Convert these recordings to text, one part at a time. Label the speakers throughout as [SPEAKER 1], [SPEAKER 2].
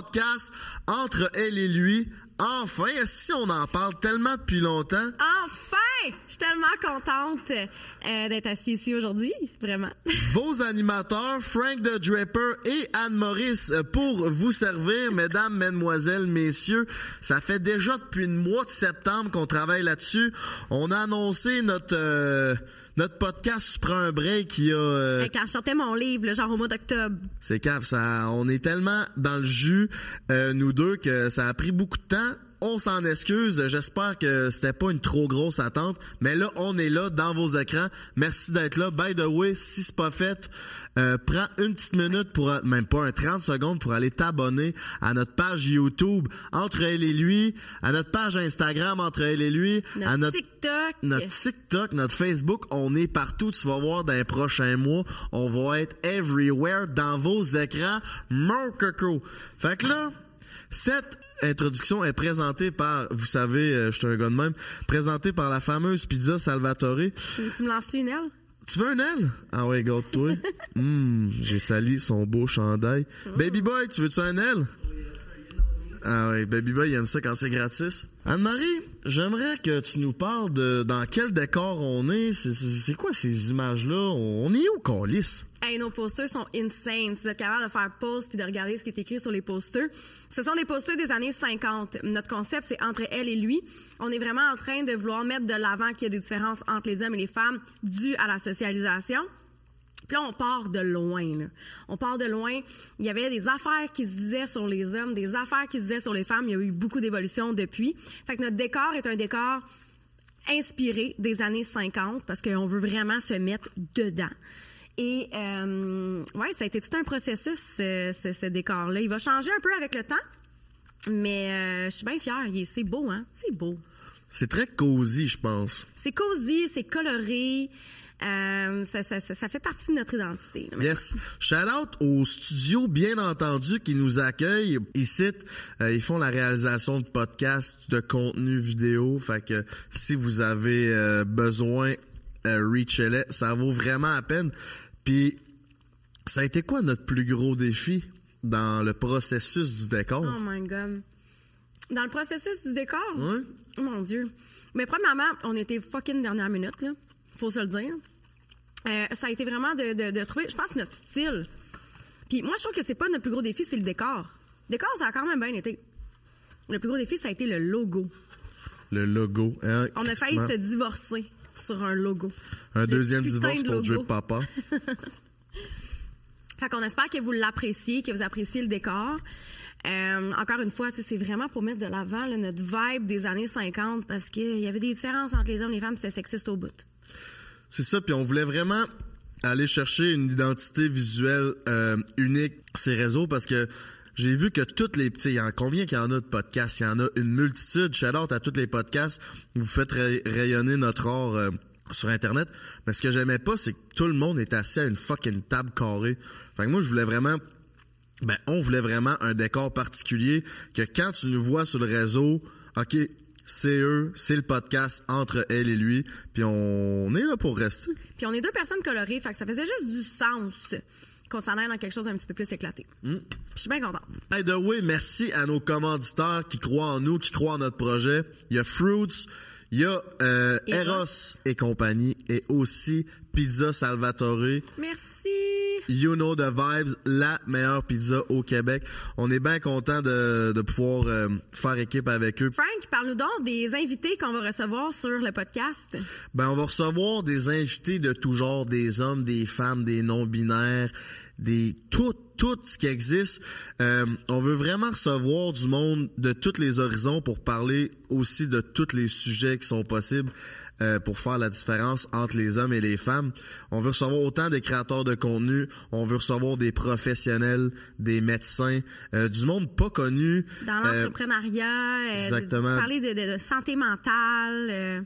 [SPEAKER 1] podcast entre elle et lui. Enfin, si on en parle tellement depuis longtemps?
[SPEAKER 2] Enfin! Je suis tellement contente euh, d'être assise ici aujourd'hui, vraiment.
[SPEAKER 1] Vos animateurs, Frank the Draper et Anne-Maurice, euh, pour vous servir, mesdames, mesdemoiselles, messieurs. Ça fait déjà depuis le mois de septembre qu'on travaille là-dessus. On a annoncé notre... euh, notre podcast prend un break qui a... euh,
[SPEAKER 2] Quand je sortais mon livre, le genre au mois d'octobre.
[SPEAKER 1] C'est cave, ça, on est tellement dans le jus, euh, nous deux, que ça a pris beaucoup de temps. On s'en excuse. J'espère que c'était pas une trop grosse attente. Mais là, on est là dans vos écrans. Merci d'être là. By the way, si c'est pas fait, euh, prends une petite minute pour, même pas un 30 secondes pour aller t'abonner à notre page YouTube Entre elle et lui, à notre page Instagram Entre elle et lui,
[SPEAKER 2] Notre,
[SPEAKER 1] à notre
[SPEAKER 2] TikTok.
[SPEAKER 1] notre TikTok, notre Facebook, on est partout. Tu vas voir dans les prochains mois, on va être everywhere dans vos écrans. Mon coco. Fait que là, cette introduction est présentée par, vous savez, euh, je suis un gars de même, présentée par la fameuse pizza Salvatore.
[SPEAKER 2] Tu, tu me lances une aile?
[SPEAKER 1] Tu veux un aile? Ah ouais, garde-toi. Hum, j'ai sali son beau chandail. Baby boy, tu veux-tu un aile? Ah oui, Baby Boy il aime ça quand c'est gratis. Anne-Marie, j'aimerais que tu nous parles de dans quel décor on est. C'est- quoi ces images-là? On est où qu'on lisse?
[SPEAKER 2] Hey, nos posters sont insane. Si vous êtes capable de faire pause puis de regarder ce qui est écrit sur les posters. Ce sont des posters des années 50. Notre concept, c'est entre elle et lui. On est vraiment en train de vouloir mettre de l'avant qu'il y a des différences entre les hommes et les femmes dues à la socialisation. Puis là, on part de loin. Là. On part de loin. Il y avait des affaires qui se disaient sur les hommes, des affaires qui se disaient sur les femmes. Il y a eu beaucoup d'évolution depuis. Fait que notre décor est un décor inspiré des années 50 parce qu'on veut vraiment se mettre dedans. Et euh, ouais, ça a été tout un processus, ce, ce- ce décor-là. Il va changer un peu avec le temps, mais euh, je suis bien fière. C'est beau, hein? C'est beau.
[SPEAKER 1] C'est très cosy, je pense.
[SPEAKER 2] C'est cosy, c'est coloré. Euh, ça, ça- ça- ça fait partie de notre identité. là,
[SPEAKER 1] Yes. Shout out au studio, bien entendu, qui nous accueille ici. Euh, ils font la réalisation de podcasts, de contenu vidéo. Fait que si vous avez euh, besoin, reach-les. Ça vaut vraiment la peine. Puis, ça a été quoi notre plus gros défi dans le processus du décor?
[SPEAKER 2] Oh my God. Dans le processus du décor, oh mon Dieu. Mais premièrement, on était fucking dernière minute, là. Faut se le dire. Euh, ça a été vraiment de, de- de trouver, je pense, notre style. Puis moi, je trouve que c'est pas notre plus gros défi, c'est le décor. Le décor, ça a quand même bien été. Le plus gros défi, ça a été le logo.
[SPEAKER 1] Le logo. hein,
[SPEAKER 2] On a failli se divorcer sur un logo.
[SPEAKER 1] Un
[SPEAKER 2] le
[SPEAKER 1] deuxième divorce
[SPEAKER 2] de
[SPEAKER 1] pour. Drip Papa.
[SPEAKER 2] Fait qu'on espère que vous l'appréciez, que vous appréciez le décor. Euh, encore une fois, c'est vraiment pour mettre de l'avant notre vibe des années 50 parce qu'il y avait des différences entre les hommes et les femmes, c'était sexiste au bout.
[SPEAKER 1] C'est ça, puis on voulait vraiment aller chercher une identité visuelle euh, unique ces réseaux parce que j'ai vu que toutes les petits, il y en combien qu'il y en a de podcasts, il y en a une multitude. Shout out à tous les podcasts, vous faites ray- rayonner notre art euh, sur internet. Mais ce que j'aimais pas, c'est que tout le monde est assis à une fucking table carrée. Fait moi, je voulais vraiment ben, on voulait vraiment un décor particulier que quand tu nous vois sur le réseau, OK, c'est eux, c'est le podcast entre elle et lui, puis on est là pour rester.
[SPEAKER 2] Puis on est deux personnes colorées, fait que ça faisait juste du sens qu'on s'en aille dans quelque chose d'un petit peu plus éclaté.
[SPEAKER 1] Hmm.
[SPEAKER 2] Je suis bien contente.
[SPEAKER 1] By the way, merci à nos commanditaires qui croient en nous, qui croient en notre projet. Il y a Fruits, il y a euh,
[SPEAKER 2] Eros.
[SPEAKER 1] Et compagnie, et aussi Pizza Salvatore.
[SPEAKER 2] Merci.
[SPEAKER 1] You know the vibes, la meilleure pizza au Québec. On est bien content de, de pouvoir euh, faire équipe avec eux.
[SPEAKER 2] Frank, parle-nous donc des invités qu'on va recevoir sur le podcast.
[SPEAKER 1] Ben, on va recevoir des invités de tout genre, des hommes, des femmes, des non-binaires, des tout, tout ce qui existe. Euh, on veut vraiment recevoir du monde de tous les horizons pour parler aussi de tous les sujets qui sont possibles. euh, pour faire la différence entre les hommes et les femmes. On veut recevoir autant des créateurs de contenu, on veut recevoir des professionnels, des médecins, euh, du monde pas connu.
[SPEAKER 2] Dans l'entrepreneuriat,
[SPEAKER 1] exactement.
[SPEAKER 2] de parler de, de- de santé mentale.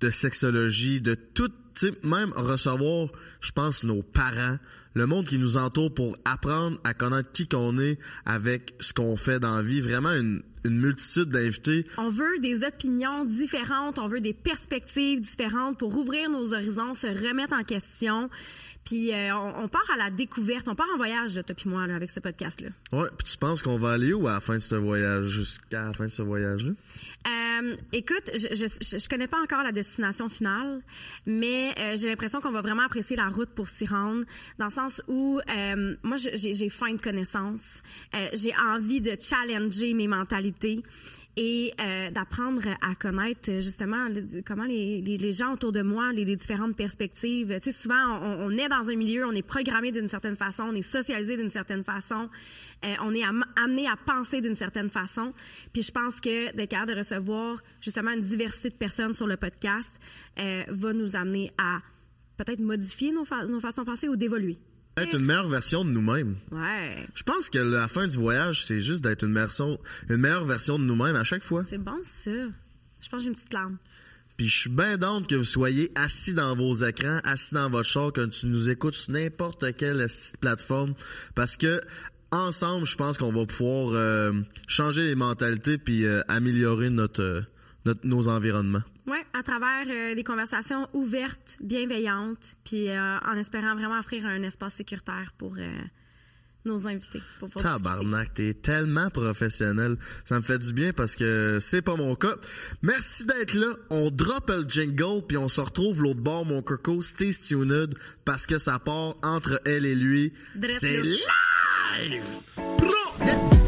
[SPEAKER 1] de sexologie, de tout, sais, même recevoir, je pense, nos parents, le monde qui nous entoure pour apprendre à connaître qui qu'on est avec ce qu'on fait dans la vie. Vraiment une, multitude d'invités.
[SPEAKER 2] On veut des opinions différentes, on veut des perspectives différentes pour ouvrir nos horizons, se remettre en question. Puis euh, on, on part à la découverte, on part en voyage, là, toi puis moi, là, avec ce podcast-là.
[SPEAKER 1] Ouais, puis tu penses qu'on va aller où à la fin de ce voyage, jusqu'à la fin de ce voyage-là?
[SPEAKER 2] Euh, écoute, je, je, je connais pas encore la destination finale, mais euh, j'ai l'impression qu'on va vraiment apprécier la route pour s'y rendre, dans le sens où moi j'ai faim de connaissances, j'ai envie de challenger mes mentalités et euh, d'apprendre à connaître euh, justement comment les, gens autour de moi, les, différentes perspectives. Tu sais, souvent on, est dans un milieu, on est programmé d'une certaine façon, on est socialisé d'une certaine façon, euh, on est am- amené à penser d'une certaine façon. Puis je pense que d'être capable de recevoir justement une diversité de personnes sur le podcast euh, va nous amener à peut-être modifier nos façons de penser ou d'évoluer.
[SPEAKER 1] Être une meilleure version de nous-mêmes.
[SPEAKER 2] Ouais,
[SPEAKER 1] Je pense que la fin du voyage, c'est juste d'être une, version- une meilleure version de nous-mêmes à chaque fois.
[SPEAKER 2] c'est bon ça. Je pense que j'ai une petite larme.
[SPEAKER 1] Puis je suis bien d'honte que vous soyez assis dans vos écrans, assis dans votre char, quand tu nous écoutes sur n'importe quelle plateforme, parce que ensemble, je pense qu'on va pouvoir euh, changer les mentalités puis euh, améliorer notre, euh, notre- nos environnements.
[SPEAKER 2] Oui, à travers euh, des conversations ouvertes, bienveillantes, puis euh, en espérant vraiment offrir un espace sécuritaire pour euh, nos invités. Pour.
[SPEAKER 1] Tabarnak, t'es tellement professionnel. Ça me fait du bien parce que c'est pas mon cas. Merci d'être là. On drop le jingle puis on se retrouve l'autre bord, mon coco. Stay tuned parce que ça part entre elle et lui. C'est live! Pro!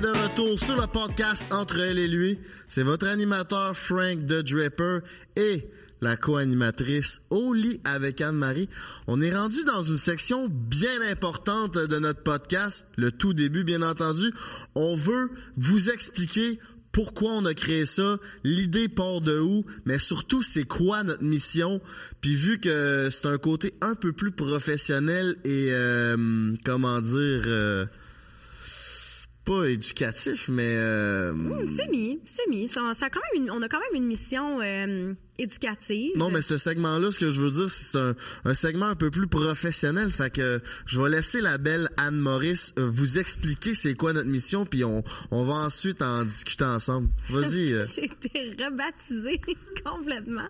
[SPEAKER 1] De retour sur le podcast Entre elle et lui. C'est votre animateur Frank de Draper et la co-animatrice Oli avec Anne-Marie. On est rendu dans une section bien importante de notre podcast, le tout début bien entendu. On veut vous expliquer pourquoi on a créé ça, l'idée part de où, mais surtout c'est quoi notre mission? Puis vu que c'est un côté un peu plus professionnel et euh, comment dire euh, pas éducatif, mais euh,
[SPEAKER 2] Hum, Semi, semi. Ça, ça a quand même une- on a quand même une mission euh, éducative.
[SPEAKER 1] non, mais ce segment-là, ce que je veux dire, c'est un, un segment un peu plus professionnel. Fait que je vais laisser la belle Anne Maurice euh, vous expliquer c'est quoi notre mission, puis on, on va ensuite en discuter ensemble. Vas-y. euh.
[SPEAKER 2] J'ai été rebaptisée complètement.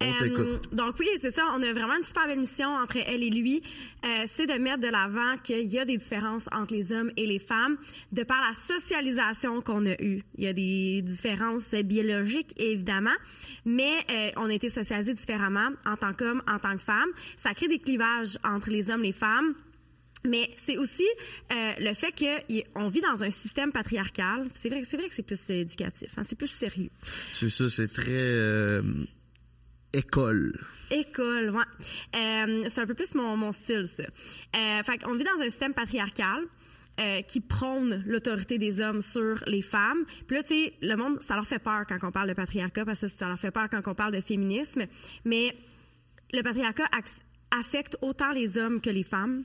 [SPEAKER 1] On
[SPEAKER 2] Euh, donc oui, c'est ça. On a vraiment une super belle mission entre elle et lui. Euh, c'est de mettre de l'avant qu'il y a des différences entre les hommes et les femmes de par la socialisation qu'on a eue. Il y a des différences biologiques, évidemment, mais euh, on a été socialisés différemment en tant qu'homme, en tant que femme. Ça crée des clivages entre les hommes et les femmes. Mais c'est aussi euh, le fait qu'on vit dans un système patriarcal. C'est vrai, c'est vrai que c'est plus euh, éducatif, hein, c'est plus sérieux.
[SPEAKER 1] C'est ça, c'est très euh, école.
[SPEAKER 2] École, ouais. Euh, c'est un peu plus mon, mon style, ça. Euh, fait qu'on vit dans un système patriarcal. Euh, qui prône l'autorité des hommes sur les femmes. Puis là, tu sais, le monde, ça leur fait peur quand on parle de patriarcat, parce que ça leur fait peur quand on parle de féminisme. Mais le patriarcat affecte autant les hommes que les femmes.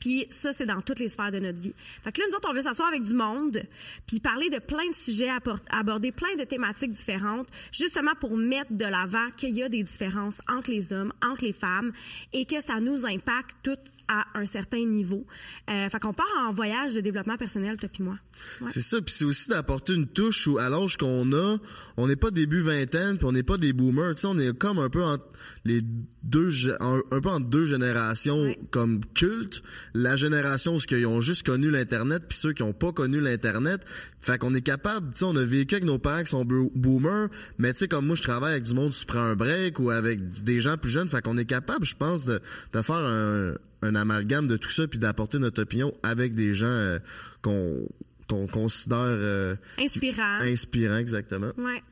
[SPEAKER 2] Puis ça, c'est dans toutes les sphères de notre vie. Fait que là, nous autres, on veut s'asseoir avec du monde, puis parler de plein de sujets, aborder plein de thématiques différentes, justement pour mettre de l'avant qu'il y a des différences entre les hommes, entre les femmes, et que ça nous impacte toutes à un certain niveau. Euh, fait qu'on part en voyage de développement personnel, toi puis moi. Ouais.
[SPEAKER 1] C'est ça, puis c'est aussi d'apporter une touche où, à l'âge qu'on a, on n'est pas début vingtaine, puis on n'est pas des boomers, tu sais, on est comme un peu entre les deux, un, un peu entre deux générations
[SPEAKER 2] Ouais.
[SPEAKER 1] comme culte. La génération où ils ont juste connu l'Internet, puis ceux qui n'ont pas connu l'Internet. Fait qu'on est capable, tu sais, on a vécu avec nos parents qui sont bo- boomers, mais tu sais, comme moi, je travaille avec du monde, prends un break ou avec des gens plus jeunes, fait qu'on est capable, je pense, de, de faire un, un amalgame de tout ça, puis d'apporter notre opinion avec des gens euh, qu'on qu'on considère euh,
[SPEAKER 2] Inspirant.
[SPEAKER 1] inspirants, exactement.
[SPEAKER 2] Ouais.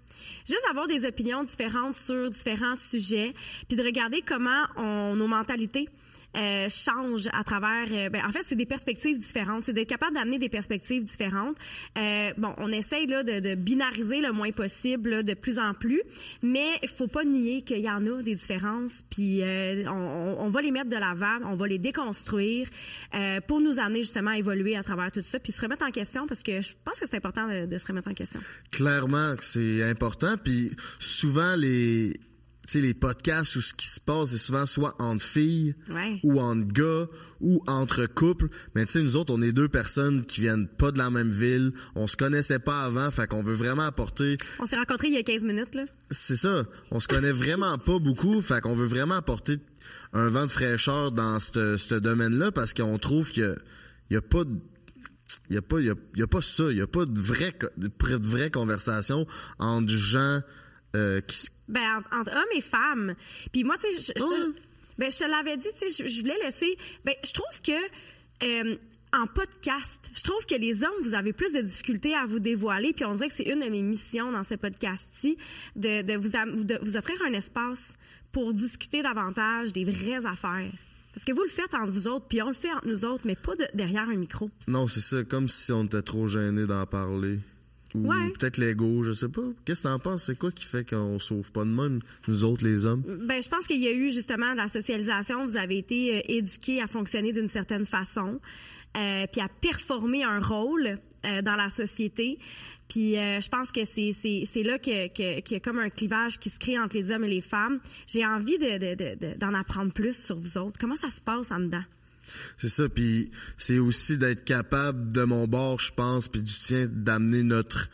[SPEAKER 2] Juste avoir des opinions différentes sur différents sujets, puis de regarder comment on, nos mentalités euh, changent à travers. euh, ben, en fait, c'est des perspectives différentes. C'est d'être capable d'amener des perspectives différentes. Euh, bon, on essaye là de, binariser le moins possible, de plus en plus, mais il faut pas nier qu'il y en a des différences. Puis euh, on, va les mettre de l'avant, on va les déconstruire pour nous amener justement à évoluer à travers tout ça, puis se remettre en question parce que je pense que c'est important de, de se remettre en question.
[SPEAKER 1] Clairement c'est important, puis souvent les sais, les podcasts où ce qui se passe, c'est souvent soit entre filles
[SPEAKER 2] Ouais.
[SPEAKER 1] ou entre gars ou entre couples. Mais tu sais, nous autres, on est deux personnes qui viennent pas de la même ville. On se connaissait pas avant, fait qu'on veut vraiment apporter
[SPEAKER 2] On s'est rencontrés il y a 15 minutes, là.
[SPEAKER 1] c'est ça. On se connaît vraiment pas beaucoup, fait qu'on veut vraiment apporter un vent de fraîcheur dans ce domaine-là parce qu'on trouve qu'il y a pas de il y a pas y a, il y a pas ça, il y a pas de vraie de vraie conversation entre gens euh, qui
[SPEAKER 2] Ben, en- entre hommes et femmes. Puis moi, tu sais, je, je-
[SPEAKER 1] Ouais.
[SPEAKER 2] ben, je te l'avais dit, tu sais, je, je voulais laisser. Ben, je trouve que. euh, en podcast, je trouve que les hommes, vous avez plus de difficultés à vous dévoiler, puis on dirait que c'est une de mes missions dans ce podcast-ci, de, de, vous, am- de vous offrir un espace pour discuter davantage des vraies affaires. Parce que vous le faites entre vous autres, puis on le fait entre nous autres, mais pas de- derrière un micro.
[SPEAKER 1] Non, c'est ça, comme si on était trop gêné d'en parler. Ou
[SPEAKER 2] Ouais.
[SPEAKER 1] peut-être l'ego, je sais pas. Qu'est-ce que t'en penses? C'est quoi qui fait qu'on sauve pas de même, nous autres, les hommes?
[SPEAKER 2] Ben, je pense qu'il y a eu justement la socialisation. Vous avez été euh, éduqués à fonctionner d'une certaine façon, euh, puis à performer un rôle euh, dans la société. Puis je pense que c'est c'est c'est là que que- qu'il y a comme un clivage qui se crée entre les hommes et les femmes. J'ai envie de de- de- de- d'en apprendre plus sur vous autres. Comment ça se passe en dedans?
[SPEAKER 1] C'est ça, puis c'est aussi d'être capable de mon bord, je pense, puis du tien, d'amener notre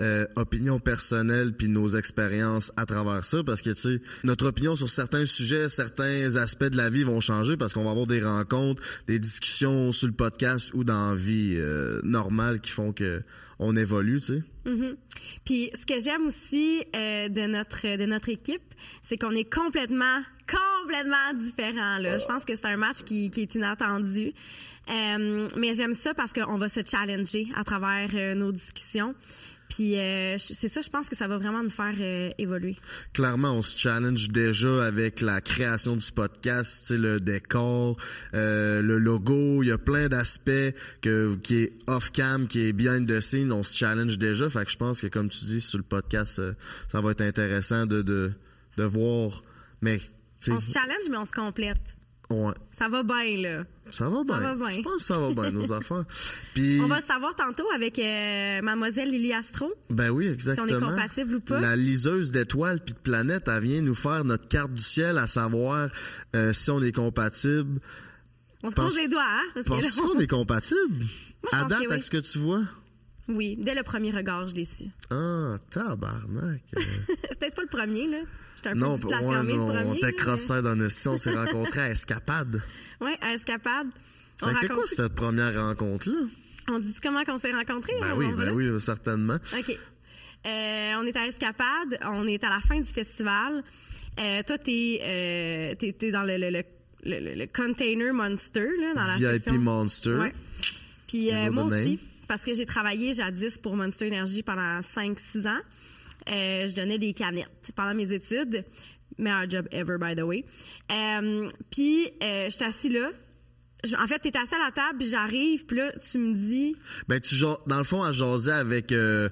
[SPEAKER 1] euh, opinion personnelle puis nos expériences à travers ça, parce que tu sais, notre opinion sur certains sujets, certains aspects de la vie vont changer parce qu'on va avoir des rencontres, des discussions sur le podcast ou dans la vie euh, normale qui font que on évolue, tu sais.
[SPEAKER 2] Mhm. Puis ce que j'aime aussi euh, de notre de notre équipe, c'est qu'on est complètement complètement différents là. Je pense que c'est un match qui, qui est inattendu. Euh, mais j'aime ça parce qu'on va se challenger à travers euh, nos discussions. Puis euh, c'est ça, je pense que ça va vraiment nous faire euh, évoluer.
[SPEAKER 1] clairement, on se challenge déjà avec la création du podcast, le décor, euh, le logo. Il y a plein d'aspects que qui est off cam, qui est behind the scene. On se challenge déjà. Fait que je pense que comme tu dis sur le podcast, ça va être intéressant de de, de voir. Mais
[SPEAKER 2] On se challenge, mais on se complète.
[SPEAKER 1] Ouais,
[SPEAKER 2] Ça va bien là.
[SPEAKER 1] ça va bien.
[SPEAKER 2] va bien.
[SPEAKER 1] Je pense que ça va bien nos affaires. Puis
[SPEAKER 2] On va le savoir tantôt avec euh, mademoiselle Lily Astro.
[SPEAKER 1] Ben oui, exactement.
[SPEAKER 2] compatible ou pas.
[SPEAKER 1] La liseuse d'étoiles puis de planètes, elle vient nous faire notre carte du ciel, à savoir euh, si on est compatible.
[SPEAKER 2] On se
[SPEAKER 1] Pense-
[SPEAKER 2] pose les doigts, hein? Parce
[SPEAKER 1] Penses-tu qu'on est compatible?
[SPEAKER 2] je
[SPEAKER 1] à
[SPEAKER 2] pense
[SPEAKER 1] date,
[SPEAKER 2] que oui.
[SPEAKER 1] avec ce que tu vois?
[SPEAKER 2] Oui, dès le premier regard, je l'ai su.
[SPEAKER 1] Ah, tabarnak.
[SPEAKER 2] Peut-être pas le premier, là. J'étais un peu
[SPEAKER 1] non, ouais,
[SPEAKER 2] affirmée,
[SPEAKER 1] non,
[SPEAKER 2] le premier.
[SPEAKER 1] on était crossés dans notre on s'est rencontrés à Escapade.
[SPEAKER 2] Ouais, à Escapade. On,
[SPEAKER 1] Ça été quoi
[SPEAKER 2] raconte-
[SPEAKER 1] cette première rencontre-là?
[SPEAKER 2] on dit comment qu'on s'est rencontrés?
[SPEAKER 1] Ben
[SPEAKER 2] on-
[SPEAKER 1] oui, ben oui, certainement.
[SPEAKER 2] OK. Euh, on est à Escapade. On est à la fin du festival. Euh, toi, t'es, euh, t'es, t'es dans le, le, le, le- le- le container monster, là, dans la
[SPEAKER 1] VIP
[SPEAKER 2] section.
[SPEAKER 1] Monster.
[SPEAKER 2] Ouais. Puis euh, moi aussi. Parce que j'ai travaillé jadis pour Monster Energy pendant 5-6 ans. Euh, je donnais des canettes pendant mes études. Meilleur job ever, by the way. Euh, puis, euh, j'étais assis là. Je- en fait, t'es assis à la table, puis j'arrive, puis là, tu me dis...
[SPEAKER 1] Ben, tu dans le fond, à jaser avec euh,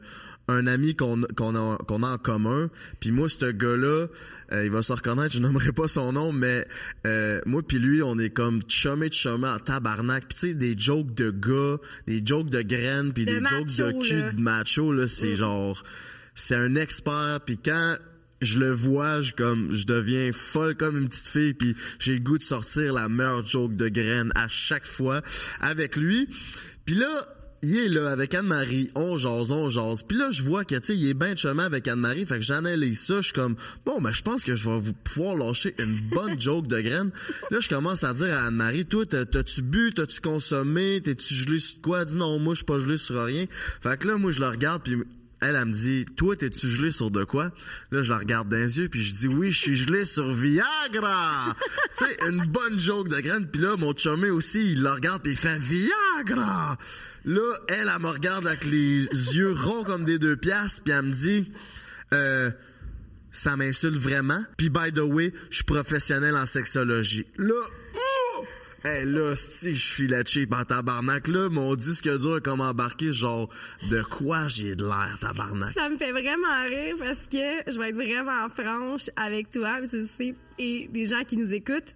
[SPEAKER 1] un ami qu'on qu'on a, qu'on a en commun. Puis moi, ce gars-là, euh, il va se reconnaître, je nommerai pas son nom, mais euh, moi puis lui, on est comme chumé de chumé en tabarnak. Puis tu sais, des jokes de gars, des jokes de graines, puis
[SPEAKER 2] De
[SPEAKER 1] des
[SPEAKER 2] macho,
[SPEAKER 1] jokes de cul
[SPEAKER 2] là.
[SPEAKER 1] de macho, là, c'est genre... C'est un expert, puis quand je le vois, je comme je deviens folle comme une petite fille puis j'ai le goût de sortir la meilleure joke de graine à chaque fois avec lui. Puis là, il est là avec Anne-Marie, on jase, on jase. Puis là, je vois que tu sais, il est bien de chemin avec Anne-Marie, fait que j'analyse ça, je suis comme bon, ben je pense que je vais vous pouvoir lâcher une bonne joke de graine. Là, je commence à dire à Anne-Marie, toi t'as- t'as-tu bu, t'as-tu consommé, t'es-tu gelé sur quoi? Elle dit non, moi je suis pas gelé sur rien. Fait que là, moi je le regarde puis elle, elle me dit, toi, t'es-tu gelé sur de quoi? Là, je la regarde dans les yeux, puis je dis, oui, je suis gelé sur Viagra! tu sais, une bonne joke de graine. Puis là, mon chumé aussi, il la regarde, puis il fait Viagra! Là, elle, elle me regarde avec les yeux ronds comme des deux piastres, puis elle me dit, euh, ça m'insulte vraiment. Puis, by the way, je suis professionnel en sexologie. Là! Hey, là, si je suis la cheap en tabarnak, là, mon disque dur comme embarqué, genre, de quoi j'ai de l'air, tabarnak?
[SPEAKER 2] Ça me fait vraiment rire parce que je vais être vraiment franche avec toi, le sais, et les gens qui nous écoutent.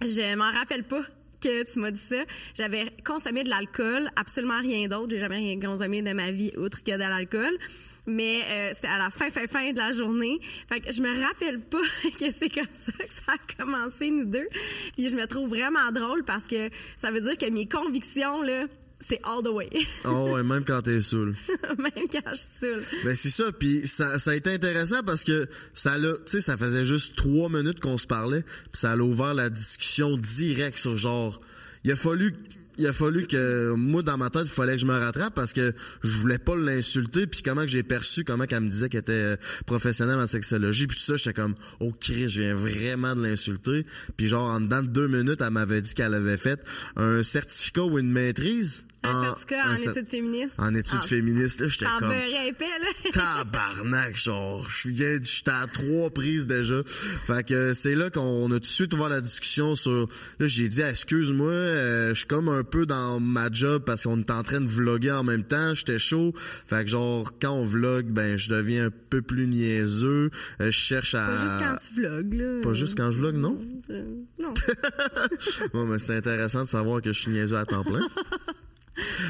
[SPEAKER 2] Je m'en rappelle pas que tu m'as dit ça. J'avais consommé de l'alcool, absolument rien d'autre. J'ai jamais rien consommé de ma vie outre que de l'alcool. Mais euh, c'est à la fin, fin, fin de la journée. Fait que je me rappelle pas que c'est comme ça que ça a commencé, nous deux. Puis je me trouve vraiment drôle parce que ça veut dire que mes convictions, là, c'est all the way.
[SPEAKER 1] Oh, ouais, même quand t'es saoul.
[SPEAKER 2] Même quand je suis saoule.
[SPEAKER 1] Ben c'est ça, puis ça, ça a été intéressant parce que ça l'a, tu sais, ça faisait juste trois minutes qu'on se parlait, puis ça a ouvert la discussion direct sur genre, il a fallu, il a fallu que moi dans ma tête, il fallait que je me rattrape parce que je voulais pas l'insulter, puis comment que j'ai perçu, comment qu'elle me disait qu'elle était euh, professionnelle en sexologie, puis tout ça, j'étais comme, oh Chris, je viens vraiment de l'insulter, puis genre en dedans de deux minutes, elle m'avait dit qu'elle avait fait un certificat ou une maîtrise.
[SPEAKER 2] Un certificat en
[SPEAKER 1] cer-
[SPEAKER 2] études féministes.
[SPEAKER 1] En études
[SPEAKER 2] Ah,
[SPEAKER 1] féministes, là, j'étais comme
[SPEAKER 2] épais, là.
[SPEAKER 1] tabarnak, genre, j'étais à trois prises déjà. Fait que c'est là qu'on a tout de suite ouvert la discussion sur, là, j'ai dit, excuse-moi, euh, je suis comme un peu dans ma job parce qu'on est en train de vlogger en même temps, j'étais chaud. Fait que genre, quand on vlog, ben, je deviens un peu plus niaiseux, Euh, je cherche à...
[SPEAKER 2] Pas juste quand tu vlogs, là.
[SPEAKER 1] Pas juste quand je vlog, non?
[SPEAKER 2] Euh, non.
[SPEAKER 1] Ouais, mais c'est intéressant de savoir que je suis niaiseux à temps plein.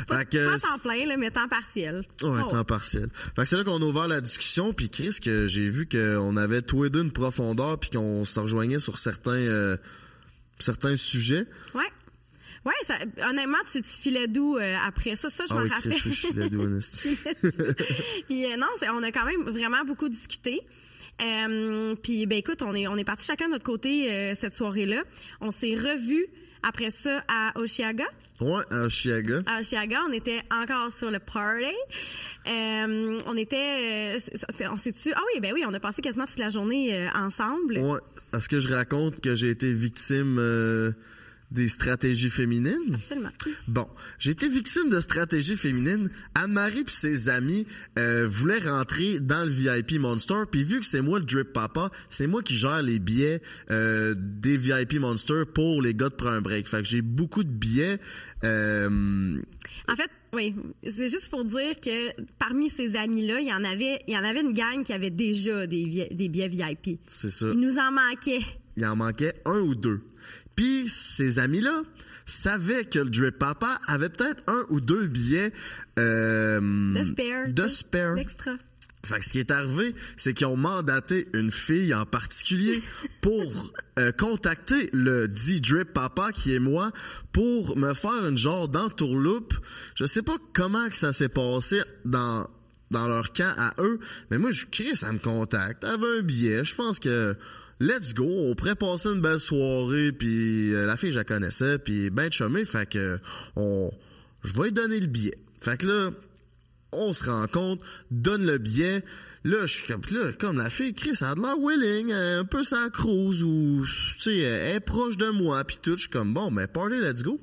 [SPEAKER 1] fait que,
[SPEAKER 2] Pas temps plein, là, mais temps partiel.
[SPEAKER 1] Ouais,
[SPEAKER 2] Oh.
[SPEAKER 1] temps partiel. Fait que c'est là qu'on a ouvert la discussion, puis Chris, que j'ai vu qu'on avait tous les deux une profondeur, puis qu'on se rejoignait sur certains euh, certains sujets.
[SPEAKER 2] Ouais. Ouais, ça, honnêtement, tu, tu filais doux euh, après ça? Ça, je
[SPEAKER 1] Ah
[SPEAKER 2] m'en
[SPEAKER 1] oui,
[SPEAKER 2] rappelle.
[SPEAKER 1] Chris, oui, je la douaniste.
[SPEAKER 2] Puis euh, non, on a quand même vraiment beaucoup discuté. Euh, puis ben écoute, on est on est parti chacun de notre côté euh, cette soirée-là. On s'est revus après ça à Oshiaga.
[SPEAKER 1] Ouais, à Chiaga.
[SPEAKER 2] À Oshiaga, on était encore sur le party. Euh, on était, euh, on s'est tu Ah oui, ben oui, on a passé quasiment toute la journée euh, ensemble.
[SPEAKER 1] Ouais. Est-ce que je raconte que j'ai été victime des stratégies féminines?
[SPEAKER 2] Absolument.
[SPEAKER 1] Bon, j'ai été victime de stratégie féminine. Anne-Marie puis ses amis euh, voulaient rentrer dans le VIP Monster, puis vu que c'est moi le drip papa, c'est moi qui gère les billets euh, des VIP Monster pour les gars de prendre un break. Fait que j'ai beaucoup de billets. euh,
[SPEAKER 2] En fait, oui, c'est juste pour dire que parmi ces amis-là, il y en avait, il y en avait une gang qui avait déjà des, des billets VIP.
[SPEAKER 1] c'est ça.
[SPEAKER 2] Il nous en manquait.
[SPEAKER 1] Il en manquait un ou deux. Puis ces amis-là savaient que le drip papa avait peut-être un ou deux billets euh,
[SPEAKER 2] De spare.
[SPEAKER 1] de spare.
[SPEAKER 2] L'extra.
[SPEAKER 1] Fait que ce qui est arrivé, c'est qu'ils ont mandaté une fille en particulier pour euh, contacter le dit drip papa qui est moi pour me faire une genre d'entourloupe. Je sais pas comment que ça s'est passé dans dans leur camp à eux, mais moi je crie ça me contacte, elle avait un billet, je pense que let's go, on pourrait passer une belle soirée puis euh, la fille je la connaissais puis ben chumé, fait que on je vais lui donner le billet. Fait que là on se rencontre, donne le billet. Là, je suis comme, là, comme la fille, Chris, elle a de l'air willing, un peu sa cruise, ou, tu sais, elle est proche de moi, puis tout. Je suis comme, bon, mais party, let's go.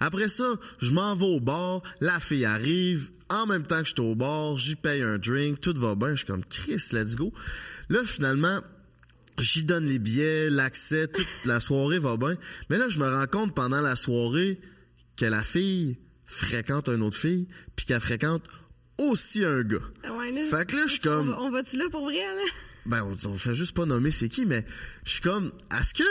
[SPEAKER 1] Après ça, je m'en vais au bar, la fille arrive, en même temps que je suis au bar, j'y paye un drink, tout va bien, je suis comme, Chris, let's go. Là, finalement, j'y donne les billets, l'accès, toute la soirée va bien. Mais là, je me rends compte pendant la soirée que la fille fréquente une autre fille, puis qu'elle fréquente aussi un gars.
[SPEAKER 2] Ouais, là,
[SPEAKER 1] Fait que là, je suis comme,
[SPEAKER 2] On va-tu là pour vrai, là?
[SPEAKER 1] ben, on, on fait juste pas nommer c'est qui, mais je suis comme, est-ce que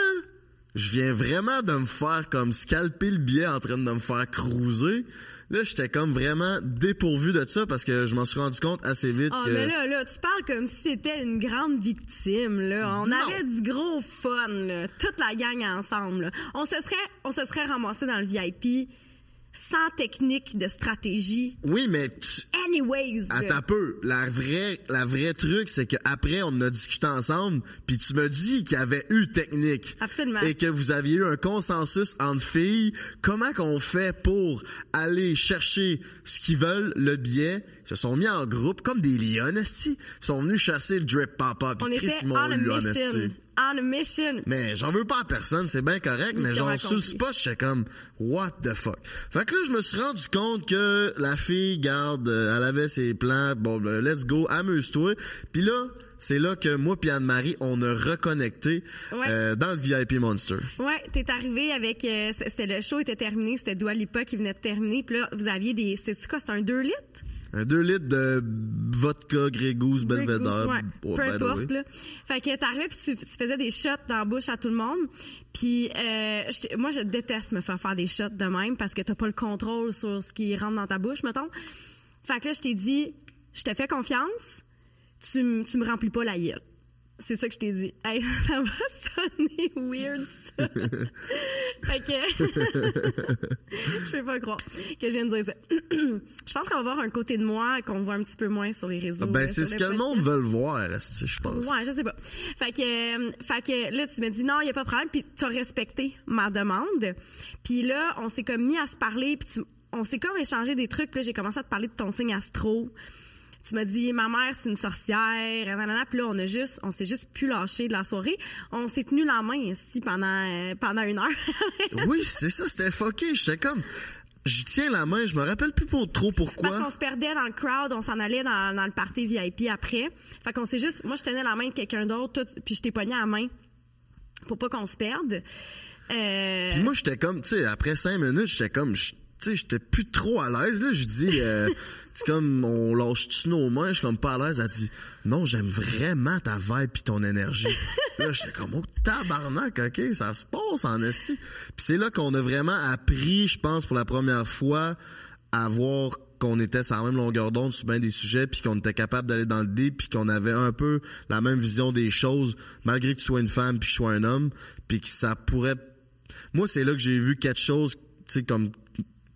[SPEAKER 1] je viens vraiment de me faire comme scalper le billet en train de me faire cruiser? Là, j'étais comme vraiment dépourvu de ça parce que je m'en suis rendu compte assez vite
[SPEAKER 2] Ah,
[SPEAKER 1] que...
[SPEAKER 2] mais là, là, tu parles comme si t'étais une grande victime, là. On
[SPEAKER 1] Non.
[SPEAKER 2] avait du gros fun, là. Toute la gang ensemble, là. On se serait, on se serait ramassé dans le VIP sans technique de stratégie.
[SPEAKER 1] Oui, mais tu,
[SPEAKER 2] Anyways.
[SPEAKER 1] Attends un peu. La vraie, la vraie truc, c'est qu'après, on a discuté ensemble, puis tu me dis qu'il y avait eu technique.
[SPEAKER 2] Absolument.
[SPEAKER 1] Et que vous aviez eu un consensus entre filles. Comment qu'on fait pour aller chercher ce qu'ils veulent, le billet? Se sont mis en groupe, comme des lions. Ils sont venus chasser le drip papa, puis
[SPEAKER 2] On
[SPEAKER 1] Chris,
[SPEAKER 2] était on a mission. On a mission.
[SPEAKER 1] Mais j'en veux pas à personne, c'est bien correct, mais genre sur le spot, j'étais comme what the fuck. Fait que là, je me suis rendu compte que la fille, garde, euh, elle avait ses plans, bon, ben, let's go, amuse-toi. Puis là, c'est là que moi puis Anne-Marie, on a reconnecté
[SPEAKER 2] Ouais.
[SPEAKER 1] euh, dans le VIP Monster.
[SPEAKER 2] Ouais, t'es arrivé avec, euh, c'était le show était terminé, c'était Dua Lipa qui venait de terminer, puis là, vous aviez des, c'est quoi, c'est un 2 litres?
[SPEAKER 1] Un 2 litres de vodka, Grey Goose, Belvedere.
[SPEAKER 2] Ouais.
[SPEAKER 1] Oh,
[SPEAKER 2] Peu importe, là. Fait que t'arrivais puis tu, tu faisais des shots dans la bouche à tout le monde. Puis euh, moi, je déteste me faire faire des shots de même parce que t'as pas le contrôle sur ce qui rentre dans ta bouche, mettons. Fait que là, je t'ai dit, je te fais confiance, tu, tu me remplis pas la gueule. C'est ça que je t'ai dit. Hey, ça va sonner weird, ça. fait que... je peux pas croire que je viens de dire ça. je pense qu'on va voir un côté de moi qu'on voit un petit peu moins sur les réseaux.
[SPEAKER 1] Ben,
[SPEAKER 2] euh,
[SPEAKER 1] c'est ce que le monde veut le voir, je pense?
[SPEAKER 2] Ouais, je sais pas. Fait que, euh, fait que là, tu m'as dit non, il y a pas de problème, puis tu as respecté ma demande. Puis là, on s'est comme mis à se parler, puis tu- on s'est comme échangé des trucs. Puis là, j'ai commencé à te parler de ton signe astro. Tu m'as dit ma mère c'est une sorcière, nanana. Puis là, on a juste, on s'est juste plus lâché de la soirée. On s'est tenu la main ici pendant euh, pendant une heure.
[SPEAKER 1] Oui, c'est ça, c'était fucké. J'étais comme. J'y tiens la main, je me rappelle plus pour trop
[SPEAKER 2] Parce
[SPEAKER 1] pourquoi.
[SPEAKER 2] qu'on se perdait dans le crowd, on s'en allait dans, dans le party VIP après. Fait qu'on s'est juste, moi je tenais la main de quelqu'un d'autre, puis je t'ai pogné la main pour pas qu'on se perde. Euh,
[SPEAKER 1] Puis moi, j'étais comme, tu sais, après cinq minutes, j'étais comme, je- tu sais, j'étais plus trop à l'aise, là. Je dis, euh, c'est comme, on lâche-tu nos mains? Je suis comme pas à l'aise. Elle dit, non, j'aime vraiment ta vibe pis ton énergie. là, j'étais comme, oh, tabarnak, OK, ça se passe en esti. Puis c'est là qu'on a vraiment appris, je pense, pour la première fois, à voir qu'on était sur la même longueur d'onde sur bien des sujets, puis qu'on était capable d'aller dans le deep, puis qu'on avait un peu la même vision des choses, malgré que tu sois une femme puis que je sois un homme, puis que ça pourrait moi, c'est là que j'ai vu quelque chose, tu sais, comme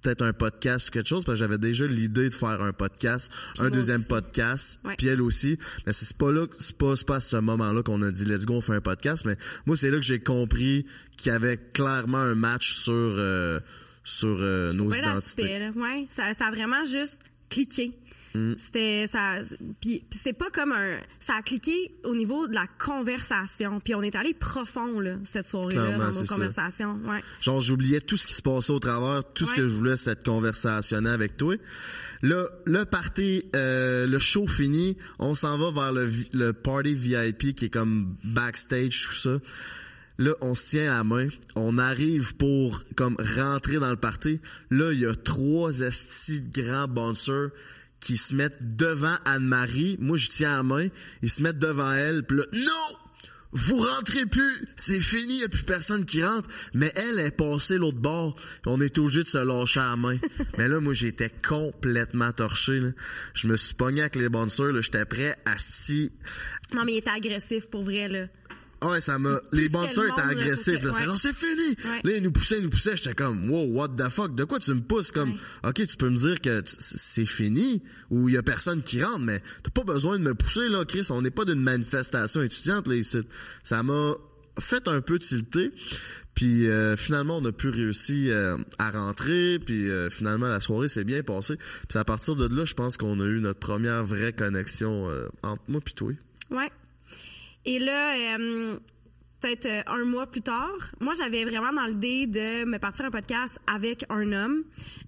[SPEAKER 1] peut-être un podcast ou quelque chose, parce que j'avais déjà l'idée de faire un podcast, un deuxième
[SPEAKER 2] aussi.
[SPEAKER 1] podcast,
[SPEAKER 2] Ouais.
[SPEAKER 1] puis elle aussi. Mais c'est pas là, c'est pas, c'est pas à ce moment-là qu'on a dit let's go, on fait un podcast. Mais moi, c'est là que j'ai compris qu'il y avait clairement un match sur euh, sur euh, nos identités.
[SPEAKER 2] là. Ouais, ça, ça a vraiment juste cliqué.
[SPEAKER 1] Mm.
[SPEAKER 2] C'était ça puis, c'est pas comme un ça a cliqué au niveau de la conversation puis on est allé profond là cette soirée là
[SPEAKER 1] Clairement,
[SPEAKER 2] dans nos conversations ouais
[SPEAKER 1] Genre, j'oubliais tout ce qui se passait au travers, tout ce que je voulais, cette conversationnelle avec toi. Là, le party, euh, le show fini, on s'en va vers le, le party VIP qui est comme backstage, tout ça. Là, on se tient la main, on arrive pour comme rentrer dans le party. Là, il y a trois estis grands bouncers qui se mettent devant Anne-Marie. Moi, je tiens la main. Ils se mettent devant elle. Puis non! Vous rentrez plus! C'est fini, il n'y a plus personne qui rentre. Mais elle est passée l'autre bord. On est obligé de se lâcher la main. Mais là, moi, j'étais complètement torché. Je me suis pogné avec les bouncers. là. J'étais prêt à sti-
[SPEAKER 2] non mais il était agressif pour vrai là
[SPEAKER 1] ah ouais, ça m'a. Les
[SPEAKER 2] le
[SPEAKER 1] étaient agressifs. Là, c'est
[SPEAKER 2] ouais.
[SPEAKER 1] genre, c'est fini.
[SPEAKER 2] Ouais.
[SPEAKER 1] Là, ils nous poussaient, ils nous poussaient. J'étais comme, wow, what the fuck? De quoi tu me pousses? Comme, ok, tu peux me dire que c'est fini ou il y a personne qui rentre, mais t'as pas besoin de me pousser, là, Chris. On n'est pas d'une manifestation étudiante, là, ici. Ça m'a fait un peu tilter. Puis euh, finalement, on a pu réussir euh, à rentrer. Puis euh, finalement, la soirée s'est bien passée. Puis à partir de là, je pense qu'on a eu notre première vraie connexion euh, entre moi et toi.
[SPEAKER 2] Ouais. Et là, euh, peut-être euh, un mois plus tard, moi, j'avais vraiment dans l'idée de me partir un podcast avec un homme,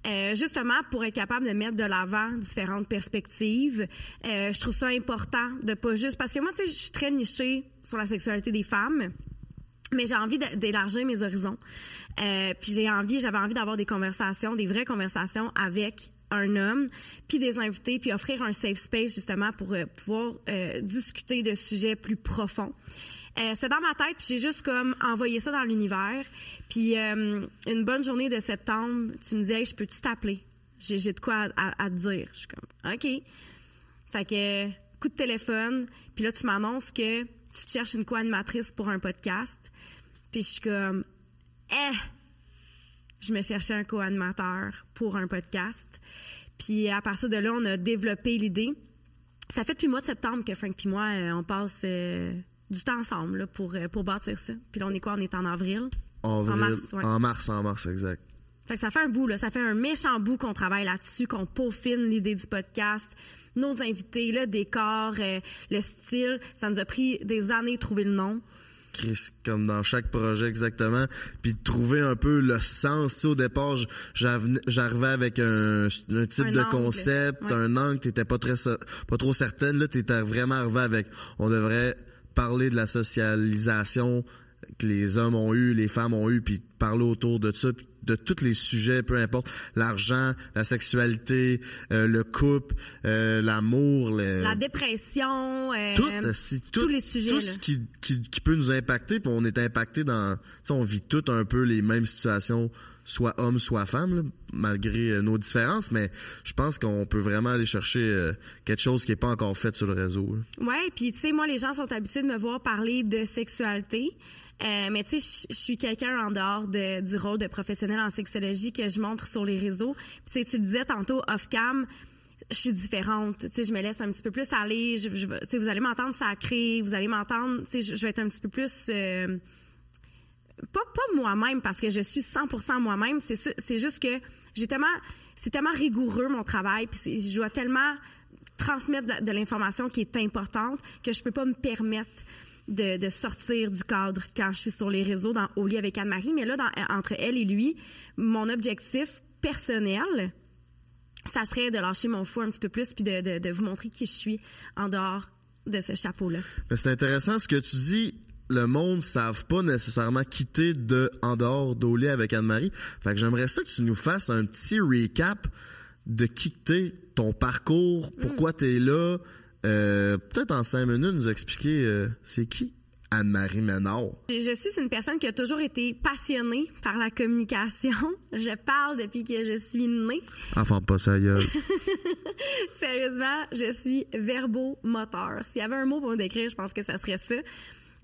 [SPEAKER 2] euh, justement pour être capable de mettre de l'avant différentes perspectives. Euh, je trouve ça important de pas juste... Parce que moi, tu sais, je suis très nichée sur la sexualité des femmes mais j'ai envie d'élargir mes horizons. Euh, puis j'ai envie, j'avais envie d'avoir des conversations, des vraies conversations avec un homme, puis des invités, puis offrir un safe space justement pour euh, pouvoir euh, discuter de sujets plus profonds. Euh, c'est dans ma tête, puis j'ai juste comme envoyé ça dans l'univers. Puis une bonne journée de septembre, tu me dis, hey, je peux-tu t'appeler? J'ai de quoi à, te dire. Je suis comme, OK. Fait que, coup de téléphone, puis là, tu m'annonces que tu cherches une co-animatrice pour un podcast. Puis je suis comme, eh! Je me cherchais un co-animateur pour un podcast. Puis à partir de là, on a développé l'idée. Ça fait depuis le mois de septembre que Frank et moi, euh, on passe euh, du temps ensemble là, pour, euh, pour bâtir ça. Puis là, on est quoi? On est en avril.
[SPEAKER 1] En,
[SPEAKER 2] mars, ouais.
[SPEAKER 1] en mars, en mars, exact.
[SPEAKER 2] Fait que ça fait un bout, là. Ça fait un méchant bout qu'on travaille là-dessus, qu'on peaufine l'idée du podcast, nos invités, le décor, le style. Ça nous a pris des années de trouver le nom.
[SPEAKER 1] Comme dans chaque projet exactement, puis de trouver un peu le sens. Tu sais, au départ, j'arrivais avec un, un type
[SPEAKER 2] Un
[SPEAKER 1] de
[SPEAKER 2] angle.
[SPEAKER 1] concept,
[SPEAKER 2] Ouais.
[SPEAKER 1] un angle, t'étais pas très, pas trop certaine. Là, t'étais vraiment arrivé avec, on devrait parler de la socialisation que les hommes ont eu, les femmes ont eu, puis parler autour de ça, puis de tous les sujets, peu importe, l'argent, la sexualité, euh, le couple, euh, l'amour, le-
[SPEAKER 2] La dépression, euh,
[SPEAKER 1] tout, si- tout-
[SPEAKER 2] tous les sujets,
[SPEAKER 1] tout
[SPEAKER 2] là.
[SPEAKER 1] ce qui, qui, qui peut nous impacter, puis on est impacté dans, on vit tout un peu les mêmes situations, soit homme, soit femme, là, malgré nos différences, mais je pense qu'on peut vraiment aller chercher quelque chose qui n'est pas encore fait sur le réseau. là.
[SPEAKER 2] Ouais, puis tu sais, moi, les gens sont habitués de me voir parler de sexualité. Euh, mais tu sais, je- suis quelqu'un en dehors de- du rôle de professionnel en sexologie que je montre sur les réseaux. Puis tu sais, tu disais tantôt off-cam, je suis différente. Tu sais, je me laisse un petit peu plus aller. Tu sais, vous allez m'entendre sacré, vous allez m'entendre. Tu sais, je, vais être un petit peu plus. euh, pas, moi-même parce que je suis 100% moi-même. C'est juste que c'est tellement rigoureux mon travail, puis je dois tellement transmettre de, de l'information qui est importante que je peux pas me permettre de, de sortir du cadre quand je suis sur les réseaux dans au lit avec Anne-Marie. Mais là, dans- entre elle et lui, mon objectif personnel, ça serait de lâcher mon fou un petit peu plus puis de, de, de vous montrer qui je suis en dehors de ce chapeau-là.
[SPEAKER 1] Mais c'est intéressant ce que tu dis. Le monde ne savent pas nécessairement quitter de en dehors d'Olé avec Anne-Marie. Fait que j'aimerais ça que tu nous fasses un petit recap de qui que t'es, ton parcours, pourquoi tu es là? Euh, Peut-être en cinq minutes nous expliquer euh, c'est qui Anne-Marie Ménard?
[SPEAKER 2] Je, suis une personne qui a toujours été passionnée par la communication. Je parle depuis que je suis née.
[SPEAKER 1] Enfin, pas ça.
[SPEAKER 2] Sérieusement, je suis verbomoteur. S'il y avait un mot pour me décrire, je pense que ça serait ça.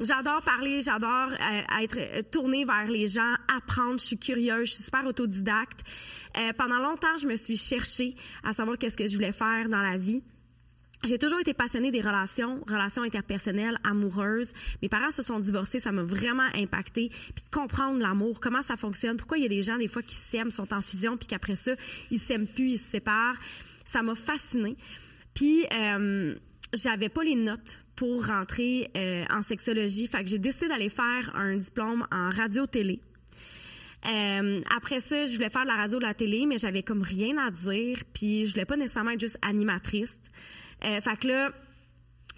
[SPEAKER 2] J'adore parler, j'adore euh, être tournée vers les gens, apprendre. Je suis curieuse, je suis super autodidacte. Euh, pendant longtemps, je me suis cherchée à savoir qu'est-ce que je voulais faire dans la vie. J'ai toujours été passionnée des relations, relations interpersonnelles, amoureuses. Mes parents se sont divorcés, ça m'a vraiment impacté. Puis de comprendre l'amour, comment ça fonctionne, pourquoi il y a des gens des fois qui s'aiment, sont en fusion, puis qu'après ça, ils s'aiment plus, ils se séparent. Ça m'a fascinée. Puis euh, j'avais pas les notes pour rentrer euh, en sexologie, fait que j'ai décidé d'aller faire un diplôme en radio-télé. Euh, après ça, je voulais faire de la radio, de la télé, mais j'avais comme rien à dire, puis je voulais pas nécessairement être juste animatrice. Euh, fait que là,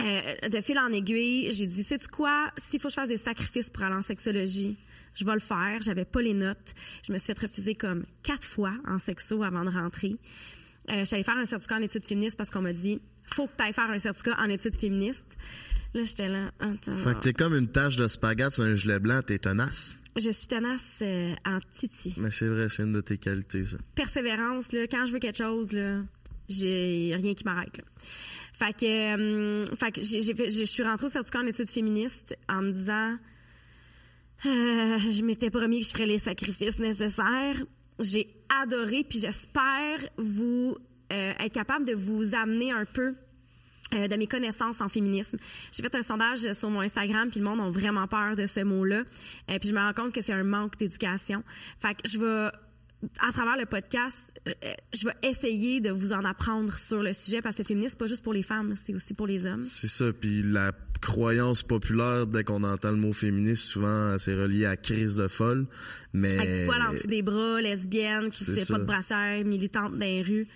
[SPEAKER 2] euh, de fil en aiguille, j'ai dit, sais-tu quoi, s'il faut que je fasse des sacrifices pour aller en sexologie, je vais le faire. J'avais pas les notes. Je me suis fait refuser comme quatre fois en sexo avant de rentrer. Euh, J'allais faire un certificat en études féministes parce qu'on m'a dit, faut que tu ailles faire un certificat en études féministes. Là, j'étais là, attends.
[SPEAKER 1] Fait que t'es comme une tache de spaghetti sur un gilet blanc, t'es tenace.
[SPEAKER 2] Je suis tenace euh, en titi.
[SPEAKER 1] Mais c'est vrai, c'est une de tes qualités, ça.
[SPEAKER 2] persévérance, là, quand je veux quelque chose, là, j'ai rien qui m'arrête. Fait que, euh, fait que j'ai, je suis rentrée au certificat en études féministes en me disant, euh, je m'étais promis que je ferais les sacrifices nécessaires. J'ai adoré, puis j'espère vous euh, être capable de vous amener un peu euh, de mes connaissances en féminisme. J'ai fait un sondage sur mon Instagram, puis le monde a vraiment peur de ce mot-là. Puis je me rends compte que c'est un manque d'éducation. Fait que je vais, à travers le podcast, euh, je vais essayer de vous en apprendre sur le sujet, parce que le féminisme, c'est pas juste pour les femmes, c'est aussi pour les hommes.
[SPEAKER 1] C'est ça. Puis la croyance populaire, dès qu'on entend le mot féministe, souvent, c'est relié à crise de folle. Mais.
[SPEAKER 2] Avec du poil en dessous des bras, lesbienne, qui
[SPEAKER 1] C'est
[SPEAKER 2] sait
[SPEAKER 1] ça.
[SPEAKER 2] pas de brassière, militante dans les rues.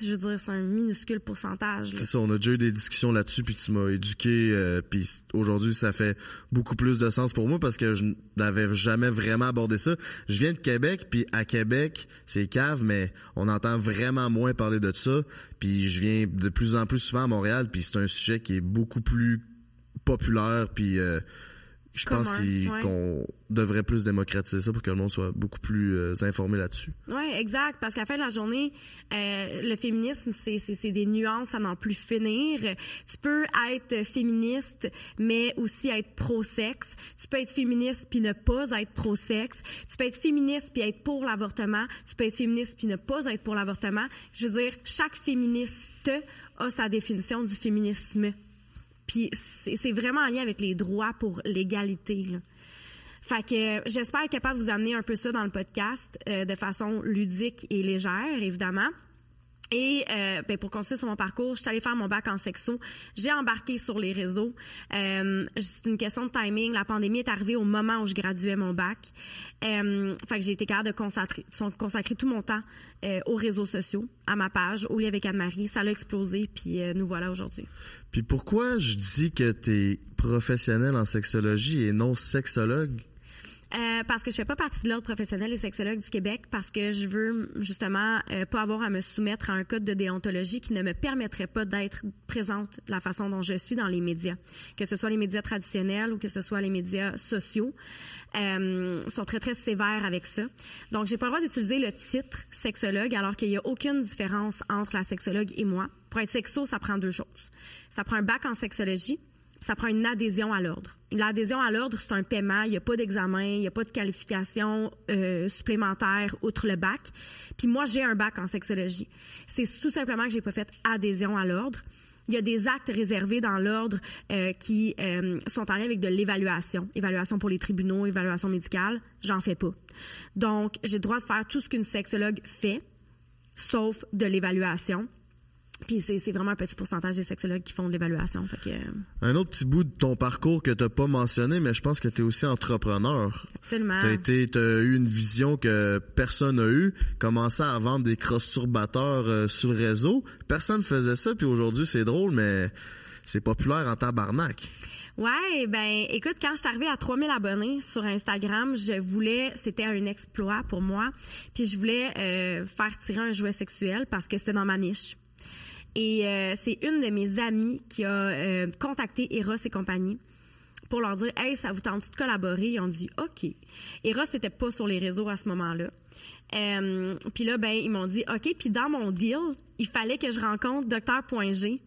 [SPEAKER 2] Je veux dire, c'est un minuscule pourcentage.
[SPEAKER 1] C'est ça, on a déjà eu des discussions là-dessus, puis tu m'as éduqué, euh, puis aujourd'hui, ça fait beaucoup plus de sens pour moi parce que je n'avais jamais vraiment abordé ça. Je viens de Québec, puis à Québec, c'est cave, mais on entend vraiment moins parler de ça. Puis je viens de plus en plus souvent à Montréal, puis c'est un sujet qui est beaucoup plus populaire, puis euh, je pense
[SPEAKER 2] ouais.
[SPEAKER 1] qu'on devrait plus démocratiser ça pour que le monde soit beaucoup plus euh, informé là-dessus.
[SPEAKER 2] Oui, exact. Parce qu'à la fin de la journée, euh, le féminisme, c'est des nuances à n'en plus finir. Tu peux être féministe, mais aussi être pro-sexe. Tu peux être féministe puis ne pas être pro-sexe. Tu peux être féministe puis être pour l'avortement. Tu peux être féministe puis ne pas être pour l'avortement. Je veux dire, chaque féministe a sa définition du féminisme. Puis c'est, vraiment en lien avec les droits pour l'égalité. Fait que j'espère être capable de vous amener un peu ça dans le podcast euh, de façon ludique et légère, évidemment. Et euh, ben, pour continuer sur mon parcours, je suis allée faire mon bac en sexo. J'ai embarqué sur les réseaux. Euh, c'est une question de timing. La pandémie est arrivée au moment où je graduais mon bac. Euh, fait que j'ai été capable de consacrer, tout mon temps euh, aux réseaux sociaux, à ma page, au lit avec Anne-Marie. Ça a explosé, puis nous voilà aujourd'hui.
[SPEAKER 1] Puis pourquoi je dis que tu es professionnel en sexologie et non sexologue?
[SPEAKER 2] Euh, parce que je fais pas partie de l'ordre professionnel des sexologues du Québec parce que je veux justement euh, pas avoir à me soumettre à un code de déontologie qui ne me permettrait pas d'être présente de la façon dont je suis dans les médias, que ce soit les médias traditionnels ou que ce soit les médias sociaux, euh, sont très très sévères avec ça. Donc j'ai pas le droit d'utiliser le titre sexologue alors qu'il y a aucune différence entre la sexologue et moi. Pour être sexo, ça prend deux choses. Ça prend un bac en sexologie ça prend une adhésion à l'ordre. L'adhésion à l'ordre, c'est un paiement. Il n'y a pas d'examen, il n'y a pas de qualification euh, supplémentaire outre le bac. Puis moi, j'ai un bac en sexologie. C'est tout simplement que j'ai pas fait adhésion à l'ordre. Il y a des actes réservés dans l'ordre euh, qui euh, sont en lien avec de l'évaluation. Évaluation pour les tribunaux, évaluation médicale. J'en fais pas. Donc, j'ai le droit de faire tout ce qu'une sexologue fait, sauf de l'évaluation. Puis c'est vraiment un petit pourcentage des sexologues qui font de l'évaluation. Que, euh,
[SPEAKER 1] Un autre petit bout de ton parcours que tu pas mentionné, mais je pense que tu es aussi entrepreneur.
[SPEAKER 2] absolument.
[SPEAKER 1] Tu as, t'as eu une vision que personne n'a eue, commencer à vendre des cross-turbateurs euh, sur le réseau. Personne faisait ça, puis aujourd'hui, c'est drôle, mais c'est populaire en tabarnak.
[SPEAKER 2] Ouais, ben écoute, quand je suis arrivée à 3000 abonnés sur Instagram, je voulais, c'était un exploit pour moi, puis je voulais euh, faire tirer un jouet sexuel parce que c'était dans ma niche. Et euh, c'est une de mes amies qui a euh, contacté Eros et compagnie pour leur dire Hey, ça vous tente de collaborer? Ils ont dit OK. Eros n'était pas sur les réseaux à ce moment-là. Euh, puis là, ben, ils m'ont dit OK. Puis dans mon deal, il fallait que je rencontre Docteur.g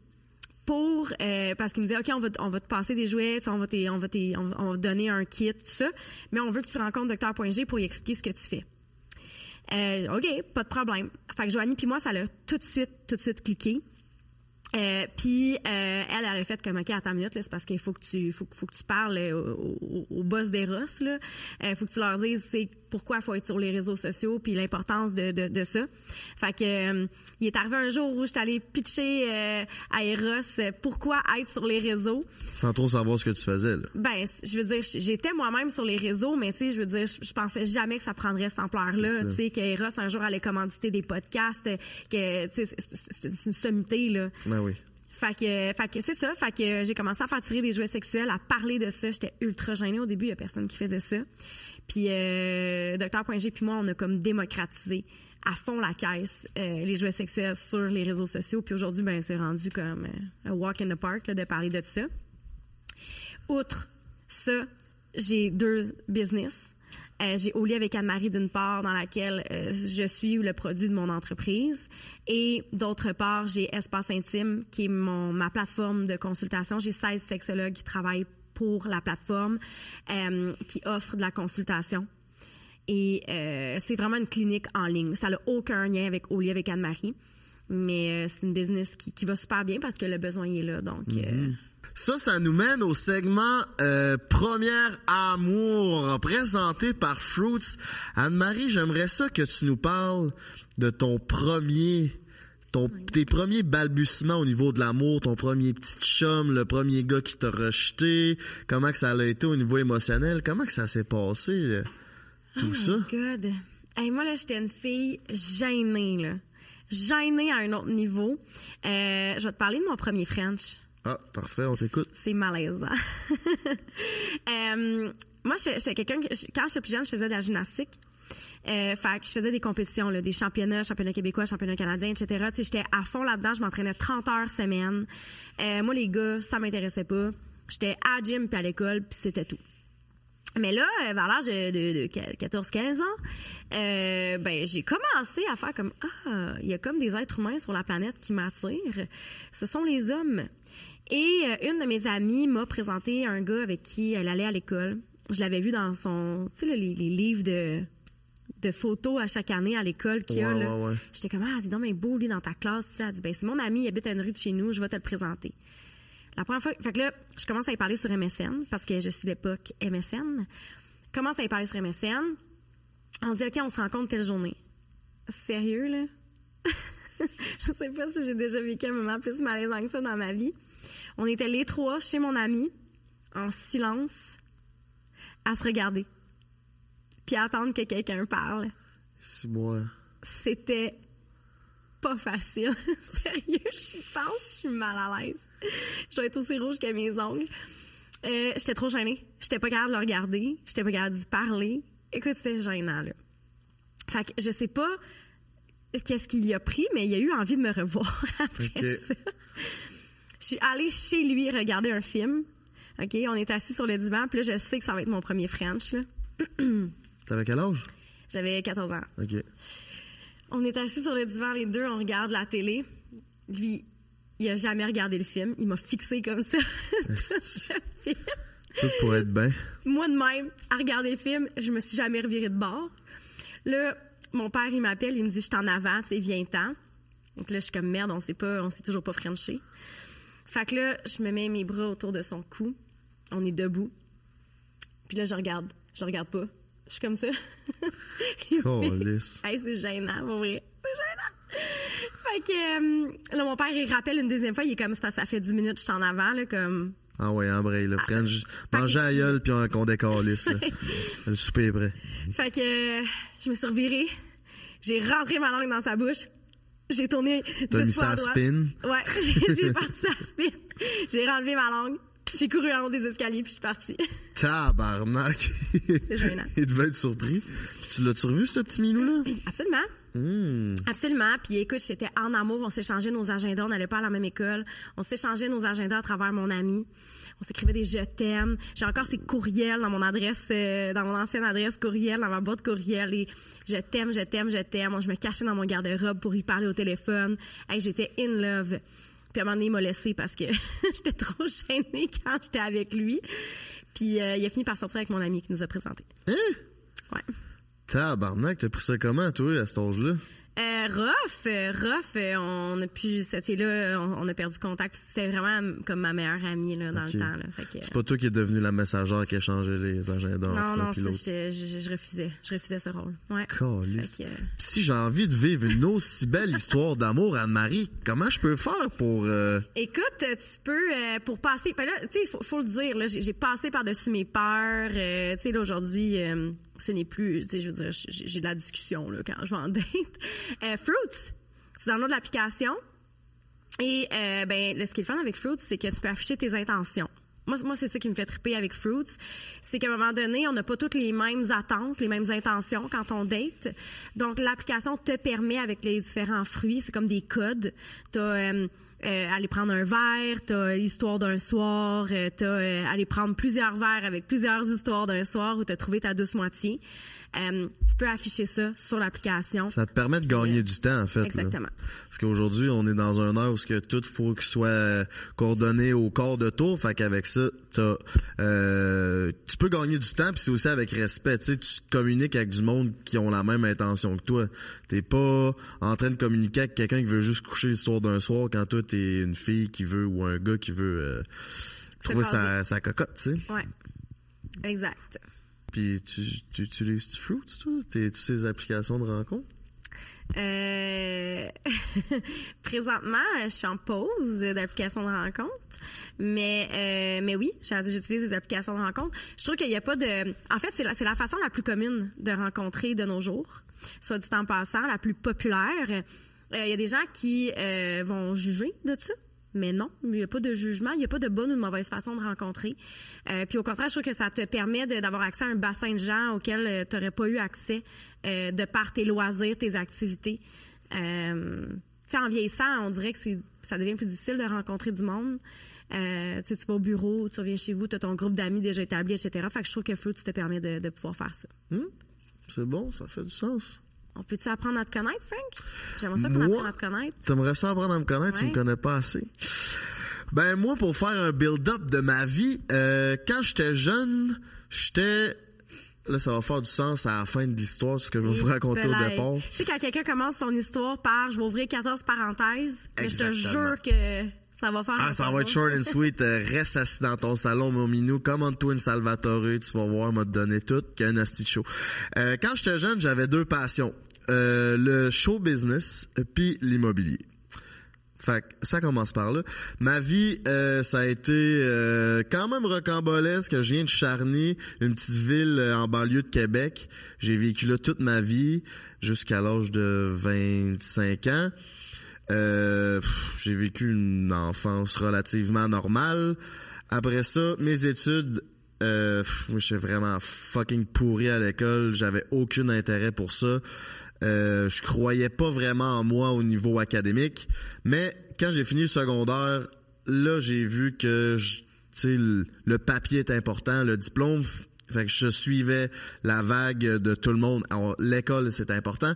[SPEAKER 2] pour parce qu'il me disait OK on va on va te passer des jouets on va on va on va, on va donner un kit tout ça mais on veut que tu rencontres docteur.g pour lui expliquer ce que tu fais OK pas de problème fait que Joanie puis moi ça l'a tout de suite tout de suite cliqué euh, puis euh, elle, elle a fait comme ok, attends une minute, c'est parce qu'il faut que tu, faut, faut que tu parles au, au, au boss des Ross, là. Euh, faut que tu leur dises c'est pourquoi il faut être sur les réseaux sociaux, puis l'importance de, de, de, ça. Fait que euh, il est arrivé un jour où j'étais allée pitcher euh, à Eros euh, pourquoi être sur les réseaux.
[SPEAKER 1] Sans trop savoir ce que tu faisais, là.
[SPEAKER 2] Ben, je veux dire, j'étais moi-même sur les réseaux, mais tu sais, je veux dire, je, je pensais jamais que ça prendrait cette ampleur-là. Tu sais, que Eros un jour allait commanditer des podcasts, que tu sais, c'est une sommité là.
[SPEAKER 1] Ben oui.
[SPEAKER 2] Fait que, fait que c'est ça. Fait que j'ai commencé à faire tirer des jouets sexuels, à parler de ça. J'étais ultra gênée au début. Il y a personne qui faisait ça. Puis, euh, Docteur.g puis moi, on a comme démocratisé à fond la caisse euh, les jouets sexuels sur les réseaux sociaux. Puis aujourd'hui, ben, c'est rendu comme euh, un walk in the park de parler de ça. Outre ça, j'ai deux business. Euh, j'ai Au avec Anne-Marie d'une part, dans laquelle euh, je suis le produit de mon entreprise. Et d'autre part, j'ai Espace Intime, qui est mon, ma plateforme de consultation. J'ai 16 sexologues qui travaillent pour la plateforme, euh, qui offre de la consultation. Et c'est vraiment une clinique en ligne. Ça n'a aucun lien avec Au avec Anne-Marie. Mais c'est une business qui, qui, va super bien parce que le besoin est là. Donc, mm -hmm.
[SPEAKER 1] Ça, ça nous mène au segment euh, Première Amour, présenté par Fruits. Anne-Marie, j'aimerais ça que tu nous parles de ton premier, ton, tes premiers balbutiements au niveau de l'amour, ton premier petit chum, le premier gars qui t'a rejeté, comment que ça a été au niveau émotionnel, comment que ça s'est passé, euh, tout
[SPEAKER 2] oh
[SPEAKER 1] ça?
[SPEAKER 2] God. Hey, moi, là, j'étais une fille gênée, là. Gênée à un autre niveau. Euh, je vais te parler de mon premier French.
[SPEAKER 1] Ah, parfait, on t'écoute.
[SPEAKER 2] C'est malaisant. euh, moi, j'étais quelqu'un que, quand j'étais plus jeune, je faisais de la gymnastique. Euh, fait que je faisais des compétitions, des championnats, championnats québécois, championnats canadiens, etc. J'étais à fond là-dedans. Je m'entraînais 30 heures semaine. Euh, moi, les gars, ça m'intéressait pas. J'étais à gym puis à l'école, puis c'était tout. Mais là, vers l'âge de, de, de 14-15 ans, euh, ben j'ai commencé à faire comme ah, il y a comme des êtres humains sur la planète qui m'attirent. Ce sont les hommes. Et euh, une de mes amies m'a présenté un gars avec qui elle allait à l'école. Je l'avais vu dans son, tu sais, les, les, livres de, de photos à chaque année à l'école qu'il y a.
[SPEAKER 1] Ouais,
[SPEAKER 2] là.
[SPEAKER 1] ouais, ouais.
[SPEAKER 2] J'étais comme, ah, c'est donc beau, lui, dans ta classe. Elle dit, ben, c'est mon ami, il habite à une rue de chez nous, je vais te le présenter. La première fois, fait que là, je commence à y parler sur MSN, parce que je suis l'époque MSN. Je commence à y parler sur MSN. On se dit, OK, on se rencontre telle journée. Sérieux, là? je sais pas si j'ai déjà vécu un moment plus malaisant que ça dans ma vie. On était les trois chez mon ami, en silence, à se regarder, puis à attendre que quelqu'un parle.
[SPEAKER 1] C'est moi.
[SPEAKER 2] C'était pas facile. Sérieux, j'y pense, je suis mal à l'aise. Je dois être aussi rouge que mes ongles. Euh, j'étais trop gênée. J'étais pas capable de le regarder. J'étais pas capable d'y parler. Écoute, c'était gênant, là. Fait que je sais pas qu'est-ce qu'il y a pris, mais il a eu envie de me revoir après ça. Je suis allée chez lui regarder un film. OK, on est assis sur le divan, puis là, je sais que ça va être mon premier French, là.
[SPEAKER 1] T'avais quel âge?
[SPEAKER 2] J'avais 14 ans.
[SPEAKER 1] OK.
[SPEAKER 2] On est assis sur le divan, les deux, on regarde la télé. Lui, il a jamais regardé le film. Il m'a fixé comme ça.
[SPEAKER 1] Esti.
[SPEAKER 2] Le film.
[SPEAKER 1] Tout pour être bien.
[SPEAKER 2] Moi de même, à regarder le film, je me suis jamais revirée de bord. Là, mon père, il m'appelle, il me dit, je suis en avant, tu sais, viens-t'en. Donc là, je suis comme merde, on sait pas, on s'est toujours pas frenché. Fait que là, je me mets mes bras autour de son cou. On est debout. Là, je regarde. Je le regarde pas. Je suis comme ça. Hey, c'est gênant, pour vrai. C'est gênant. Fait que euh, là, mon père, il rappelle une deuxième fois. Il est comme, c'est parce que ça fait 10 minutes je suis en avant, là, comme.
[SPEAKER 1] Ah ouais, embraye, là. French. Manger à gueule, puis on, qu'on décalisse, là. Le souper est prêt.
[SPEAKER 2] Fait que euh, je me suis revirée. J'ai rentré ma langue dans sa bouche. J'ai tourné
[SPEAKER 1] T'as mis ça
[SPEAKER 2] à
[SPEAKER 1] spin?
[SPEAKER 2] Ouais, j'ai parti à spin. J'ai renlevé ma langue. J'ai couru en haut des escaliers puis je suis partie.
[SPEAKER 1] Tabarnak.
[SPEAKER 2] C'est gênant.
[SPEAKER 1] Il devait être surpris. Puis tu l'as-tu revu, ce petit minou-là?
[SPEAKER 2] Absolument.
[SPEAKER 1] Hum.
[SPEAKER 2] Absolument. Puis écoute, j'étais en amour. On s'échangeait nos agendas. On n'allait pas à la même école. On s'échangeait nos agendas à travers mon ami. On s'écrivait des je t'aime. J'ai encore ses courriels dans mon adresse, euh, dans mon ancienne adresse courriel, dans ma boîte courriel. Et je t'aime, je t'aime, je t'aime. Je me cachais dans mon garde-robe pour y parler au téléphone. Hey, j'étais in love. Puis à un moment donné, il m'a laissé parce que j'étais trop gênée quand j'étais avec lui. Puis euh, il a fini par sortir avec mon ami qui nous a présenté.
[SPEAKER 1] Hein?
[SPEAKER 2] Ouais.
[SPEAKER 1] Tabarnak, t'as pris ça comment, toi, à cet âge-là?
[SPEAKER 2] Euh, rough, euh, rough, euh, on a pu, cette fille-là, on, on a perdu contact. C'était vraiment comme ma meilleure amie là, dans le temps. Là. Fait que,
[SPEAKER 1] C'est pas toi qui es devenu la messagère qui a changé les agendas
[SPEAKER 2] non, non, j'étais- je, je- refusais. Je refusais ce rôle. Ouais. Que, euh,
[SPEAKER 1] si j'ai envie de vivre une aussi belle histoire d'amour, Anne-Marie, comment je peux faire pour... euh,
[SPEAKER 2] Écoute, tu peux, euh, pour passer, ben là, tu sais, il faut, faut le dire, là, j'ai j'ai passé par-dessus mes peurs. euh, tu sais, là, aujourd'hui, euh, ce n'est plus, tu sais, je veux dire, j'ai de la discussion, là, quand je vais en date. Euh, Fruits, tu downloads l'application. Et, euh, ben, ce qui est fun avec Fruits, c'est que tu peux afficher tes intentions. Moi, moi c'est ça qui me fait triper avec Fruits. C'est qu'à un moment donné, on n'a pas toutes les mêmes attentes, les mêmes intentions quand on date. Donc, l'application te permet, avec les différents fruits, c'est comme des codes. T'as euh, euh, aller prendre un verre, t'as l'histoire d'un soir, euh, t'as euh, aller prendre plusieurs verres avec plusieurs histoires d'un soir où t'as trouvé ta douce moitié. Tu peux afficher ça sur l'application.
[SPEAKER 1] Ça te permet de gagner du temps, en fait. là.
[SPEAKER 2] Exactement.
[SPEAKER 1] Parce qu'aujourd'hui, on est dans un heure où ce que tout faut qu'il soit coordonné au corps de tour. Fait qu'avec ça, t'as, tu peux gagner du temps, puis c'est aussi avec respect. Tu sais, tu communiques avec du monde qui ont la même intention que toi. T'es pas en train de communiquer avec quelqu'un qui veut juste coucher l'histoire d'un soir quand toi t'es une fille qui veut ou un gars qui veut euh, trouver sa, sa cocotte, tu sais.
[SPEAKER 2] Ouais. Exact.
[SPEAKER 1] Puis tu, tu utilises tu Fruits, toi? T'es tu ces applications de rencontre?
[SPEAKER 2] Euh, présentement, je suis en pause d'application de rencontre, mais euh, mais oui, j'utilise des applications de rencontre. Je trouve qu'il n'y a pas de, en fait, c'est la, c'est la façon la plus commune de rencontrer de nos jours, soit dit en passant, la plus populaire. Euh, Il y a des gens qui euh, vont juger de ça. Mais non, il n'y a pas de jugement, il n'y a pas de bonne ou de mauvaise façon de rencontrer. Euh, puis au contraire, je trouve que ça te permet d'avoir accès à un bassin de gens auquel tu n'aurais pas eu accès de par tes loisirs, tes activités. Euh, tu sais, en vieillissant, on dirait que ça devient plus difficile de rencontrer du monde. Tu tu vas au bureau, tu reviens chez vous, tu as ton groupe d'amis déjà établi, etc. Fait que je trouve que Fruit te permet de, de pouvoir faire ça.
[SPEAKER 1] C'est bon, ça fait du sens.
[SPEAKER 2] On peut-tu apprendre à te connaître, Frank? J'aimerais ça qu'on apprenne à te connaître.
[SPEAKER 1] T'aimerais ça apprendre à me connaître, tu
[SPEAKER 2] Ouais.
[SPEAKER 1] me connais pas assez. Ben moi, pour faire un build-up de ma vie, euh, quand j'étais jeune, j'étais... Là, ça va faire du sens à la fin de l'histoire, ce que je vais vous raconter au départ.
[SPEAKER 2] Tu sais, quand quelqu'un commence son histoire par je vais ouvrir 14 parenthèses, mais je te jure que ça va faire.
[SPEAKER 1] Ah, ça va être short and sweet. Euh, reste assis dans ton salon, mon minou. Commande-toi une Salvatore. Tu vas voir, m'a donné tout. Qu'il y a un asti show. Euh, quand j'étais jeune, j'avais deux passions. Euh, le show business puis l'immobilier. Fait ça commence par là. Ma vie, euh, ça a été euh, quand même rocambolesque. Je viens de Charny, une petite ville en banlieue de Québec. J'ai vécu là toute ma vie jusqu'à l'âge de 25 ans. J'ai vécu une enfance relativement normale. Après ça, mes études, euh, j'étais vraiment fucking pourri à l'école. J'avais aucun intérêt pour ça. Euh, je croyais pas vraiment en moi au niveau académique. Mais quand j'ai fini le secondaire, là, j'ai vu que le, le papier est important, le diplôme. je suivais la vague de tout le monde. L'école, c'est important.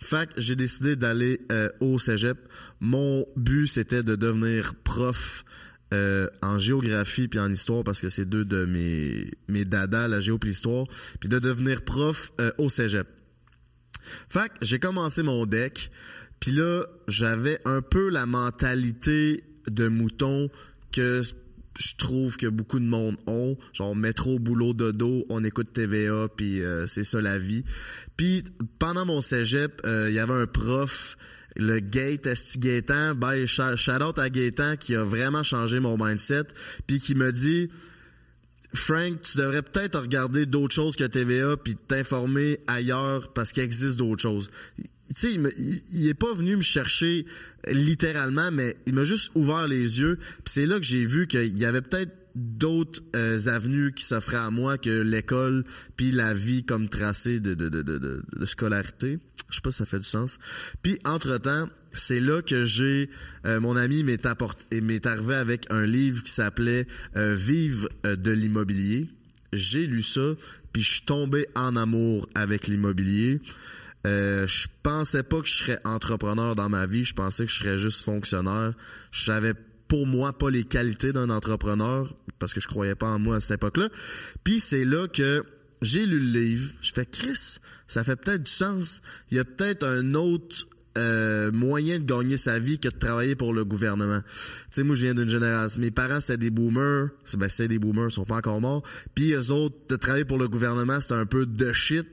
[SPEAKER 1] Fait j'ai décidé d'aller euh, au cégep. Mon but, c'était de devenir prof euh, en géographie puis en histoire parce que c'est deux de mes, mes dadas, la géo puis l'histoire. Puis de devenir prof euh, au cégep. Fait que j'ai commencé mon deck, puis là, j'avais un peu la mentalité de mouton que je trouve que beaucoup de monde ont, genre métro, boulot, dodo, on écoute TVA, puis euh, c'est ça la vie. Puis pendant mon cégep, euh, il y avait un prof, le Gate Esti Gaétan, ben, shout out à Gaétan qui a vraiment changé mon mindset, puis qui me dit Frank, tu devrais peut-être regarder d'autres choses que TVA puis t'informer ailleurs parce qu'il existe d'autres choses. Tu sais, il, il- est pas venu me chercher littéralement, mais il m'a juste ouvert les yeux. Puis c'est là que j'ai vu qu'il y avait peut-être d'autres euh, avenues qui s'offraient à moi que l'école puis la vie comme tracé de, de, de- de scolarité. Je sais pas si ça fait du sens. Puis entre-temps, c'est là que j'ai euh, mon ami m'est arrivé avec un livre qui s'appelait euh, Vivre euh, de l'immobilier. J'ai lu ça, puis je suis tombé en amour avec l'immobilier. Euh, je pensais pas que je serais entrepreneur dans ma vie, je pensais que je serais juste fonctionnaire. Je pour moi pas les qualités d'un entrepreneur parce que je croyais pas en moi à cette époque-là. Puis c'est là que j'ai lu le livre, je fais Chris, ça fait peut-être du sens. Il y a peut-être un autre euh, moyen de gagner sa vie que de travailler pour le gouvernement. Tu sais, moi, je viens d'une génération. Mes parents, c'était des boomers. C'est- Ben, c'est des boomers, ils sont pas encore morts. Puis eux autres, de travailler pour le gouvernement, c'était un peu de shit.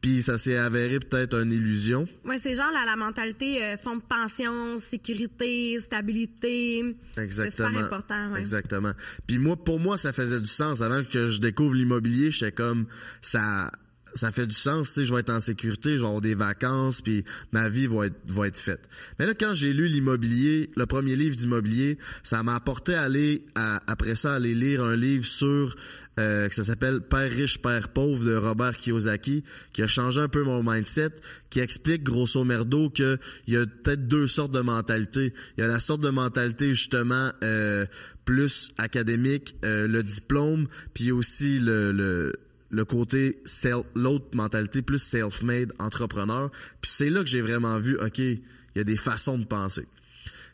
[SPEAKER 1] Puis ça s'est avéré peut-être une illusion.
[SPEAKER 2] Ouais, c'est genre la, la mentalité euh, fonds de pension, sécurité, stabilité. C'est
[SPEAKER 1] Exactement.
[SPEAKER 2] super important. ouais.
[SPEAKER 1] Exactement. Puis moi, pour moi, ça faisait du sens. Avant que je découvre l'immobilier, j'étais comme ça. Ça fait du sens, tu sais, je vais être en sécurité, je vais avoir des vacances, puis ma vie va être, va être faite. Mais là, quand j'ai lu l'immobilier, le premier livre d'immobilier, ça m'a apporté à aller, à- après ça, aller lire un livre sur, euh, que ça s'appelle Père riche, Père pauvre de Robert Kiyosaki, qui a changé un peu mon mindset, qui explique grosso merdo que il y a peut-être deux sortes de mentalités. Il y a la sorte de mentalité justement euh, plus académique, euh, le diplôme, puis aussi le, le le côté l'autre mentalité plus self-made, entrepreneur. Puis c'est là que j'ai vraiment vu, OK, il y a des façons de penser.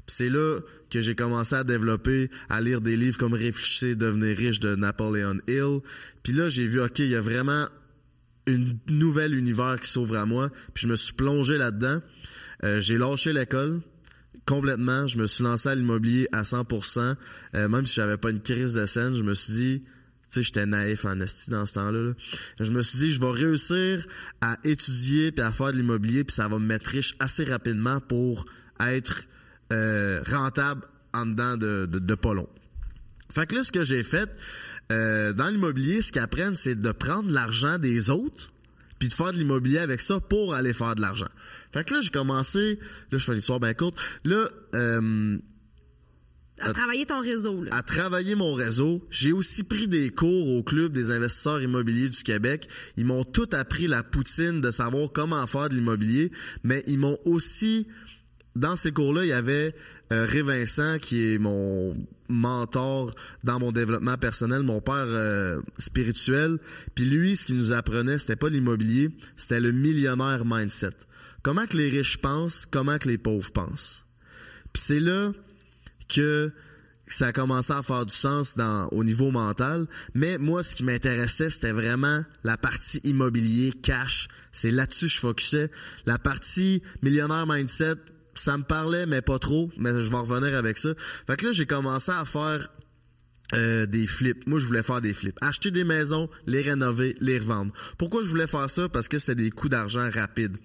[SPEAKER 1] Puis c'est là que j'ai commencé à développer, à lire des livres comme Réfléchissez, devenir riche de Napoleon Hill. Puis là, j'ai vu, OK, il y a vraiment une nouvel univers qui s'ouvre à moi. Puis je me suis plongé là-dedans. Euh, j'ai lâché l'école complètement. Je me suis lancé à l'immobilier à 100%. Euh, même si j'avais pas une crise de scène, je me suis dit, sais, j'étais naïf en esti dans ce temps-là. là. Je me suis dit, je vais réussir à étudier puis à faire de l'immobilier puis ça va me mettre riche assez rapidement pour être euh, rentable en dedans de, de, pas long. Fait que là, ce que j'ai fait, euh, dans l'immobilier, ce qu'ils apprennent, c'est de prendre l'argent des autres puis de faire de l'immobilier avec ça pour aller faire de l'argent. Fait que là, j'ai commencé, là, je fais l'histoire bien courte. Là, euh,
[SPEAKER 2] À travailler ton réseau. Là.
[SPEAKER 1] à travailler mon réseau. J'ai aussi pris des cours au Club des investisseurs immobiliers du Québec. Ils m'ont tout appris la poutine de savoir comment faire de l'immobilier, mais ils m'ont aussi, dans ces cours-là, il y avait euh, Ré Vincent, qui est mon mentor dans mon développement personnel, mon père euh, spirituel. Puis lui, ce qu'il nous apprenait, c'était pas l'immobilier, c'était le millionnaire mindset. Comment que les riches pensent, comment que les pauvres pensent. Puis c'est là que ça a commencé à faire du sens au niveau mental. Mais moi, ce qui m'intéressait, c'était vraiment la partie immobilier, cash. C'est là-dessus que je focusais. La partie millionnaire mindset, ça me parlait, mais pas trop. Mais je vais en revenir avec ça. Fait que là, j'ai commencé à faire euh, des flips. Moi, je voulais faire des flips. Acheter des maisons, les rénover, les revendre. Pourquoi je voulais faire ça? Parce que c'était des coûts d'argent rapides.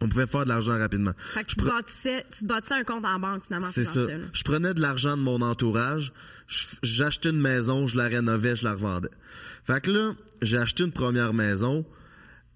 [SPEAKER 1] On pouvait faire de l'argent rapidement.
[SPEAKER 2] Fait que tu,
[SPEAKER 1] pre-
[SPEAKER 2] bâtissais, tu te bâtissais un compte en banque, finalement.
[SPEAKER 1] c'est ça. Je prenais de l'argent de mon entourage, j'achetais une maison, je la rénovais, je la revendais. Fait que là, j'ai acheté une première maison.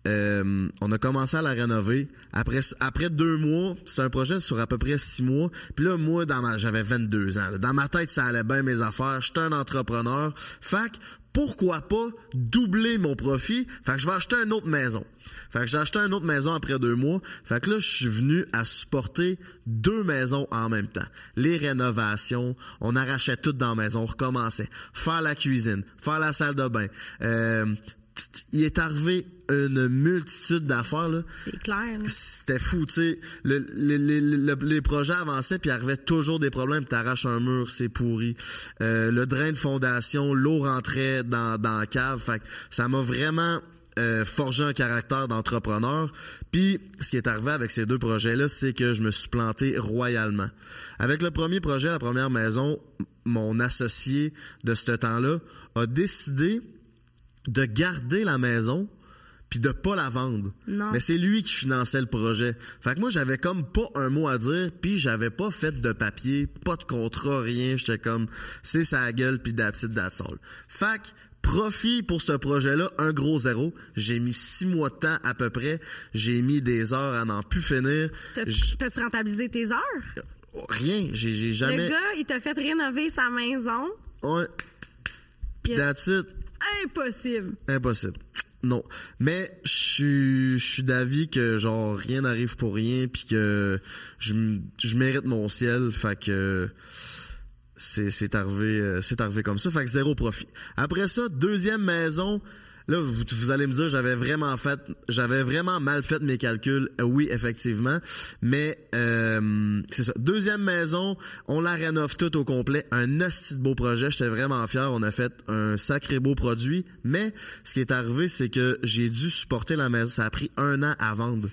[SPEAKER 1] euh, on a commencé à la rénover. Après, après deux mois, c'était un projet sur à peu près six mois. Puis là, moi, dans ma, j'avais 22 ans. là. Dans ma tête, ça allait bien mes affaires. J'étais un entrepreneur. Fait que, pourquoi pas doubler mon profit? Fait que je vais acheter une autre maison. Fait que j'ai acheté une autre maison après deux mois. Fait que là, je suis venu à supporter deux maisons en même temps. Les rénovations, on arrachait tout dans la maison, on recommençait. Faire la cuisine, faire la salle de bain. Euh, il est arrivé une multitude d'affaires, là.
[SPEAKER 2] C'est clair. là.
[SPEAKER 1] C'était fou, tu sais. Le- le- le- le- les projets avançaient, puis il arrivait toujours des problèmes. T'arraches un mur, c'est pourri. Euh, le drain de fondation, l'eau rentrait dans, dans la cave. Fait que ça m'a vraiment euh, forgé un caractère d'entrepreneur. Puis, ce qui est arrivé avec ces deux projets-là, c'est que je me suis planté royalement. Avec le premier projet, la première maison, mon associé de ce temps-là a décidé de garder la maison puis de pas la vendre.
[SPEAKER 2] Non.
[SPEAKER 1] Mais c'est lui qui finançait le projet. Fait que moi, j'avais comme pas un mot à dire, puis j'avais pas fait de papier, pas de contrat, rien. J'étais comme, c'est sa gueule, puis that's it, that's all. Fait que, profit pour ce projet-là, un gros zéro. J'ai mis six mois de temps à peu près. J'ai mis des heures à n'en plus finir.
[SPEAKER 2] T'as- T'as-tu rentabilisé tes heures?
[SPEAKER 1] Rien. J'ai jamais...
[SPEAKER 2] Le gars, il t'a fait rénover sa maison.
[SPEAKER 1] Ouais. Puis that's it.
[SPEAKER 2] Impossible.
[SPEAKER 1] Impossible. Non. Mais je suis- d'avis que genre rien n'arrive pour rien puis que je, mérite mon ciel. Fait que c'est c'est arrivé euh, c'est arrivé comme ça. Fait que zéro profit. Après ça, deuxième maison. Là, vous, allez me dire, j'avais vraiment fait, j'avais vraiment mal fait mes calculs. Euh, oui, effectivement, mais euh, c'est ça. Deuxième maison, on la rénove tout au complet. Un hostie de beau projet. J'étais vraiment fier. On a fait un sacré beau produit. Mais ce qui est arrivé, c'est que j'ai dû supporter la maison. Ça a pris un an à vendre.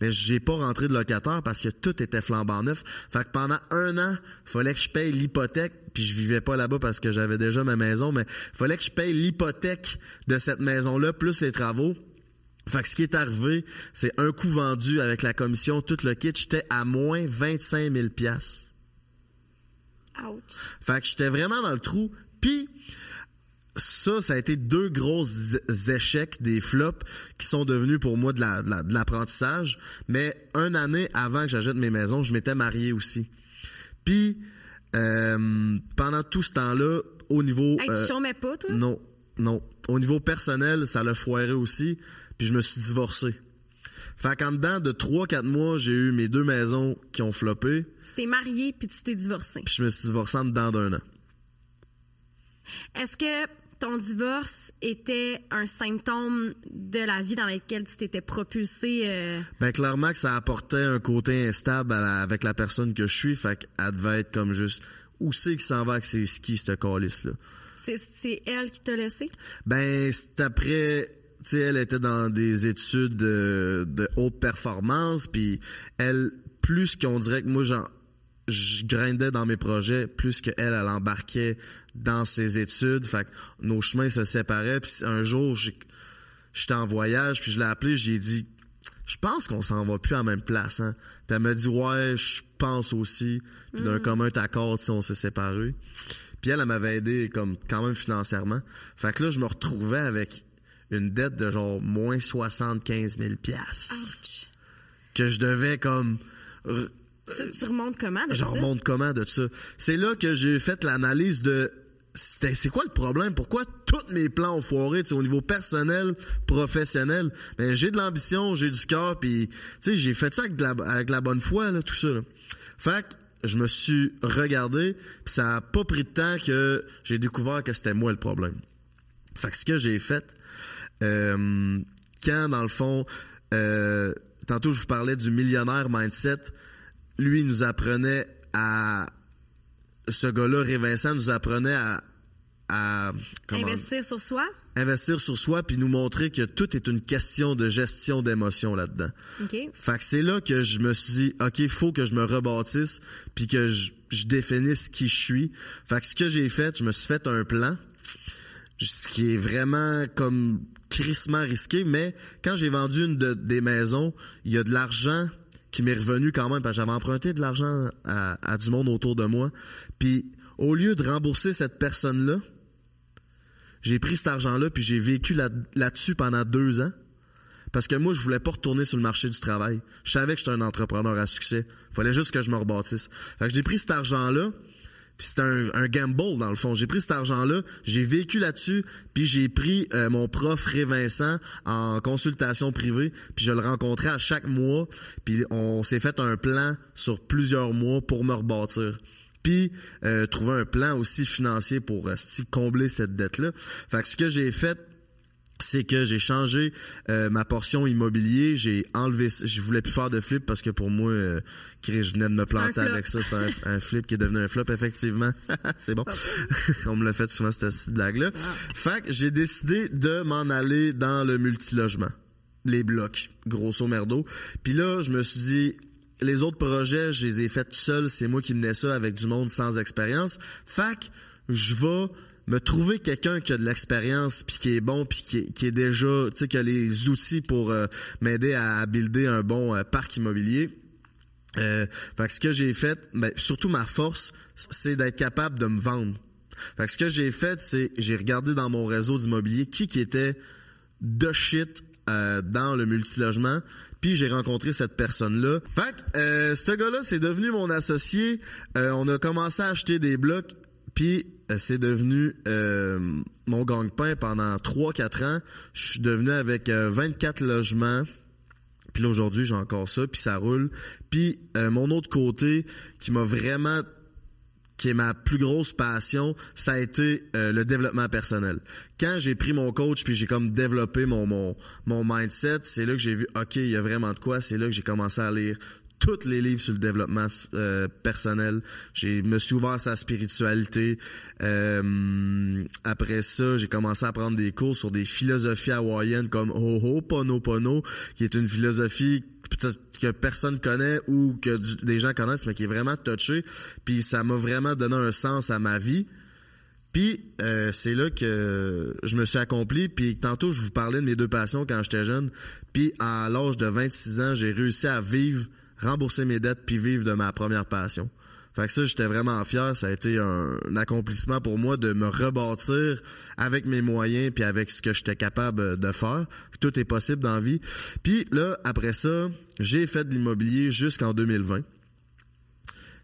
[SPEAKER 1] Mais j'ai pas rentré de locataire parce que tout était flambant neuf. Fait que pendant un an, fallait que je paye l'hypothèque, puis je vivais pas là-bas parce que j'avais déjà ma maison, mais fallait que je paye l'hypothèque de cette maison-là, plus les travaux. Fait que ce qui est arrivé, c'est un coup vendu avec la commission, tout le kit, j'étais à moins 25 000 piastres.
[SPEAKER 2] Ouch.
[SPEAKER 1] Fait que j'étais vraiment dans le trou. Puis ça, ça a été deux gros échecs, des flops qui sont devenus pour moi de la- de la- de l'apprentissage. Mais une année avant que j'achète mes maisons, je m'étais marié aussi. Puis euh, pendant tout ce temps-là, au niveau
[SPEAKER 2] Hey,
[SPEAKER 1] euh,
[SPEAKER 2] tu chômais pas, toi?
[SPEAKER 1] non, non, au niveau personnel, ça l'a foiré aussi. Puis je me suis divorcé. Fait qu'en dedans de 3-4 mois, j'ai eu mes deux maisons qui ont floppé.
[SPEAKER 2] Tu t'es marié puis tu t'es divorcé.
[SPEAKER 1] Puis je me suis divorcé en dedans d'un an.
[SPEAKER 2] Est-ce que ton divorce était un symptôme de la vie dans laquelle tu t'étais propulsé? euh,
[SPEAKER 1] Ben clairement que ça apportait un côté instable à la- avec la personne que je suis, fait qu'elle devait être comme juste où c'est qu'il s'en va avec ses skis, ce calice là.
[SPEAKER 2] c'est, elle qui t'a laissé?
[SPEAKER 1] Ben c'est après tu sais elle était dans des études de, de haute performance puis elle plus qu'on dirait que moi j'en je grindais dans mes projets plus qu'elle elle embarquait dans ses études, fait que nos chemins se séparaient puis un jour j'étais en voyage, puis je l'ai appelé, j'ai dit je pense qu'on s'en va plus à la même place. Hein. Puis elle m'a dit ouais, je pense aussi. Puis d'un commun accord, on s'est séparés. Puis elle, elle m'avait aidé comme quand même financièrement. Fait que là, je me retrouvais avec une dette de genre moins 75 000 piastres que je devais comme
[SPEAKER 2] Tu, tu remontes comment? de
[SPEAKER 1] je
[SPEAKER 2] ça?
[SPEAKER 1] remonte comment de ça? C'est là que j'ai fait l'analyse de c'était- c'est quoi le problème? Pourquoi tous mes plans ont foiré au niveau personnel, professionnel? Ben, j'ai de l'ambition, j'ai du cœur, puis j'ai fait ça avec, de la, avec la bonne foi, là, tout ça. là. Fait que je me suis regardé, puis ça a pas pris de temps que j'ai découvert que c'était moi le problème. Fait que ce que j'ai fait, euh, quand dans le fond, euh, tantôt je vous parlais du millionnaire mindset, lui il nous apprenait à ce gars-là, Ray Vincent, nous apprenait à, à comment-
[SPEAKER 2] Investir sur soi?
[SPEAKER 1] investir sur soi puis nous montrer que tout est une question de gestion d'émotions là-dedans.
[SPEAKER 2] OK.
[SPEAKER 1] Fait que c'est là que je me suis dit, OK, il faut que je me rebâtisse puis que je, je définisse qui je suis. Fait que ce que j'ai fait, je me suis fait un plan. ce qui est vraiment comme crissement risqué, mais quand j'ai vendu une de- des maisons, il y a de l'argent qui m'est revenu quand même, parce que j'avais emprunté de l'argent à, du monde autour de moi. Puis au lieu de rembourser cette personne-là, j'ai pris cet argent-là, puis j'ai vécu là- là-dessus pendant deux ans. Parce que moi, je voulais pas retourner sur le marché du travail. Je savais que j'étais un entrepreneur à succès. Fallait juste que je me rebâtisse. Fait j'ai pris cet argent-là, puis c'était un, un gamble dans le fond. J'ai pris cet argent-là, j'ai vécu là-dessus, puis j'ai pris euh, mon prof Ré Vincent en consultation privée, puis je le rencontrais à chaque mois, puis on s'est fait un plan sur plusieurs mois pour me rebâtir. Puis euh, trouver un plan aussi financier pour euh, combler cette dette-là. Fait que ce que j'ai fait, c'est que j'ai changé euh, ma portion immobilier, j'ai enlevé je voulais plus faire de flip parce que pour moi euh, Chris, je venais de me planter avec ça, c'est un, un flip qui est devenu un flop effectivement. c'est bon. On me l'a fait souvent cette blague là. Fait que j'ai décidé de m'en aller dans le multilogement, les blocs, grosso merdo. Puis là, je me suis dit les autres projets, je les ai faits tout seul, c'est moi qui menais ça avec du monde sans expérience. Fait que je vais me trouver quelqu'un qui a de l'expérience puis qui est bon puis qui, qui est déjà tu sais qui a les outils pour euh, m'aider à builder un bon euh, parc immobilier euh, fait que ce que j'ai fait ben, surtout ma force c'est d'être capable de me vendre fait que ce que j'ai fait c'est j'ai regardé dans mon réseau d'immobilier qui qui était de shit dans le multilogement. Puis j'ai rencontré cette personne-là. Fait que ce gars-là, c'est devenu mon associé. On a commencé à acheter des blocs. Puis c'est devenu euh, mon gang-pain pendant 3-4 ans. Je suis devenu avec euh, 24 logements. Puis là, aujourd'hui, j'ai encore ça, puis ça roule. Puis euh, mon autre côté, qui m'a vraiment qui est ma plus grosse passion, ça a été euh, le développement personnel. Quand j'ai pris mon coach puis j'ai comme développé mon mon, mon mindset, c'est là que j'ai vu OK, il y a vraiment de quoi, c'est là que j'ai commencé à lire tous les livres sur le développement euh, personnel. J'ai me suis ouvert à sa spiritualité. Euh, après ça, j'ai commencé à prendre des cours sur des philosophies hawaïennes comme Ho'oponopono, qui est une philosophie que personne connaît ou que des gens connaissent, mais qui est vraiment touché. Puis ça m'a vraiment donné un sens à ma vie. Puis euh, c'est là que je me suis accompli. Puis tantôt, je vous parlais de mes deux passions quand j'étais jeune. Puis à l'âge de 26 ans, j'ai réussi à vivre, rembourser mes dettes, puis vivre de ma première passion. Fait que ça, j'étais vraiment fier. Ça a été un, accomplissement pour moi de me rebâtir avec mes moyens puis avec ce que j'étais capable de faire. Tout est possible dans la vie. Puis là, après ça, j'ai fait de l'immobilier jusqu'en 2020.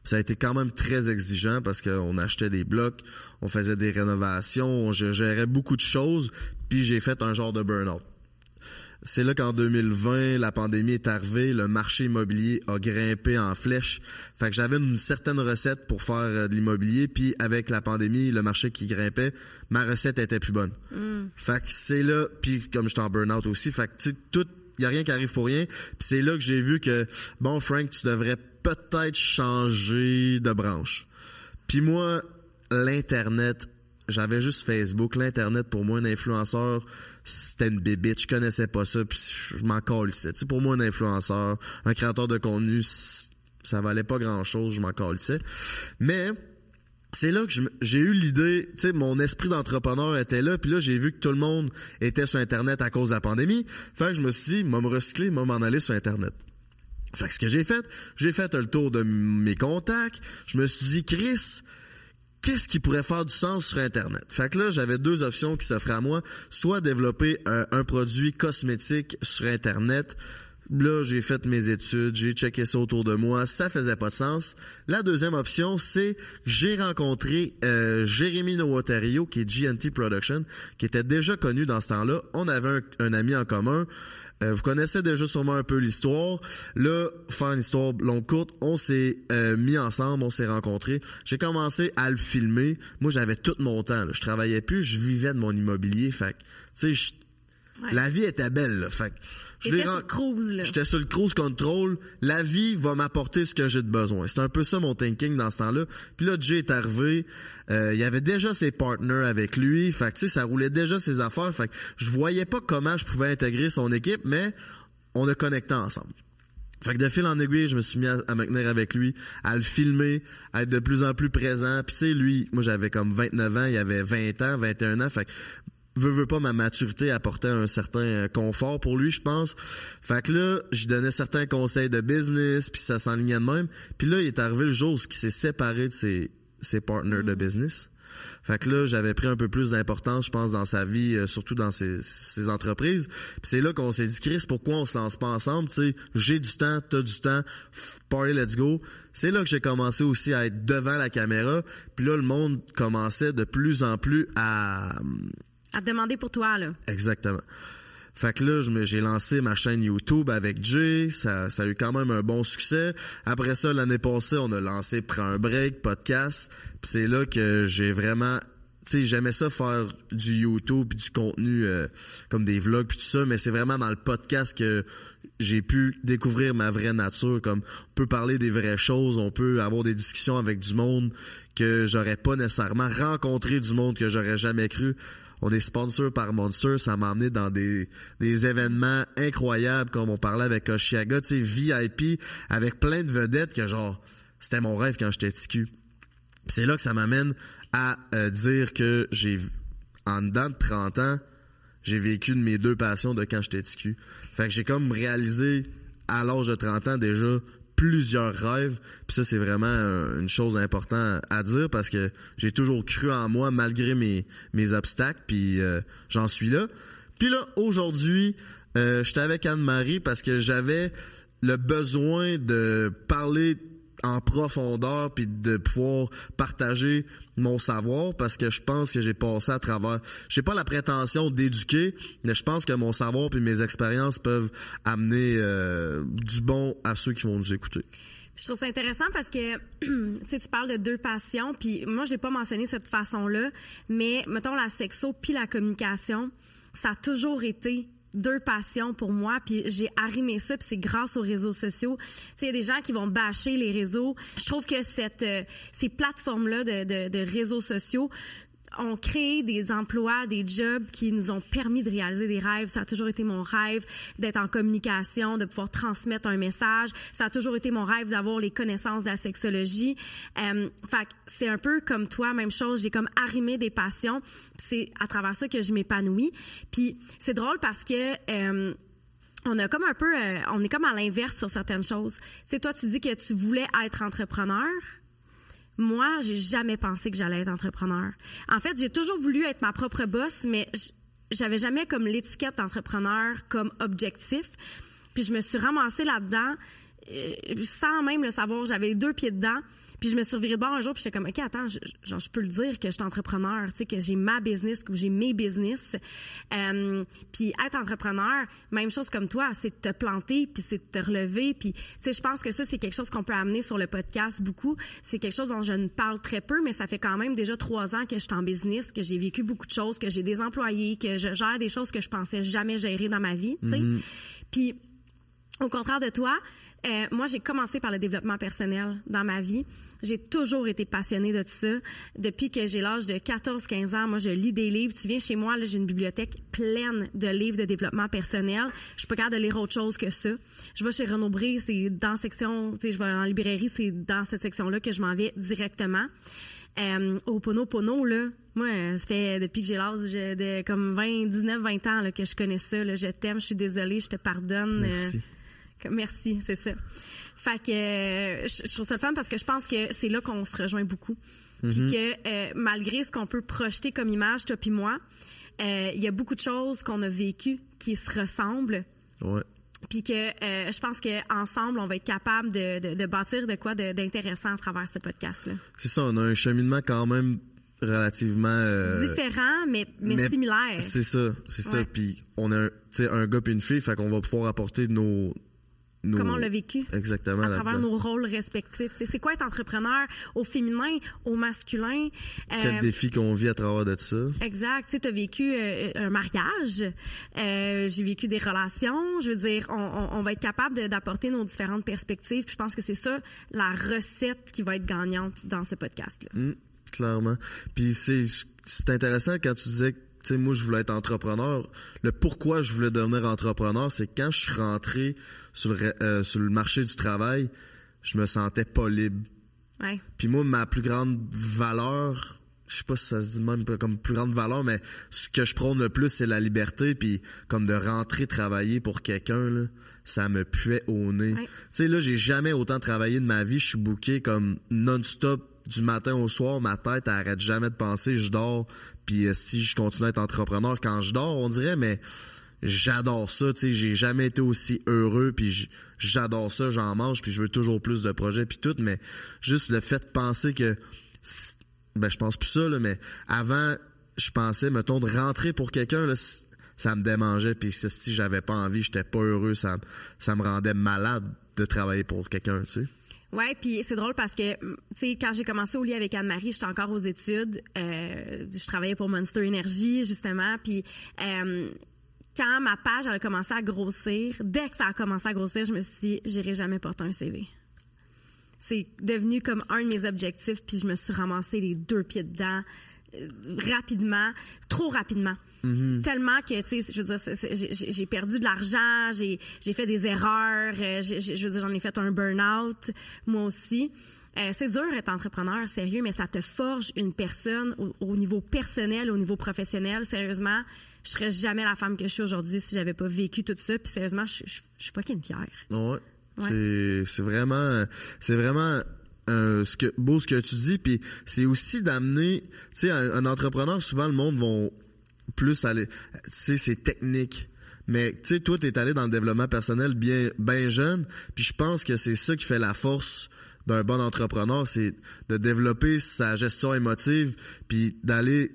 [SPEAKER 1] Ça a été quand même très exigeant parce qu'on achetait des blocs, on faisait des rénovations, on gé- gérait beaucoup de choses, puis j'ai fait un genre de burn-out. C'est là qu'en 2020, la pandémie est arrivée, le marché immobilier a grimpé en flèche. Fait que j'avais une certaine recette pour faire euh, de l'immobilier, puis avec la pandémie, le marché qui grimpait, ma recette était plus bonne. Fait que c'est là, puis comme j'étais en burn-out aussi, fait que tout, y a rien qui arrive pour rien. Puis c'est là que j'ai vu que, bon, Frank, tu devrais peut-être changer de branche. Puis moi, l'Internet, j'avais juste Facebook. L'Internet, pour moi, un influenceur, c'était une bébite. Je connaissais pas ça, puis je m'en calissais. Tu pour moi, un influenceur, un créateur de contenu, ça valait pas grand-chose, je m'en calissais. Mais c'est là que j'ai eu l'idée, tu sais, mon esprit d'entrepreneur était là, puis là, j'ai vu que tout le monde était sur Internet à cause de la pandémie. Fait que je me suis dit, moi me recycler, moi m'en aller sur Internet. Fait que ce que j'ai fait, j'ai fait le tour de mes contacts. Je me suis dit, Chris, qu'est-ce qui pourrait faire du sens sur Internet? Fait que là, j'avais deux options qui s'offraient à moi. Soit développer un, produit cosmétique sur Internet. Là, j'ai fait mes études, j'ai checké ça autour de moi, ça faisait pas de sens. La deuxième option, c'est j'ai rencontré euh, Jérémy qui est GNT Production, qui était déjà connu dans ce temps-là. On avait un ami en commun. Euh, vous connaissez déjà sûrement un peu l'histoire. Là, faire une histoire longue courte, on s'est euh, mis ensemble, on s'est rencontrés. J'ai commencé à le filmer. Moi, j'avais tout mon temps. là. Je travaillais plus, je vivais de mon immobilier. Fait tu sais,
[SPEAKER 2] Ouais.
[SPEAKER 1] la vie était belle. Là. Fait ren-
[SPEAKER 2] sur cruise, là.
[SPEAKER 1] J'étais sur le cruise control. La vie va m'apporter ce que j'ai de besoin. C'est un peu ça mon thinking dans ce temps-là. Puis là, Jay est arrivé. Euh, il y avait déjà ses partners avec lui. Fait que, ça roulait déjà ses affaires. Fait que je voyais pas comment je pouvais intégrer son équipe, mais on a connecté ensemble. Fait que de fil en aiguille, je me suis mis à, à me tenir avec lui, à le filmer, à être de plus en plus présent. Puis tu sais, lui, moi j'avais comme 29 ans, il avait 20 ans, 21 ans. Fait que veux, veux pas, ma maturité apportait un certain euh, confort pour lui, je pense. Fait que là, je donnais certains conseils de business, puis ça s'enlignait de même. Puis là, il est arrivé le jour où il s'est séparé de ses, ses partners de business. Fait que là, j'avais pris un peu plus d'importance, je pense, dans sa vie, euh, surtout dans ses, ses entreprises. Puis c'est là qu'on s'est dit, Chris, pourquoi on se lance pas ensemble? Tu sais, j'ai du temps, t'as du temps, party, let's go. C'est là que j'ai commencé aussi à être devant la caméra. Puis là, le monde commençait de plus en plus à...
[SPEAKER 2] À te demander pour toi, là.
[SPEAKER 1] Exactement. Fait que là, j'ai lancé ma chaîne YouTube avec Jay. Ça, ça a eu quand même un bon succès. Après ça, l'année passée, on a lancé Prends un break, podcast. Puis c'est là que j'ai vraiment... Tu sais, j'aimais ça faire du YouTube puis du contenu euh, comme des vlogs puis tout ça, mais c'est vraiment dans le podcast que j'ai pu découvrir ma vraie nature. Comme on peut parler des vraies choses, on peut avoir des discussions avec du monde que j'aurais pas nécessairement rencontré du monde que j'aurais jamais cru. On est sponsor par Monster, ça m'a emmené dans des, événements incroyables, comme on parlait avec Oshiaga, tu sais, VIP, avec plein de vedettes que genre, c'était mon rêve quand j'étais TQ. C'est là que ça m'amène à euh, dire que j'ai, en dedans de 30 ans, j'ai vécu de mes deux passions de quand j'étais TQ. Fait que j'ai comme réalisé, à l'âge de 30 ans déjà, plusieurs rêves. Puis ça, c'est vraiment euh, une chose importante à dire parce que j'ai toujours cru en moi malgré mes, mes obstacles. Puis euh, j'en suis là. Puis là, aujourd'hui, euh, j'étais avec Anne-Marie parce que j'avais le besoin de parler en profondeur puis de pouvoir partager mon savoir parce que je pense que j'ai passé à travers j'ai pas la prétention d'éduquer mais je pense que mon savoir puis mes expériences peuvent amener euh, du bon à ceux qui vont nous écouter.
[SPEAKER 2] Je trouve ça intéressant parce que tu parles de deux passions, puis moi, je l'ai pas mentionné cette façon-là, mais mettons la sexo puis la communication, ça a toujours été deux passions pour moi, puis j'ai arrimé ça, puis c'est grâce aux réseaux sociaux. Il y a des gens qui vont bâcher les réseaux. Je trouve que cette, euh, ces plateformes-là de, de, de réseaux sociaux ont créé des emplois, des jobs qui nous ont permis de réaliser des rêves. Ça a toujours été mon rêve d'être en communication, de pouvoir transmettre un message. Ça a toujours été mon rêve d'avoir les connaissances de la sexologie. Euh, fait c'est un peu comme toi, même chose. J'ai comme arrimé des passions. C'est à travers ça que je m'épanouis. Puis c'est drôle parce que... euh, on a comme un peu, euh, on est comme à l'inverse sur certaines choses. Sais, toi, tu dis que tu voulais être entrepreneur. Moi, j'ai jamais pensé que j'allais être entrepreneur. En fait, j'ai toujours voulu être ma propre boss, mais j'avais jamais comme l'étiquette d'entrepreneur comme objectif. Puis je me suis ramassée là-dedans sans même le savoir. J'avais les deux pieds dedans. Puis je me suis revirée de bord un jour, puis j'étais comme, OK, attends, je, genre, je peux le dire que je suis entrepreneur, tu sais, que j'ai ma business, que j'ai mes business. Euh, puis être entrepreneur, même chose comme toi, c'est de te planter, puis c'est de te relever. Puis, tu sais, je pense que ça, c'est quelque chose qu'on peut amener sur le podcast beaucoup. C'est quelque chose dont je ne parle très peu, mais ça fait quand même déjà trois ans que je suis en business, que j'ai vécu beaucoup de choses, que j'ai des employés, que je gère des choses que je pensais jamais gérer dans ma vie, tu sais. Puis, au contraire de toi, euh, moi, j'ai commencé par le développement personnel dans ma vie. J'ai toujours été passionnée de ça. Depuis que j'ai l'âge de 14-15 ans, moi, je lis des livres. Tu viens chez moi, là, j'ai une bibliothèque pleine de livres de développement personnel. Je pas capable de lire autre chose que ça. Je vais chez Renaud Bré, c'est dans section, tu sais, je vais la librairie, c'est dans cette section-là que je m'en vais directement. Euh, au Pono Pono, là, moi, ça depuis que j'ai l'âge de, comme 20, 19, 20 ans que je connais ça. Je t'aime, je suis désolée, je te pardonne. euh,
[SPEAKER 1] Merci.
[SPEAKER 2] Merci, c'est ça. Fait que euh, je, je trouve ça le fun parce que je pense que c'est là qu'on se rejoint beaucoup. Puis que euh, malgré ce qu'on peut projeter comme image, toi puis moi, euh, il y a beaucoup de choses qu'on a vécues qui se ressemblent.
[SPEAKER 1] Ouais.
[SPEAKER 2] Puis que je pense qu'ensemble, on va être capable de, de- de bâtir de quoi d'intéressant à travers ce podcast-là.
[SPEAKER 1] C'est ça, on a un cheminement quand même relativement euh,
[SPEAKER 2] Différent, mais, mais, similaire.
[SPEAKER 1] C'est ça, c'est ça. Puis on a un, un gars et une fille, fait qu'on va pouvoir apporter nos, nos
[SPEAKER 2] Comment on l'a vécu.
[SPEAKER 1] exactement
[SPEAKER 2] à travers nos rôles respectifs. C'est quoi être entrepreneur au féminin, au masculin?
[SPEAKER 1] Quel
[SPEAKER 2] Euh,
[SPEAKER 1] défi qu'on vit à travers de ça.
[SPEAKER 2] Exact. Tu as vécu euh, un mariage. Euh, J'ai vécu des relations. Je veux dire, on, on- on va être capable d'apporter nos différentes perspectives. Puis je pense que c'est ça la recette qui va être gagnante dans ce podcast-là.
[SPEAKER 1] Mm, clairement. Puis c'est c'est intéressant quand tu disais sais, moi, je voulais être entrepreneur. Le pourquoi je voulais devenir entrepreneur, c'est quand je suis rentré sur le, euh, sur le marché du travail, je me sentais pas libre.
[SPEAKER 2] Ouais.
[SPEAKER 1] Puis moi, ma plus grande valeur, je sais pas si ça se dit même comme plus grande valeur, mais ce que je prône le plus, c'est la liberté. Puis comme de rentrer travailler pour quelqu'un, ça me puait au nez.
[SPEAKER 2] Ouais.
[SPEAKER 1] Tu sais, là, j'ai jamais autant travaillé de ma vie. Je suis booké comme non-stop du matin au soir. Ma tête elle arrête jamais de penser. Je dors. Puis euh, si je continue à être entrepreneur quand je dors, on dirait, mais j'adore ça. Tu sais, j'ai jamais été aussi heureux. Puis j'adore ça. J'en mange. Puis je veux toujours plus de projets. Puis tout. Mais juste le fait de penser que... Ben, je pense plus ça, mais avant, je pensais, mettons, de rentrer pour quelqu'un, ça me démangeait. Puis si- si j'avais pas envie, j'étais pas heureux. Ça, ça me rendait malade de travailler pour quelqu'un, tu sais.
[SPEAKER 2] Ouais, puis c'est drôle parce que, tu sais, quand j'ai commencé au lit avec Anne-Marie, j'étais encore aux études. Euh, je travaillais pour Monster Energy, justement. Puis, euh, quand ma page a commencé à grossir, dès que ça a commencé à grossir, je me suis dit, j'irai jamais porter un CV. C'est devenu comme un de mes objectifs, puis je me suis ramassé les deux pieds dedans rapidement, trop rapidement. Tellement que, tu sais, je veux dire, j'ai- perdu de l'argent, j'ai j'ai fait des erreurs, euh, je veux dire, j'en ai fait un burn-out, moi aussi. Euh, c'est dur d'être entrepreneur, sérieux, mais ça te forge une personne au, au niveau personnel, au niveau professionnel. Sérieusement, je serais jamais la femme que je suis aujourd'hui si j'avais pas vécu tout ça. Puis sérieusement, je, je, je suis fucking fière.
[SPEAKER 1] Ouais.
[SPEAKER 2] Ouais.
[SPEAKER 1] C'est vraiment, c'est vraiment euh, ce que, beau ce que tu dis. Puis c'est aussi d'amener, tu sais, un, entrepreneur, souvent le monde vont plus aller, tu sais, c'est technique. Mais tu sais, toi, allé dans le développement personnel bien, bien jeune. Puis je pense que c'est ça qui fait la force d'un bon entrepreneur, c'est de développer sa gestion émotive, puis d'aller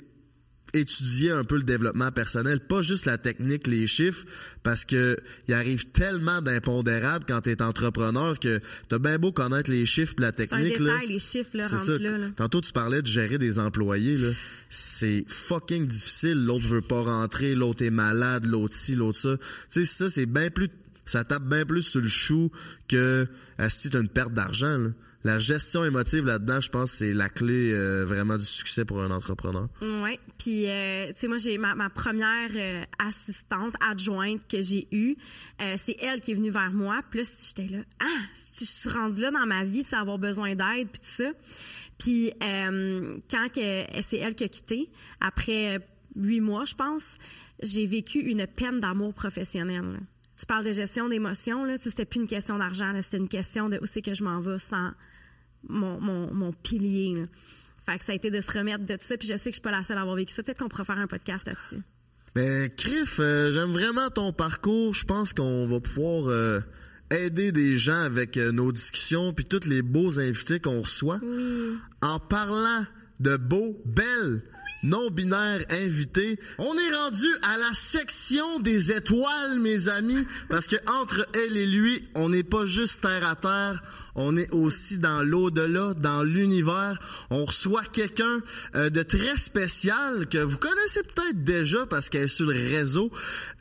[SPEAKER 1] étudier un peu le développement personnel, pas juste la technique, les chiffres, parce que il arrive tellement d'impondérables quand tu es entrepreneur que t'as bien beau connaître les chiffres, pis la
[SPEAKER 2] C'est un
[SPEAKER 1] technique. là.
[SPEAKER 2] détail, les chiffres, là,
[SPEAKER 1] ça.
[SPEAKER 2] là. là.
[SPEAKER 1] Tantôt, tu parlais de gérer des employés. là. C'est fucking difficile. L'autre veut pas rentrer, l'autre est malade, l'autre ci, l'autre ça. Tu sais, ça, c'est bien plus. Ça tape bien plus sur le chou que si tu une perte d'argent. là. La gestion émotive là-dedans, je pense, c'est la clé euh, vraiment du succès pour un entrepreneur.
[SPEAKER 2] Oui. Puis, euh, tu sais, moi, j'ai ma, première euh, assistante adjointe que j'ai eue. euh, c'est elle qui est venue vers moi. Là, j'étais là, ah, je suis rendue là dans ma vie de avoir besoin d'aide, puis tout ça. Puis, euh, quand c'est elle qui a quitté, après huit mois, je pense, j'ai vécu une peine d'amour professionnel. Tu parles de gestion d'émotions, là. C'était plus une question d'argent, c'était une question de où c'est que je m'en vais sans mon, mon, mon pilier. là. Fait que ça a été de se remettre de ça. Puis je sais que je suis pas la seule à avoir vécu ça. Peut-être qu'on pourrait faire un podcast là-dessus.
[SPEAKER 1] Ben, Criff, euh, j'aime vraiment ton parcours. Je pense qu'on va pouvoir euh, aider des gens avec euh, nos discussions puis tous les beaux invités qu'on reçoit.
[SPEAKER 2] Oui.
[SPEAKER 1] En parlant de beaux, belles, non-binaires invités, on est rendu à la section des étoiles, mes amis, parce que entre elle et lui, on n'est pas juste terre à terre, on est aussi dans l'au-delà, dans l'univers. On reçoit quelqu'un euh, de très spécial que vous connaissez peut-être déjà parce qu'elle est sur le réseau.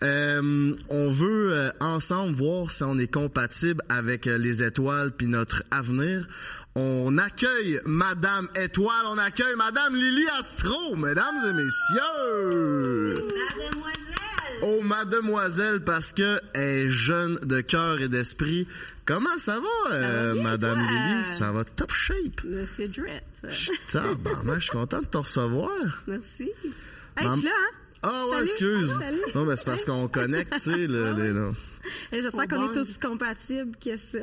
[SPEAKER 1] Euh, on veut euh, ensemble voir si on est compatible avec les étoiles puis notre avenir. On accueille Madame Étoile, on accueille Madame Lily Astro, mesdames et messieurs.
[SPEAKER 3] Mademoiselle!
[SPEAKER 1] Oh, mademoiselle, parce que elle est jeune de cœur et d'esprit. Comment ça va, euh,
[SPEAKER 3] bien,
[SPEAKER 1] Madame
[SPEAKER 3] toi?
[SPEAKER 1] Lily? Ça va top shape.
[SPEAKER 3] Monsieur Drip.
[SPEAKER 1] Tabarnak, je suis content de te recevoir.
[SPEAKER 3] Merci.
[SPEAKER 2] Hey, je suis là, hein?
[SPEAKER 1] Ah ouais,
[SPEAKER 2] Salut.
[SPEAKER 1] excuse.
[SPEAKER 2] Salut.
[SPEAKER 1] Non, mais c'est parce qu'on connecte, tu sais, le- les- là.
[SPEAKER 2] Hey, J'espère
[SPEAKER 3] On
[SPEAKER 2] qu'on est aussi compatibles que ça.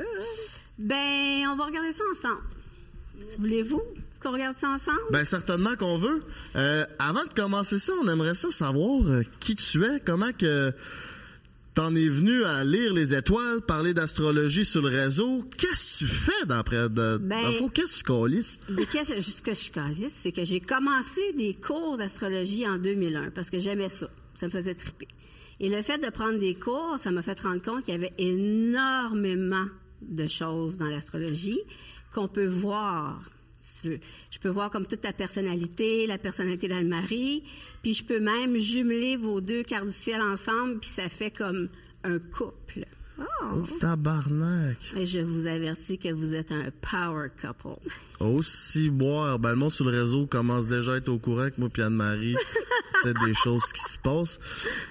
[SPEAKER 3] Ben, on va regarder ça ensemble. Si voulez-vous qu'on regarde ça ensemble?
[SPEAKER 1] Ben certainement qu'on veut. Euh, avant de commencer ça, on aimerait ça savoir euh, qui tu es, comment que t'en es venu à lire les étoiles, parler d'astrologie sur le réseau. Qu'est-ce que tu fais d'après de,
[SPEAKER 3] Ben-
[SPEAKER 1] dans le fond, qu'est-ce que tu calisses?
[SPEAKER 3] Mais qu'est-ce ce que je calisse, c'est que j'ai commencé des cours d'astrologie en 2001 parce que j'aimais ça. Ça me faisait triper. Et le fait de prendre des cours, ça m'a fait rendre compte qu'il y avait énormément de choses dans l'astrologie qu'on peut voir. Si tu veux. Je peux voir comme toute ta personnalité, la personnalité d'Anne-Marie, puis je peux même jumeler vos deux quarts du ciel ensemble, puis ça fait comme un couple.
[SPEAKER 1] Oh, tabarnak.
[SPEAKER 3] Et je vous avertis que vous êtes un power couple.
[SPEAKER 1] Aussi boire. Ben, le monde sur le réseau commence déjà à être au courant que moi et Anne-Marie. peut-être des choses qui se passent.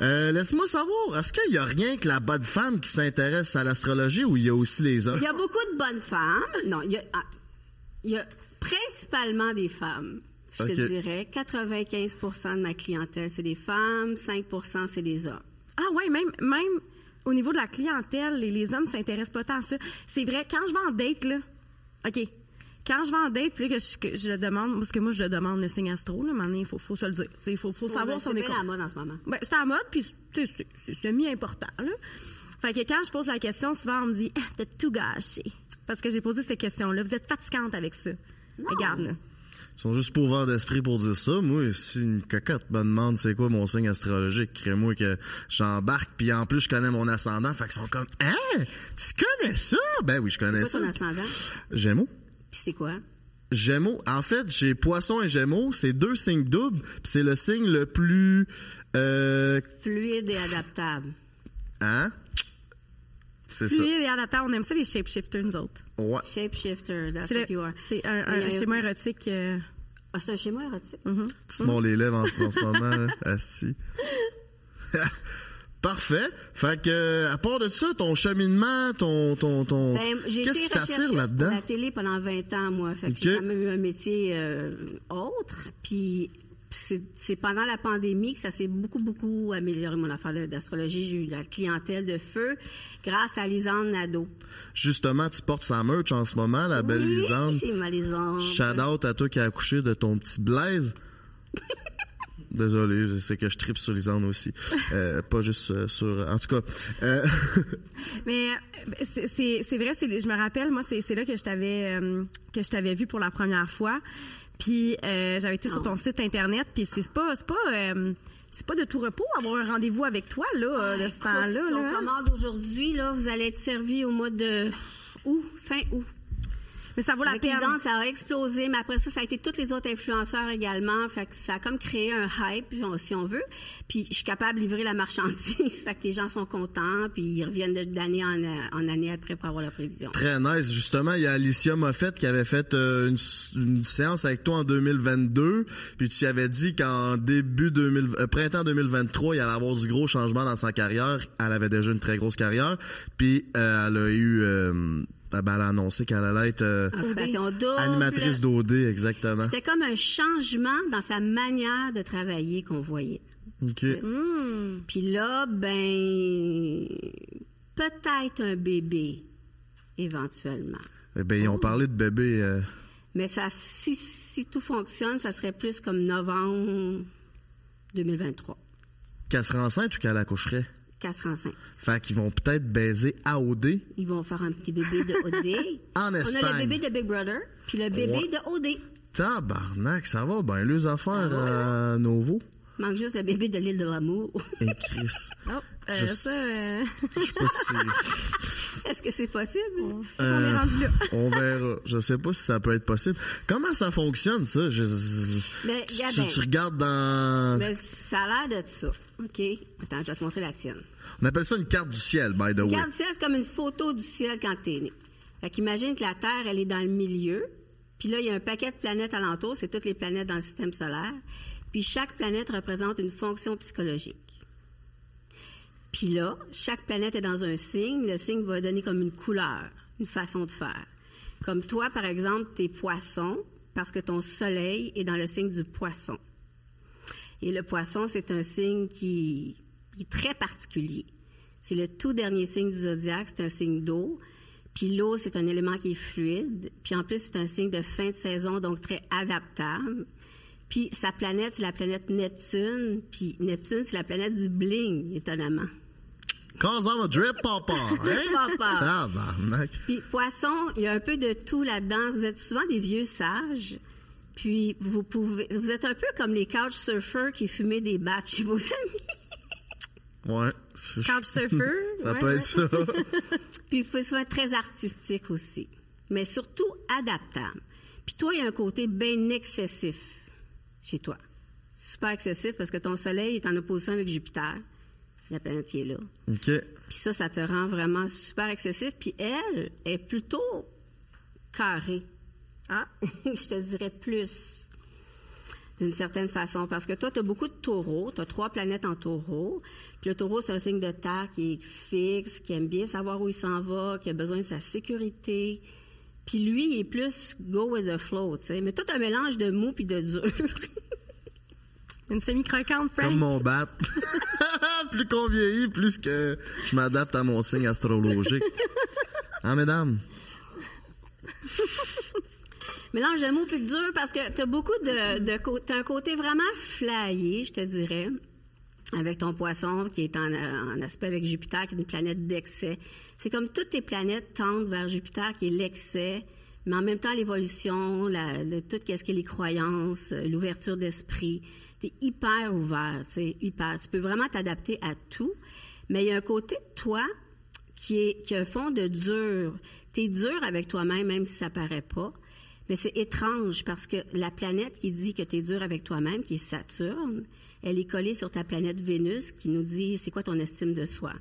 [SPEAKER 1] Euh, Laisse-moi savoir, est-ce qu'il y a rien que la bonne femme qui s'intéresse à l'astrologie ou il y a aussi les hommes?
[SPEAKER 3] Il y a beaucoup de bonnes femmes. Non, il y a, ah, il y a principalement des femmes. Je te dirais 95% de ma clientèle, c'est des femmes, 5% c'est des hommes.
[SPEAKER 2] Ah ouais, même, même au niveau de la clientèle, les, les hommes s'intéressent pas tant à ça. C'est vrai, quand je vais en date, là, OK, quand je vais en date, puis que je, que je demande, parce que moi, je demande le signe astro, là, maintenant, il faut, faut se le dire. Il faut, faut savoir si
[SPEAKER 3] c'est
[SPEAKER 2] on est con-
[SPEAKER 3] la mode en ce moment.
[SPEAKER 2] Ben, c'est à mode, puis c'est- c'est semi-important, là. Fait que quand je pose la question, souvent, on me dit, ah, t'as tout gâché. Parce que j'ai posé ces questions-là. Vous êtes fatigante avec ça. Regarde, là.
[SPEAKER 1] Ils sont juste pas ouverts d'esprit pour dire ça. Moi, si une cocotte me demande c'est quoi mon signe astrologique, crée-moi que j'embarque, puis en plus, je connais mon ascendant. Fait qu'ils sont comme, hein? Tu connais ça? Ben oui, je connais
[SPEAKER 3] Quoi
[SPEAKER 1] ça.
[SPEAKER 3] ton ascendant?
[SPEAKER 1] Gémeaux.
[SPEAKER 3] Puis c'est quoi?
[SPEAKER 1] Gémeaux. En fait, j'ai poisson et gémeaux. C'est deux signes doubles. puis c'est le signe le plus. Euh,
[SPEAKER 3] Fluide et adaptable.
[SPEAKER 1] hein? C'est ça.
[SPEAKER 2] Fluide et adaptable, on aime ça, les shapeshifters, nous autres.
[SPEAKER 1] Ouais.
[SPEAKER 3] Shapeshifter, that's
[SPEAKER 2] C'est
[SPEAKER 3] what
[SPEAKER 2] le-
[SPEAKER 3] you are.
[SPEAKER 2] c'est un, un schéma érotique. euh,
[SPEAKER 3] Ah, c'est un schéma érotique?
[SPEAKER 1] Tu te mords les lèvres en, en ce moment, là. Asti. Parfait. Fait que, à part de ça, ton cheminement, ton, ton, ton,
[SPEAKER 3] Ben, j'ai
[SPEAKER 1] qu'est-ce
[SPEAKER 3] été
[SPEAKER 1] qui t'attire
[SPEAKER 3] recherchiste pour
[SPEAKER 1] là-dedans?
[SPEAKER 3] la télé pendant 20 ans, moi. Fait que
[SPEAKER 1] Ok.
[SPEAKER 3] j'ai quand même eu un métier euh, autre. Puis c'est pendant la pandémie que ça s'est beaucoup, beaucoup amélioré, mon affaire d'astrologie. J'ai eu la clientèle de feu grâce à Lisande Nadeau.
[SPEAKER 1] Justement, tu portes sa merch en ce moment, la belle
[SPEAKER 3] oui,
[SPEAKER 1] Lisande.
[SPEAKER 3] c'est ma Lisande.
[SPEAKER 1] Shout out à toi qui as accouché de ton petit Blaise. Désolé, je sais que je tripe sur Lisande aussi. Euh, pas juste euh, sur. En tout cas, euh,
[SPEAKER 2] Mais c'est- vrai, je me rappelle, moi, c'est c'est là que je t'avais euh, que je t'avais vu pour la première fois. Puis euh, j'avais été sur ton site internet, puis c'est pas c'est pas euh, c'est pas de tout repos avoir un rendez-vous avec toi là euh, de ce temps-là.
[SPEAKER 3] si on commande aujourd'hui, là, vous allez être servi au mois de août, fin août.
[SPEAKER 2] Mais ça vaut la peine.
[SPEAKER 3] Ça a explosé, mais après ça, ça a été tous les autres influenceurs également. Fait que ça a comme créé un hype, si on veut. Puis je suis capable de livrer la marchandise. fait que les gens sont contents, puis ils reviennent d'année en, en année après pour avoir la prévision.
[SPEAKER 1] très nice. Justement, il y a Alicia Moffett qui avait fait euh, une, une séance avec toi en 2022. Puis tu y avais dit qu'en début 2000, euh, printemps 2023, il allait avoir du gros changement dans sa carrière. Elle avait déjà une très grosse carrière. Puis euh, elle a eu. Elle a annoncé qu'elle allait être euh, animatrice d'OD, exactement.
[SPEAKER 3] C'était comme un changement dans sa manière de travailler qu'on voyait.
[SPEAKER 1] OK.
[SPEAKER 2] Hmm.
[SPEAKER 3] Puis là, ben, peut-être un bébé, éventuellement.
[SPEAKER 1] Eh ben, ils ont parlé de bébé. euh,
[SPEAKER 3] Mais ça, si, si tout fonctionne, ça serait plus comme novembre 2023.
[SPEAKER 1] qu'elle serait enceinte ou qu'elle accoucherait?
[SPEAKER 3] Qu'elle sera enceinte.
[SPEAKER 1] Fait qu'ils vont peut-être baiser à OD.
[SPEAKER 3] Ils vont faire un petit bébé de OD.
[SPEAKER 1] En
[SPEAKER 3] On a
[SPEAKER 1] Espagne.
[SPEAKER 3] le bébé de Big Brother, puis le bébé
[SPEAKER 1] Ouais.
[SPEAKER 3] de OD.
[SPEAKER 1] Tabarnak, ça va bien, les affaires à Novo.
[SPEAKER 3] Manque juste le bébé de l'île de l'amour.
[SPEAKER 1] Et Chris.
[SPEAKER 2] Oh, euh,
[SPEAKER 1] Je-
[SPEAKER 2] ça, euh,
[SPEAKER 1] Je sais pas si.
[SPEAKER 3] Est-ce que c'est possible?
[SPEAKER 2] on
[SPEAKER 1] Euh,
[SPEAKER 2] est rendu là.
[SPEAKER 1] on verra. Je sais pas si ça peut être possible. Comment ça fonctionne, ça? Je-
[SPEAKER 3] Mais,
[SPEAKER 1] tu, tu regardes dans.
[SPEAKER 3] Mais ça a l'air de ça. OK? Attends, je vais te montrer la tienne.
[SPEAKER 1] On appelle ça une carte du ciel, by the way.
[SPEAKER 3] Regarde le ciel, c'est comme une photo du ciel quand t'es né. Fait qu'imagine que la Terre, elle est dans le milieu. Puis là, il y a un paquet de planètes alentour. C'est toutes les planètes dans le système solaire. Puis chaque planète représente une fonction psychologique. Puis là, chaque planète est dans un signe. Le signe va donner comme une couleur, une façon de faire. Comme toi, par exemple, t'es poisson parce que ton soleil est dans le signe du poisson. Et le poisson, c'est un signe qui, qui est très particulier. C'est le tout dernier signe du zodiaque, c'est un signe d'eau. Puis l'eau, c'est un élément qui est fluide. Puis en plus, c'est un signe de fin de saison, donc très adaptable. Puis sa planète, c'est la planète Neptune. Puis Neptune, c'est la planète du bling, étonnamment.
[SPEAKER 1] Cause I'm a drip papa. Hein?
[SPEAKER 3] Papa. Puis poisson, il y a un peu de tout là-dedans. Vous êtes souvent des vieux sages. Puis vous pouvez, vous êtes un peu comme les couch surfers qui fumaient des battes chez vos amis.
[SPEAKER 1] Ouais. C'est-
[SPEAKER 2] Couchsurfer.
[SPEAKER 1] Ça
[SPEAKER 2] ouais,
[SPEAKER 1] peut être ça.
[SPEAKER 3] Puis il faut soit très artistique aussi, mais surtout adaptable. Puis toi, il y a un côté bien excessif chez toi. Super excessif parce que ton soleil est en opposition avec Jupiter, la planète qui est là.
[SPEAKER 1] OK.
[SPEAKER 3] Puis ça, ça te rend vraiment super excessif. Puis elle est plutôt carrée.
[SPEAKER 2] Ah,
[SPEAKER 3] je te dirais plus. d'une certaine façon. Parce que toi, tu as beaucoup de taureaux, tu as trois planètes en taureau. Puis le taureau, c'est un signe de terre qui est fixe, qui aime bien savoir où il s'en va, qui a besoin de sa sécurité. Puis lui, il est plus go with the flow, tu sais. Mais tout un mélange de mou puis de dur.
[SPEAKER 2] Une semi-croquante, Frank.
[SPEAKER 1] Comme mon bat. plus qu'on vieillit, plus que je m'adapte à mon signe astrologique. Hein, mesdames?
[SPEAKER 3] mélange de puis de dur parce que tu as beaucoup de, de t'as un côté vraiment flyé, je te dirais. Avec ton poisson qui est en, en aspect avec Jupiter, qui est une planète d'excès. C'est comme toutes tes planètes tendent vers Jupiter, qui est l'excès, mais en même temps l'évolution, tout ce qui est les croyances, euh, l'ouverture d'esprit. Tu es hyper ouvert, tu hyper. Tu peux vraiment t'adapter à tout, mais il y a un côté de toi qui est a un fond de dur. Tu es dur avec toi-même, même si ça paraît pas. Mais c'est étrange parce que la planète qui dit que tu es dur avec toi-même, qui est Saturne, elle est collée sur ta planète Vénus qui nous dit c'est quoi ton estime de soi?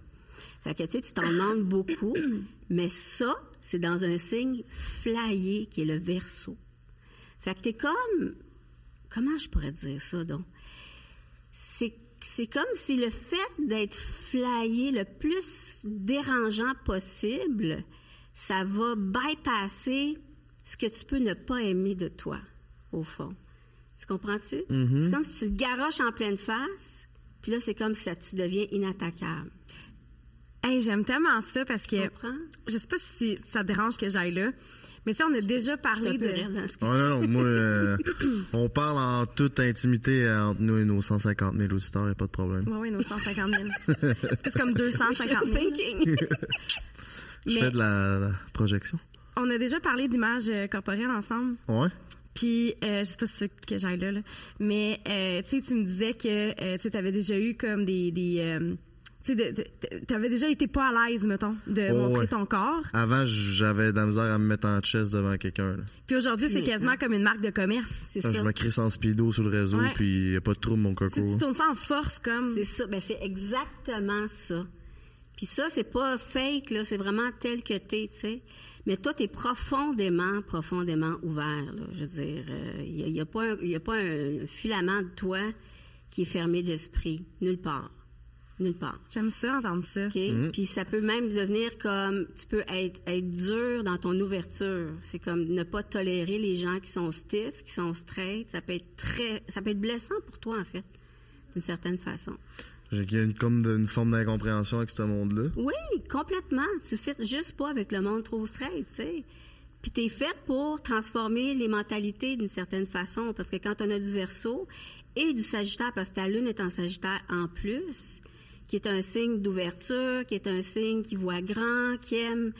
[SPEAKER 3] Fait que tu sais, tu t'en demandes beaucoup, mais ça, c'est dans un signe flyé qui est le verso. Fait que t'es comme. Comment je pourrais dire ça, donc? C'est, c'est comme si le fait d'être flyé le plus dérangeant possible, ça va bypasser ce que tu peux ne pas aimer de toi, au fond. Tu comprends-tu?
[SPEAKER 1] Mm-hmm.
[SPEAKER 3] C'est comme si tu le garoches en pleine face, puis là, c'est comme si ça, tu deviens inattaquable.
[SPEAKER 2] Hey, j'aime tellement ça parce que.
[SPEAKER 3] Tu comprends?
[SPEAKER 2] Je sais pas si ça te dérange que j'aille là. Mais tu sais, on a déjà parlé de.
[SPEAKER 1] Oh, non, non, moi, euh, on parle en toute intimité euh, entre nous et nos 150 000 auditeurs, y a pas de problème.
[SPEAKER 2] Oui, oui, nos 150 000. C'est plus comme 250 000.
[SPEAKER 3] Thinking.
[SPEAKER 1] Je
[SPEAKER 2] Mais-
[SPEAKER 1] fais de la, la projection.
[SPEAKER 2] On a déjà parlé d'image euh, corporelle ensemble.
[SPEAKER 1] Ouais.
[SPEAKER 2] Puis, euh, je sais pas si veux que j'aille là, là. mais euh, tu sais, tu me disais que euh, tu avais déjà eu comme des... des euh, tu sais, tu avais déjà été pas à l'aise, mettons, de
[SPEAKER 1] Oh,
[SPEAKER 2] montrer
[SPEAKER 1] ouais.
[SPEAKER 2] ton corps.
[SPEAKER 1] Avant, j'avais de la misère à me mettre en chest devant quelqu'un.
[SPEAKER 2] Puis aujourd'hui, c'est quasiment comme une marque de commerce.
[SPEAKER 3] C'est ça.
[SPEAKER 1] Je me crie sans speedo sur le réseau,
[SPEAKER 2] Ouais.
[SPEAKER 1] puis y a pas de trou de mon coco.
[SPEAKER 2] tu tournes ça en force, comme...
[SPEAKER 3] C'est ça. Ben, c'est exactement ça. Puis ça, c'est pas fake, là. C'est vraiment tel que t'es, tu sais. Mais toi, t'es profondément, profondément ouvert, là. Je veux dire, il n'y a, pas un- y a pas un filament de toi qui est fermé d'esprit. Nulle part. Nulle part.
[SPEAKER 2] J'aime ça, entendre ça.
[SPEAKER 3] OK? Puis ça peut même devenir comme tu peux être, être dur dans ton ouverture. C'est comme ne pas tolérer les gens qui sont stiff, qui sont straight. Ça peut être très ça peut être blessant pour toi en fait, d'une certaine façon.
[SPEAKER 1] J'ai qu'il y a une, comme une forme d'incompréhension avec ce monde-là.
[SPEAKER 3] Oui, complètement. Tu fais juste pas avec le monde trop straight, tu sais. Puis t'es faite pour transformer les mentalités d'une certaine façon. Parce que quand on a du verso et du sagittaire, parce que ta lune est en sagittaire en plus, qui est un signe d'ouverture, qui est un signe qui voit grand, qui aime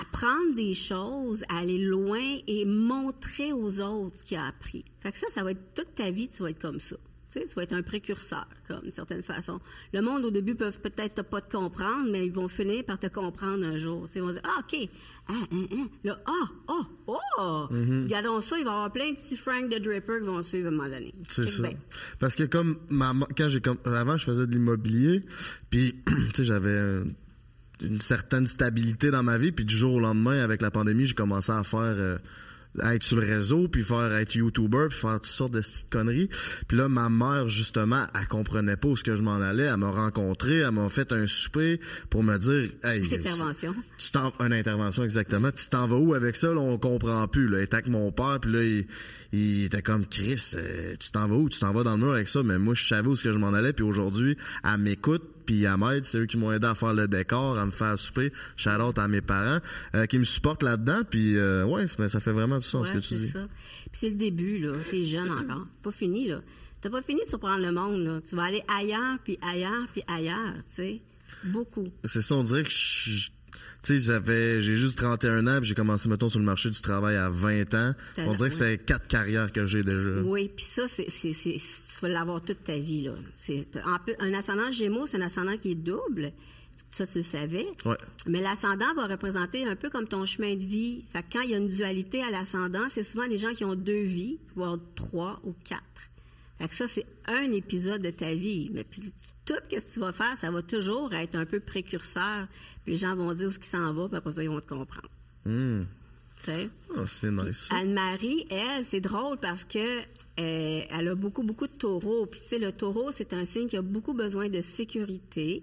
[SPEAKER 3] apprendre des choses, aller loin et montrer aux autres ce qu'il a appris. Fait que ça, ça va être toute ta vie, tu vas être comme ça. Tu sais, tu vas être un précurseur, comme d'une certaine façon. Le monde, au début, peuvent peut-être pas te comprendre, mais ils vont finir par te comprendre un jour. Tu sais, ils vont dire, ah, OK, ah, ah, ah. là, ah, oh, oh, regardons ça, il va y avoir plein de petits Frank de Draper qui vont suivre à un moment donné.
[SPEAKER 1] C'est ça.
[SPEAKER 3] bien.
[SPEAKER 1] Parce que comme ma, quand j'ai comme avant je faisais de l'immobilier, puis tu sais j'avais une certaine stabilité dans ma vie, puis du jour au lendemain avec la pandémie, j'ai commencé à faire euh, être sur le réseau, puis faire être YouTuber, puis faire toutes sortes de petites conneries. Puis là ma mère justement, elle comprenait pas où ce que je m'en allais, elle m'a rencontré, elle m'a fait un souper pour me dire hey,
[SPEAKER 3] Intervention.
[SPEAKER 1] tu t'en une intervention exactement. Tu t'en vas où avec ça là, on comprend plus là. Il était avec mon père puis là il, il était comme Chris, euh, tu t'en vas où? Tu t'en vas dans le mur avec ça mais moi je savais où ce que je m'en allais puis aujourd'hui elle m'écoute puis m'aide, c'est eux qui m'ont aidé à faire le décor, à me faire souper, shout out à mes parents euh, qui me supportent là-dedans puis euh, ouais, ça ça fait vraiment du sens ce que
[SPEAKER 3] Ouais,
[SPEAKER 1] tu
[SPEAKER 3] c'est
[SPEAKER 1] dis.
[SPEAKER 3] ça. Puis c'est le début, là. T'es jeune encore. Pas fini, là. T'as pas fini de surprendre le monde, là. Tu vas aller ailleurs, puis ailleurs, puis ailleurs, tu sais. Beaucoup.
[SPEAKER 1] C'est ça, on dirait que je- tu sais, j'avais, j'ai juste 31 ans, puis j'ai commencé, mettons, sur le marché du travail à 20 ans. On dirait que ça fait quatre carrières que j'ai déjà.
[SPEAKER 3] Oui, puis ça, c'est, c'est, c'est, tu vas l'avoir toute ta vie, là. C'est, un ascendant Gémeaux, c'est un ascendant qui est double. Ça, tu le savais.
[SPEAKER 1] Ouais.
[SPEAKER 3] Mais l'ascendant va représenter un peu comme ton chemin de vie. Fait que quand il y a une dualité à l'ascendant, c'est souvent les gens qui ont deux vies, voire trois ou quatre. Fait que ça, c'est un épisode de ta vie. Mais puis, tout ce que tu vas faire, ça va toujours être un peu précurseur. Puis les gens vont dire où ce qui s'en va, puis après ça, ils vont te comprendre.
[SPEAKER 1] Ah, c'est nice.
[SPEAKER 3] Anne-Marie, elle, c'est drôle parce que elle, elle a beaucoup, beaucoup de taureaux. Puis, tu sais, le taureau, c'est un signe qui a beaucoup besoin de sécurité,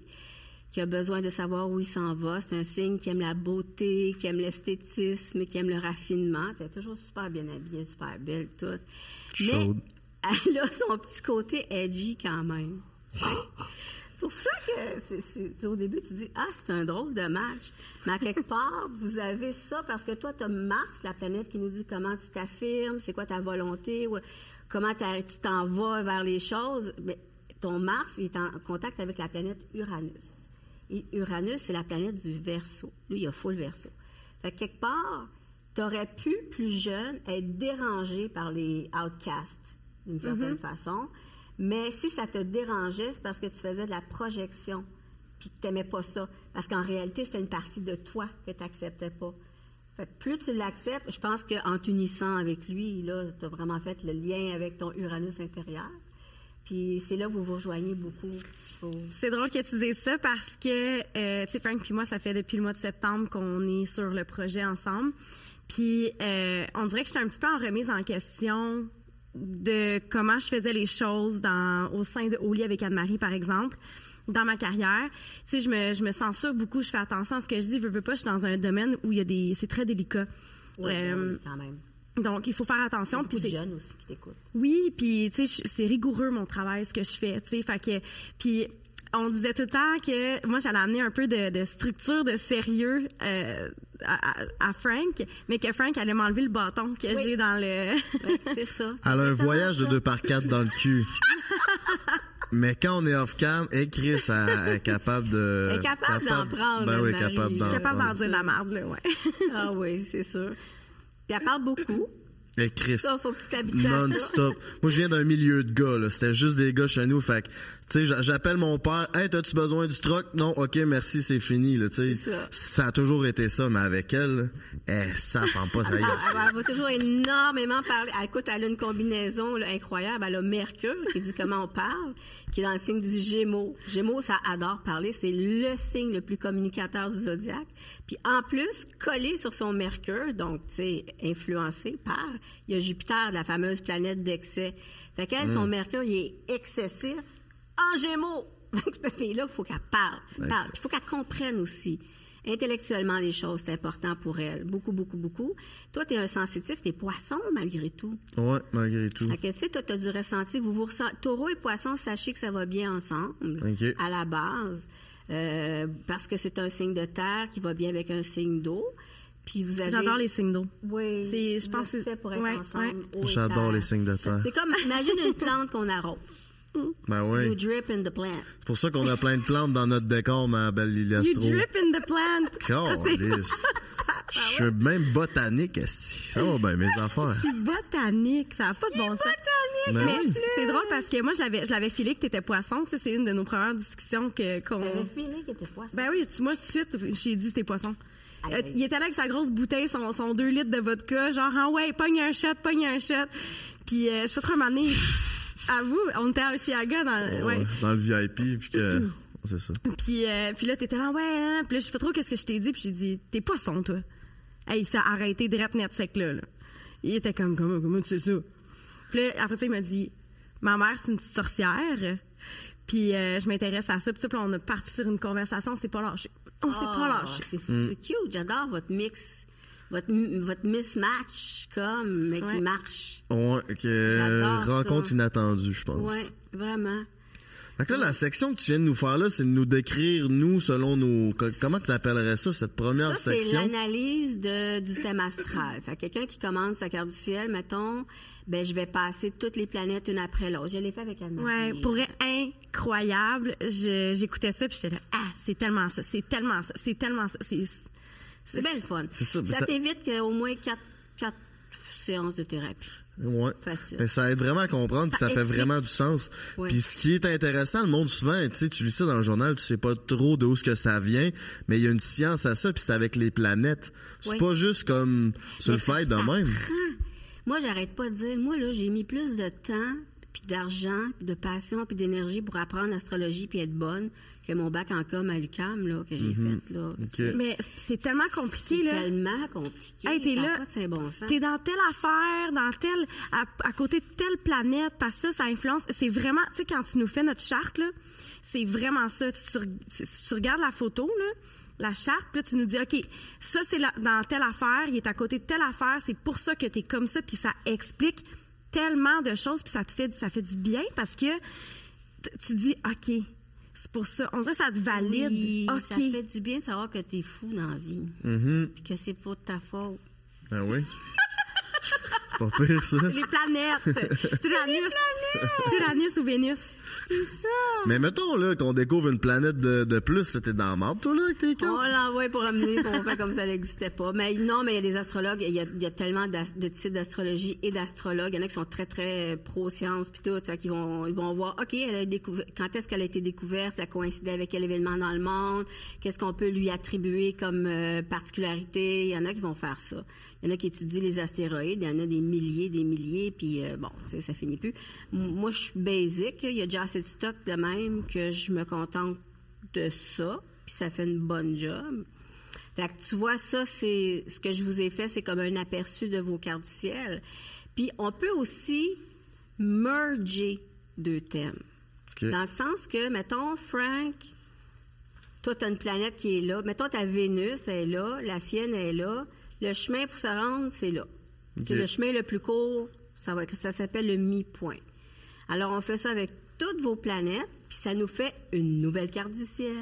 [SPEAKER 3] qui a besoin de savoir où il s'en va. C'est un signe qui aime la beauté, qui aime l'esthétisme, qui aime le raffinement. Elle est toujours super bien habillée, super belle, toute.
[SPEAKER 1] Chaude.
[SPEAKER 3] Mais elle a son petit côté edgy quand même. pour ça que c'est- au début, tu dis, ah, c'est un drôle de match. Mais quelque part, vous avez ça parce que toi, tu as Mars, la planète qui nous dit comment tu t'affirmes, c'est quoi ta volonté, ou comment tu t'en vas vers les choses. Mais ton Mars, il est en contact avec la planète Uranus. Et Uranus, c'est la planète du Verseau. Lui, il a full Verseau. Fait que quelque part, tu aurais pu, plus jeune, être dérangé par les outcasts, d'une certaine façon. Mais si ça te dérangeait, c'est parce que tu faisais de la projection, puis que tu n'aimais pas ça. Parce qu'en réalité, c'était une partie de toi que tu n'acceptais pas. Fait que plus tu l'acceptes, je pense qu'en t'unissant avec lui, là, tu as vraiment fait le lien avec ton Uranus intérieur. Puis c'est là que vous vous rejoignez beaucoup, je trouve.
[SPEAKER 2] C'est drôle que tu dises ça parce que, euh, tu sais, Frank puis moi, ça fait depuis le mois de septembre qu'on est sur le projet ensemble. Puis, euh, on dirait que j'étais un petit peu en remise en question de comment je faisais les choses dans, au sein de Au lit avec Anne-Marie, par exemple, dans ma carrière. Tu sais, je me, je me censure beaucoup, je fais attention à ce que je dis, veux, veux pas, je suis dans un domaine où il y a des, c'est très délicat.
[SPEAKER 3] Oui,
[SPEAKER 2] Euh,
[SPEAKER 3] oui, quand même.
[SPEAKER 2] donc, il faut faire attention. Puis c'est-
[SPEAKER 3] jeunes aussi qui t'écoutent.
[SPEAKER 2] oui, puis tu sais, je- c'est rigoureux mon travail, ce que je fais, tu sais, fait que puis on disait tout le temps que moi j'allais amener un peu de, de structure, de sérieux euh, à, Frank, mais que Frank allait m'enlever le bâton que
[SPEAKER 3] Oui.
[SPEAKER 2] j'ai dans le.
[SPEAKER 3] Oui, c'est ça.
[SPEAKER 1] Elle a un voyage de
[SPEAKER 3] ça.
[SPEAKER 1] 2 par 4 dans le cul. Mais quand on est off-cam, et Chris elle, est capable de...
[SPEAKER 3] Elle est capable d'en prendre,
[SPEAKER 1] Ben oui,
[SPEAKER 3] Marie.
[SPEAKER 1] capable
[SPEAKER 2] Je
[SPEAKER 1] d'en
[SPEAKER 2] suis capable d'en dire de la merde là, ouais.
[SPEAKER 3] Ah oui, c'est sûr. Puis elle parle beaucoup.
[SPEAKER 1] Et Chris,
[SPEAKER 3] Ça, faut que tu t'habitues à ça.
[SPEAKER 1] non-stop. Moi, je viens d'un milieu de gars, là. C'était juste des gars chez nous. Fait tu sais, j'a- j'appelle mon père. Hey, t'as-tu besoin du troc? Non, ok, merci, c'est fini, là, tu sais.
[SPEAKER 3] C'est ça.
[SPEAKER 1] Ça a toujours été ça, mais avec elle, là, eh, ça prend pas, est.
[SPEAKER 3] Ah, elle, elle va toujours énormément parler. Elle, écoute, elle a une combinaison là, incroyable. Elle a Mercure, qui dit comment on parle, qui est dans le signe du Gémeaux. Gémeaux, ça adore parler. C'est le signe le plus communicateur du zodiaque. Puis en plus, collé sur son Mercure, donc, tu sais, influencé par, il y a Jupiter, la fameuse planète d'excès. Fait qu'elle, son Mercure, il est excessif en Gémeaux. Cette fille-là, il faut qu'elle parle. parle. Il faut qu'elle comprenne aussi. Intellectuellement, les choses, c'est important pour elle. Beaucoup, beaucoup, beaucoup. Toi, tu es un sensitif, tu es poisson malgré tout.
[SPEAKER 1] Ouais, malgré tout.
[SPEAKER 3] Que, tu sais, toi, tu as du ressenti. Vous vous ressent- Taureau et poisson, sachez que ça va bien ensemble
[SPEAKER 1] OK.
[SPEAKER 3] à la base. euh, parce que c'est un signe de terre qui va bien avec un signe d'eau. Puis vous avez...
[SPEAKER 2] J'adore les signes d'eau.
[SPEAKER 3] Oui,
[SPEAKER 2] C'est- je pense que-
[SPEAKER 3] fait pour être
[SPEAKER 2] ouais,
[SPEAKER 3] ensemble.
[SPEAKER 2] ouais.
[SPEAKER 1] J'adore les signes de terre.
[SPEAKER 3] C'est comme, imagine une plante qu'on arrose.
[SPEAKER 1] Ben
[SPEAKER 3] You
[SPEAKER 1] oui.
[SPEAKER 3] drip in the plant.
[SPEAKER 1] C'est pour ça qu'on a plein de plantes dans notre décor, ma belle
[SPEAKER 2] You
[SPEAKER 1] Liliastro.
[SPEAKER 2] drip in the plant.
[SPEAKER 1] Calisse. Je suis même botanique, esti. Ça va bien, mes affaires.
[SPEAKER 2] Je suis botanique, ça n'a pas de bon sens.
[SPEAKER 1] Ben
[SPEAKER 2] Mais
[SPEAKER 1] oui.
[SPEAKER 2] c'est drôle parce que moi, je l'avais, je l'avais filé que t'étais poisson. Tu sais, c'est une de nos premières discussions que, qu'on.
[SPEAKER 3] T'avais filé qu'il était poisson.
[SPEAKER 2] Ben oui, tu- moi, tout de suite, j'ai dit t'es poisson. Euh, il était là avec sa grosse bouteille, son, son 2 litres de vodka, genre, ah ouais, pogne un shot, pogne un shot. Puis, euh, je peux te ramener, à vous, on était à Oshiaga dans, ouais.
[SPEAKER 1] Ouais, Dans le VIP, puis que. C'est ça.
[SPEAKER 2] Puis, euh, puis là, t'étais là, ouais, hein. puis là, je sais pas trop qu'est-ce que je t'ai dit, puis j'ai dit, t'es poisson, toi. Hey, il s'est arrêté direct net sec, là, là. Il était comme, comment, comment tu sais ça? Puis là, après ça, il m'a dit, ma mère, c'est une petite sorcière. Puis euh, je m'intéresse à ça. Puis, ça, on a parti sur une conversation, on s'est pas lâché. On s'est pas
[SPEAKER 3] Ah,
[SPEAKER 2] lâché.
[SPEAKER 3] C'est c'est cute. J'adore votre mix, votre, votre mismatch, comme, mais
[SPEAKER 2] Ouais.
[SPEAKER 3] qui marche.
[SPEAKER 1] Ouais, que
[SPEAKER 3] ça.
[SPEAKER 1] rencontre inattendue, je pense.
[SPEAKER 3] Oui, vraiment.
[SPEAKER 1] Fait que là, la section que tu viens de nous faire là, c'est de nous décrire, nous, selon nos. co- Comment tu appellerais ça, cette première
[SPEAKER 3] Ça, c'est
[SPEAKER 1] section?
[SPEAKER 3] l'analyse de, du thème astral. Fait que quelqu'un qui commande sa carte du ciel, mettons, ben, je vais passer toutes les planètes une après l'autre. Je l'ai fait avec anne
[SPEAKER 2] Ouais, pour être incroyable. Je- J'écoutais ça, puis j'étais là, ah, c'est tellement ça, c'est tellement ça, c'est tellement ça. C'est
[SPEAKER 3] bien le fun.
[SPEAKER 1] C'est ça,
[SPEAKER 3] Ça
[SPEAKER 1] ça-
[SPEAKER 3] t'évite au moins quatre, quatre séances de thérapie.
[SPEAKER 1] Ouais.
[SPEAKER 3] Facile.
[SPEAKER 1] Mais ça aide vraiment à comprendre, puis ça,
[SPEAKER 2] Ça
[SPEAKER 1] fait vraiment du sens.
[SPEAKER 3] Oui.
[SPEAKER 1] Puis ce qui est intéressant, le monde souvent, tu sais, tu lis ça dans le journal, tu sais pas trop d'où ce que ça vient, mais il y a une science à ça, puis c'est avec les planètes. C'est pas juste comme se le fait de même.
[SPEAKER 3] Moi, j'arrête pas de dire, moi, là, j'ai mis plus de temps, puis d'argent, puis de passion, puis d'énergie pour apprendre l'astrologie puis être bonne que mon bac en com à l'UQAM, là, que j'ai fait, là.
[SPEAKER 2] Mais c'est tellement compliqué,
[SPEAKER 3] C'est
[SPEAKER 2] là.
[SPEAKER 3] tellement compliqué.
[SPEAKER 2] Hey, t'es là,
[SPEAKER 3] bon
[SPEAKER 2] dans telle affaire, dans telle, à, à côté de telle planète, parce que ça, ça influence. C'est vraiment, tu sais, quand tu nous fais notre charte, là, c'est vraiment ça. Si tu, si tu regardes la photo, là, la charte, puis là, tu nous dis, OK, ça, c'est dans telle affaire, il est à côté de telle affaire, c'est pour ça que t'es comme ça, puis ça explique tellement de choses, puis ça te fait, ça fait du bien parce que tu dis, OK, c'est pour ça. On dirait que ça te valide.
[SPEAKER 3] Oui,
[SPEAKER 2] OK.
[SPEAKER 3] ça fait du bien de savoir que t'es fou dans la vie.
[SPEAKER 1] Mhm.
[SPEAKER 3] Puis que c'est pas de ta faute.
[SPEAKER 1] Ah oui? C'est pas pire, ça.
[SPEAKER 2] Les planètes. C'est Uranus. C'est Uranus ou Vénus.
[SPEAKER 3] C'est ça!
[SPEAKER 1] Mais mettons, là, qu'on découvre une planète de, de plus, t'es dans la marde, toi, là, avec tes
[SPEAKER 3] On
[SPEAKER 1] cartes?
[SPEAKER 3] l'envoie pour amener, on fait comme ça, n'existait pas. Mais non, mais il y a des astrologues, il y a, il y a tellement de types d'astrologie et d'astrologues. Il y en a qui sont très, très pro-science, puis tout, qu'ils vont, ils vont voir, OK, elle a découvert, quand est-ce qu'elle a été découverte, ça coïncidait avec quel événement dans le monde, qu'est-ce qu'on peut lui attribuer comme euh, particularité? Il y en a qui vont faire ça. Il y en a qui étudient les astéroïdes, il y en a des milliers, des milliers, puis euh, bon, tu sais, ça finit plus. Moi, je suis basic, il y a déjà assez de stock de même que je me contente de ça, puis ça fait une bonne job. Fait que tu vois, ça, c'est ce que je vous ai fait, c'est comme un aperçu de vos cartes du ciel. Puis on peut aussi merger deux thèmes. Dans le sens que, mettons, Frank, toi, tu as une planète qui est là. Mettons, ta Vénus elle est là, la sienne est là. Le chemin pour se rendre, c'est là. C'est le chemin le plus court, ça, va être, ça s'appelle le mi-point. Alors, on fait ça avec toutes vos planètes, puis ça nous fait une nouvelle carte du ciel,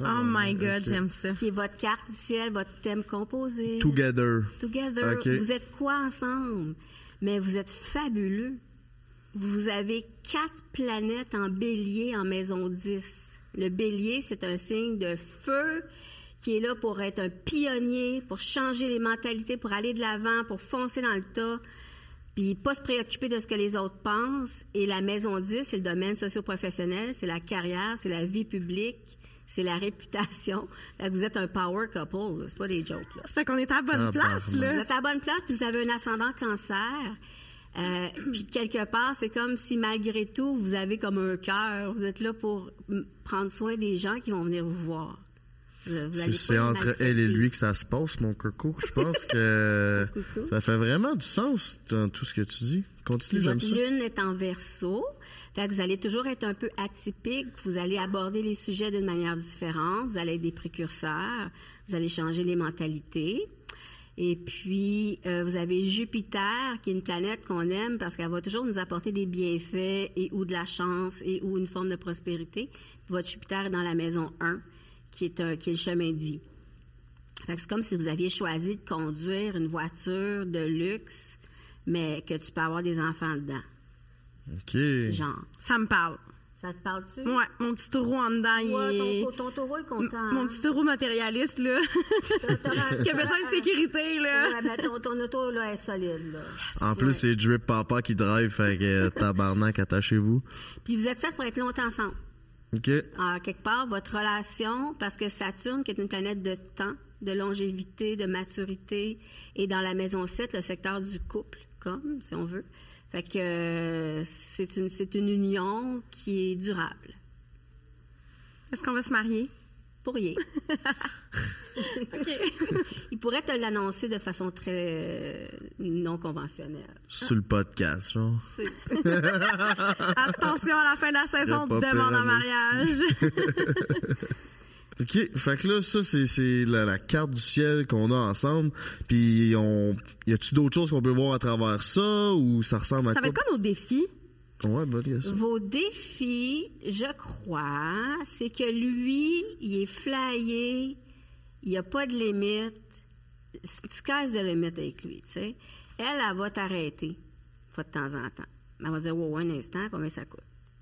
[SPEAKER 2] Oh my God, j'aime ça.
[SPEAKER 3] qui est votre carte du ciel, votre thème composé.
[SPEAKER 1] Together.
[SPEAKER 3] Together.
[SPEAKER 1] Ok.
[SPEAKER 3] Vous êtes quoi ensemble? Mais vous êtes fabuleux. Vous avez quatre planètes en bélier en maison 10. Le bélier, c'est un signe de feu qui est là pour être un pionnier, pour changer les mentalités, pour aller de l'avant, pour foncer dans le tas, puis pas se préoccuper de ce que les autres pensent. Et la maison 10, c'est le domaine socio-professionnel, c'est la carrière, c'est la vie publique, c'est la réputation. Vous êtes un power couple, c'est pas des jokes. Là.
[SPEAKER 2] C'est qu'on est à la bonne
[SPEAKER 1] Ah,
[SPEAKER 2] place, là.
[SPEAKER 3] Vous êtes à la bonne place, puis vous avez un ascendant cancer. Euh, puis quelque part, c'est comme si malgré tout, vous avez comme un cœur. Vous êtes là pour prendre soin des gens qui vont venir vous voir. Vous
[SPEAKER 1] C'est- entre elle et lui que ça se passe, mon coco. Je pense que ça fait vraiment du sens dans tout ce que tu dis. Continue, j'aime ça.
[SPEAKER 3] lune est en verso. Fait que vous allez toujours être un peu atypique. Vous allez aborder les sujets d'une manière différente. Vous allez être des précurseurs. Vous allez changer les mentalités. Et puis, euh, vous avez Jupiter, qui est une planète qu'on aime parce qu'elle va toujours nous apporter des bienfaits et ou de la chance et ou une forme de prospérité. Votre Jupiter est dans la maison 1, qui est, un, qui est le chemin de vie. Fait que c'est comme si vous aviez choisi de conduire une voiture de luxe, mais que tu peux avoir des enfants dedans.
[SPEAKER 1] OK.
[SPEAKER 3] Genre.
[SPEAKER 2] Ça me parle.
[SPEAKER 3] Ça te parle-tu?
[SPEAKER 2] Ouais, mon petit taureau en dedans, il est...
[SPEAKER 3] Ton, ton taureau est content.
[SPEAKER 2] Mon
[SPEAKER 3] hein?
[SPEAKER 2] petit taureau matérialiste, là. qui a besoin de sécurité, là.
[SPEAKER 3] Ouais, ben, ton, ton auto, là, est solide, là.
[SPEAKER 1] En plus, c'est Drip Papa qui drive, fait que euh, tabarnak, attachez-vous.
[SPEAKER 3] Puis vous êtes fait pour être longtemps ensemble.
[SPEAKER 1] OK.
[SPEAKER 3] En quelque part, votre relation, parce que Saturne, qui est une planète de temps, de longévité, de maturité, est dans la maison 7, le secteur du couple, comme, si on veut. Fait que euh, c'est une, c'est une union qui est durable.
[SPEAKER 2] Est-ce qu'on va se marier?
[SPEAKER 3] Pourriez. Il pourrait te l'annoncer de façon très euh, non conventionnelle.
[SPEAKER 1] Sur le podcast, genre.
[SPEAKER 2] Attention, à la fin de la saison, demande en mariage.
[SPEAKER 1] OK. Fait que là, ça, c'est, la, la carte du ciel qu'on a ensemble. Puis, on... y a-tu d'autres choses qu'on peut voir à travers ça ou ça ressemble à
[SPEAKER 2] Ça va
[SPEAKER 1] quoi?
[SPEAKER 2] être quoi nos défis?
[SPEAKER 3] Vos défis, je crois, c'est que lui, il est flyé, il n'y a pas de limite. Sky's the limit avec lui, tu sais. Elle, elle va t'arrêter, de temps en temps. Elle va dire, wow, un instant, combien ça coûte?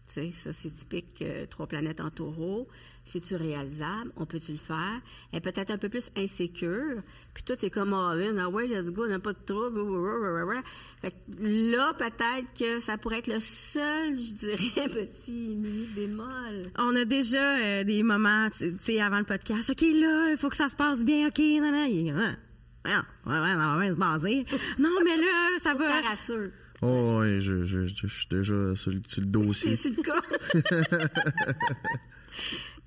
[SPEAKER 3] Sais, ça, c'est typique euh, trois planètes en taureau. C'est-tu réalisable? On peut-tu le faire? Elle est peut-être un peu plus insécure. Puis toi, t'es comme all in. Ah ouais, let's go, on n'a pas de trouble. Fait que là, peut-être que ça pourrait être le seul, je dirais, petit mini bémol.
[SPEAKER 2] On a déjà euh, des moments, tu sais, avant le podcast. OK, là, il faut que ça se passe bien. OK, non, non. Il est comme, ah, ouais, ouais, ouais, on va bien se baser. Non, mais là, ça
[SPEAKER 3] Faut
[SPEAKER 1] Oh, ouais, je, je, je, je suis déjà sur le, sur le dossier.
[SPEAKER 3] C'est le cas.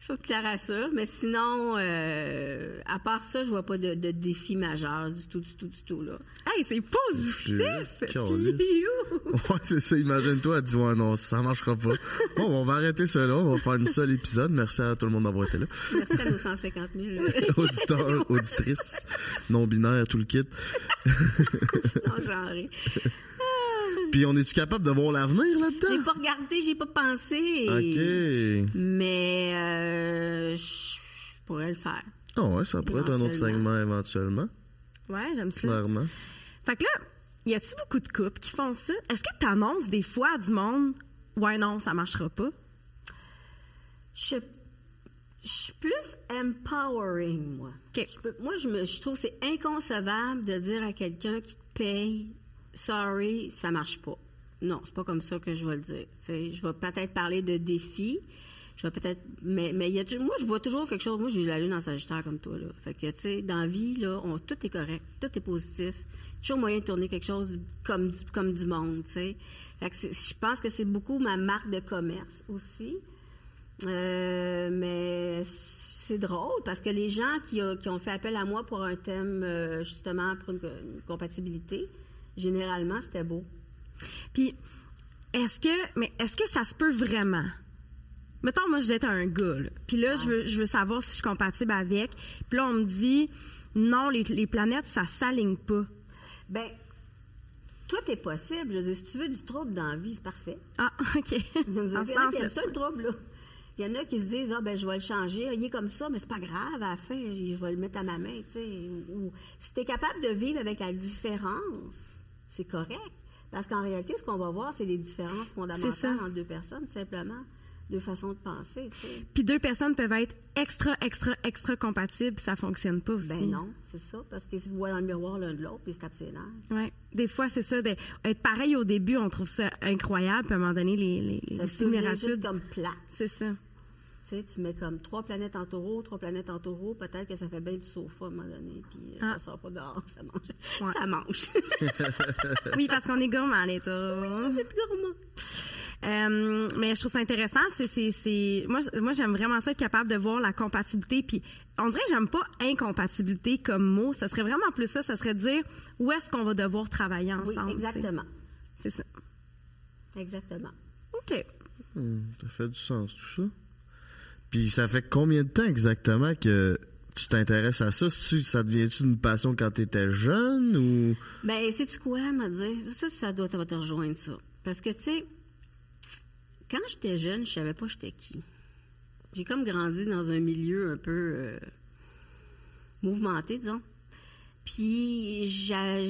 [SPEAKER 3] Faut que tu la rassures. Mais sinon, euh, à part ça, je vois pas de, de défi majeur du tout, du tout, du tout, là.
[SPEAKER 2] Hey, c'est positif!
[SPEAKER 1] Ouais, c'est ça. Imagine-toi, elle dit, ouais, non, ça marchera pas. Bon, on va arrêter ça là. On va faire une seule épisode. Merci à tout le monde d'avoir été là.
[SPEAKER 3] Merci à nos 150 000
[SPEAKER 1] Auditeurs, auditrices, non-binaires, tout le kit.
[SPEAKER 3] non-genrés.
[SPEAKER 1] Puis, on est-tu capable de voir l'avenir
[SPEAKER 3] J'ai
[SPEAKER 1] là-dedans?
[SPEAKER 3] pas regardé, j'ai pas pensé.
[SPEAKER 1] OK.
[SPEAKER 3] Mais euh, je pourrais le faire.
[SPEAKER 1] Ah ouais, ça pourrait être un autre
[SPEAKER 3] Éventuellement.
[SPEAKER 1] segment éventuellement,
[SPEAKER 2] Ouais, j'aime ça.
[SPEAKER 1] clairement.
[SPEAKER 2] Fait que là, y a-tu beaucoup de couples qui font ça? Est-ce que t'annonces des fois à du monde, ouais, non, ça marchera pas?
[SPEAKER 3] Je, je suis plus empowering, moi.
[SPEAKER 2] OK.
[SPEAKER 3] Je peux- moi, je, me, je trouve que c'est inconcevable de dire à quelqu'un qui te paye, sorry, ça marche pas. Non, c'est pas comme ça que je vais le dire. Je vais peut-être parler de défis. Je vais peut-être, mais, mais y a, moi, je vois toujours quelque chose. Moi, j'ai la lune en Sagittaire comme toi, là. Fait que, tu sais, dans la vie, là, tout est correct, tout est positif. Toujours moyen de tourner quelque chose comme, du- comme du monde, tu sais. Fait que je pense que c'est beaucoup ma marque de commerce aussi. Euh, mais c'est drôle parce que les gens qui, ont fait appel à moi pour un thème, euh, justement, pour une compatibilité, généralement, c'était beau.
[SPEAKER 2] Puis, est-ce que, mais est-ce que ça se peut vraiment? Mettons, moi, je vais être un gars, là. Puis là, je, veux, je veux savoir si je suis compatible avec. Puis là, on me dit, non, les, les planètes, ça s'aligne pas.
[SPEAKER 3] Ben, tout est possible. Je veux dire, si tu veux du trouble dans la vie, c'est parfait.
[SPEAKER 2] Ah, OK.
[SPEAKER 3] Il y en a qui aiment ça, le trouble, là. Il y en a qui se disent, ah, ben, je vais le changer. Il est comme ça, mais c'est pas grave. À la fin, je vais le mettre à ma main, tu sais. Ou, ou- si tu es capable de vivre avec la différence, c'est correct. Parce qu'en réalité, ce qu'on va voir, c'est des différences fondamentales entre deux personnes, simplement. Deux façons de penser, tu sais.
[SPEAKER 2] Puis deux personnes peuvent être extra, extra, extra compatibles, puis ça fonctionne pas aussi.
[SPEAKER 3] Ben non, c'est ça. Parce qu'ils se voient dans le miroir l'un de l'autre, puis ils se tapent ses nerfs.
[SPEAKER 2] Ouais. Des fois, c'est ça. être pareil au début, on trouve ça incroyable, puis à un moment donné, les, les, les
[SPEAKER 3] Ça devenir juste
[SPEAKER 2] similitudes.
[SPEAKER 3] comme plat.
[SPEAKER 2] C'est ça.
[SPEAKER 3] Tu sais, tu mets comme trois planètes en taureau, trois planètes en taureau, peut-être que ça fait bien du sofa à un moment donné, puis euh,
[SPEAKER 2] Ah.
[SPEAKER 3] ça sort pas dehors, ça mange.
[SPEAKER 2] Ouais.
[SPEAKER 3] Ça mange.
[SPEAKER 2] Oui, parce qu'on est gourmand, les taureaux.
[SPEAKER 3] c'est gourmand.
[SPEAKER 2] Euh, mais je trouve ça intéressant. C'est, c'est, c'est... Moi, moi, j'aime vraiment ça, être capable de voir la compatibilité. Puis, on dirait que j'aime pas incompatibilité comme mot. Ça serait vraiment plus ça. Ça serait de dire où est-ce qu'on va devoir travailler
[SPEAKER 3] Oui,
[SPEAKER 2] ensemble.
[SPEAKER 3] exactement.
[SPEAKER 2] C'est ça.
[SPEAKER 3] Exactement.
[SPEAKER 2] OK.
[SPEAKER 1] Hmm, ça fait du sens, tout ça. Puis ça fait combien de temps exactement que tu t'intéresses à ça? Ça devient-tu une passion quand tu étais jeune ou?
[SPEAKER 3] Ben, sais-tu quoi, m'a dire? Ça, ça doit te rejoindre, ça. Parce que, tu sais, quand j'étais jeune, je savais pas j'étais qui. J'ai comme grandi dans un milieu un peu euh, mouvementé, disons. Puis, j'a-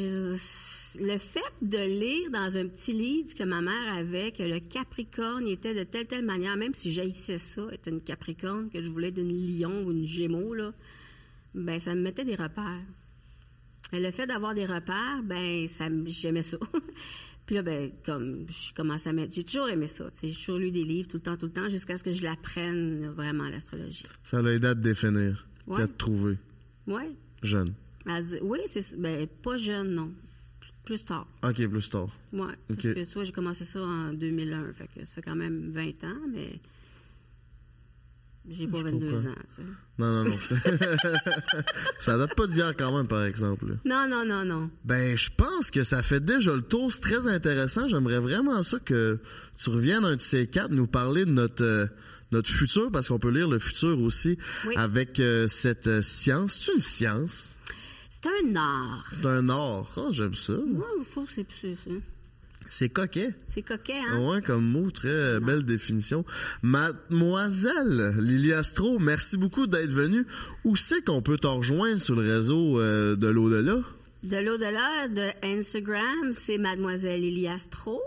[SPEAKER 3] le fait de lire dans un petit livre que ma mère avait que le Capricorne était de telle telle manière, même si j'haïssais ça, était une Capricorne, que je voulais être une Lion ou une Gémeaux, là, ben ça me mettait des repères. Et le fait d'avoir des repères, ben ça, j'aimais ça. Puis là, ben, comme je commence à mettre, j'ai toujours aimé ça. J'ai toujours lu des livres tout le temps, tout le temps, jusqu'à ce que je l'apprenne vraiment l'astrologie.
[SPEAKER 1] Ça l'a aidé à te définir,
[SPEAKER 3] Ouais.
[SPEAKER 1] à te trouver
[SPEAKER 3] Ouais.
[SPEAKER 1] jeune.
[SPEAKER 3] Elle dit, oui, c'est ben pas jeune, non. Plus tard.
[SPEAKER 1] Ok, plus tard.
[SPEAKER 3] Ouais. Parce que soit j'ai commencé ça en 2001, fait que ça fait quand même 20 ans, mais j'ai pas 22
[SPEAKER 1] comprends.
[SPEAKER 3] ans. tu sais.
[SPEAKER 1] Non, non, non. ça date pas d'hier quand même, par exemple.
[SPEAKER 3] Non, non, non, non.
[SPEAKER 1] Ben, je pense que ça fait déjà le tour. C'est très intéressant. J'aimerais vraiment ça que tu reviennes un de ces quatre nous parler de notre euh, notre futur, parce qu'on peut lire le futur aussi
[SPEAKER 3] Oui.
[SPEAKER 1] avec euh, cette euh, science. C'est une science.
[SPEAKER 3] C'est un art.
[SPEAKER 1] C'est un art. Ah, j'aime ça.
[SPEAKER 3] Moi, je trouve que c'est c'est- c'est-
[SPEAKER 1] C'est coquet.
[SPEAKER 3] c'est coquet, hein?
[SPEAKER 1] Ouais, comme mot, très euh, belle définition. Mademoiselle Lily Astro, merci beaucoup d'être venue. Où c'est qu'on peut te rejoindre sur le réseau euh, de l'au-delà?
[SPEAKER 3] De l'au-delà de Instagram, c'est Mademoiselle Iliastro.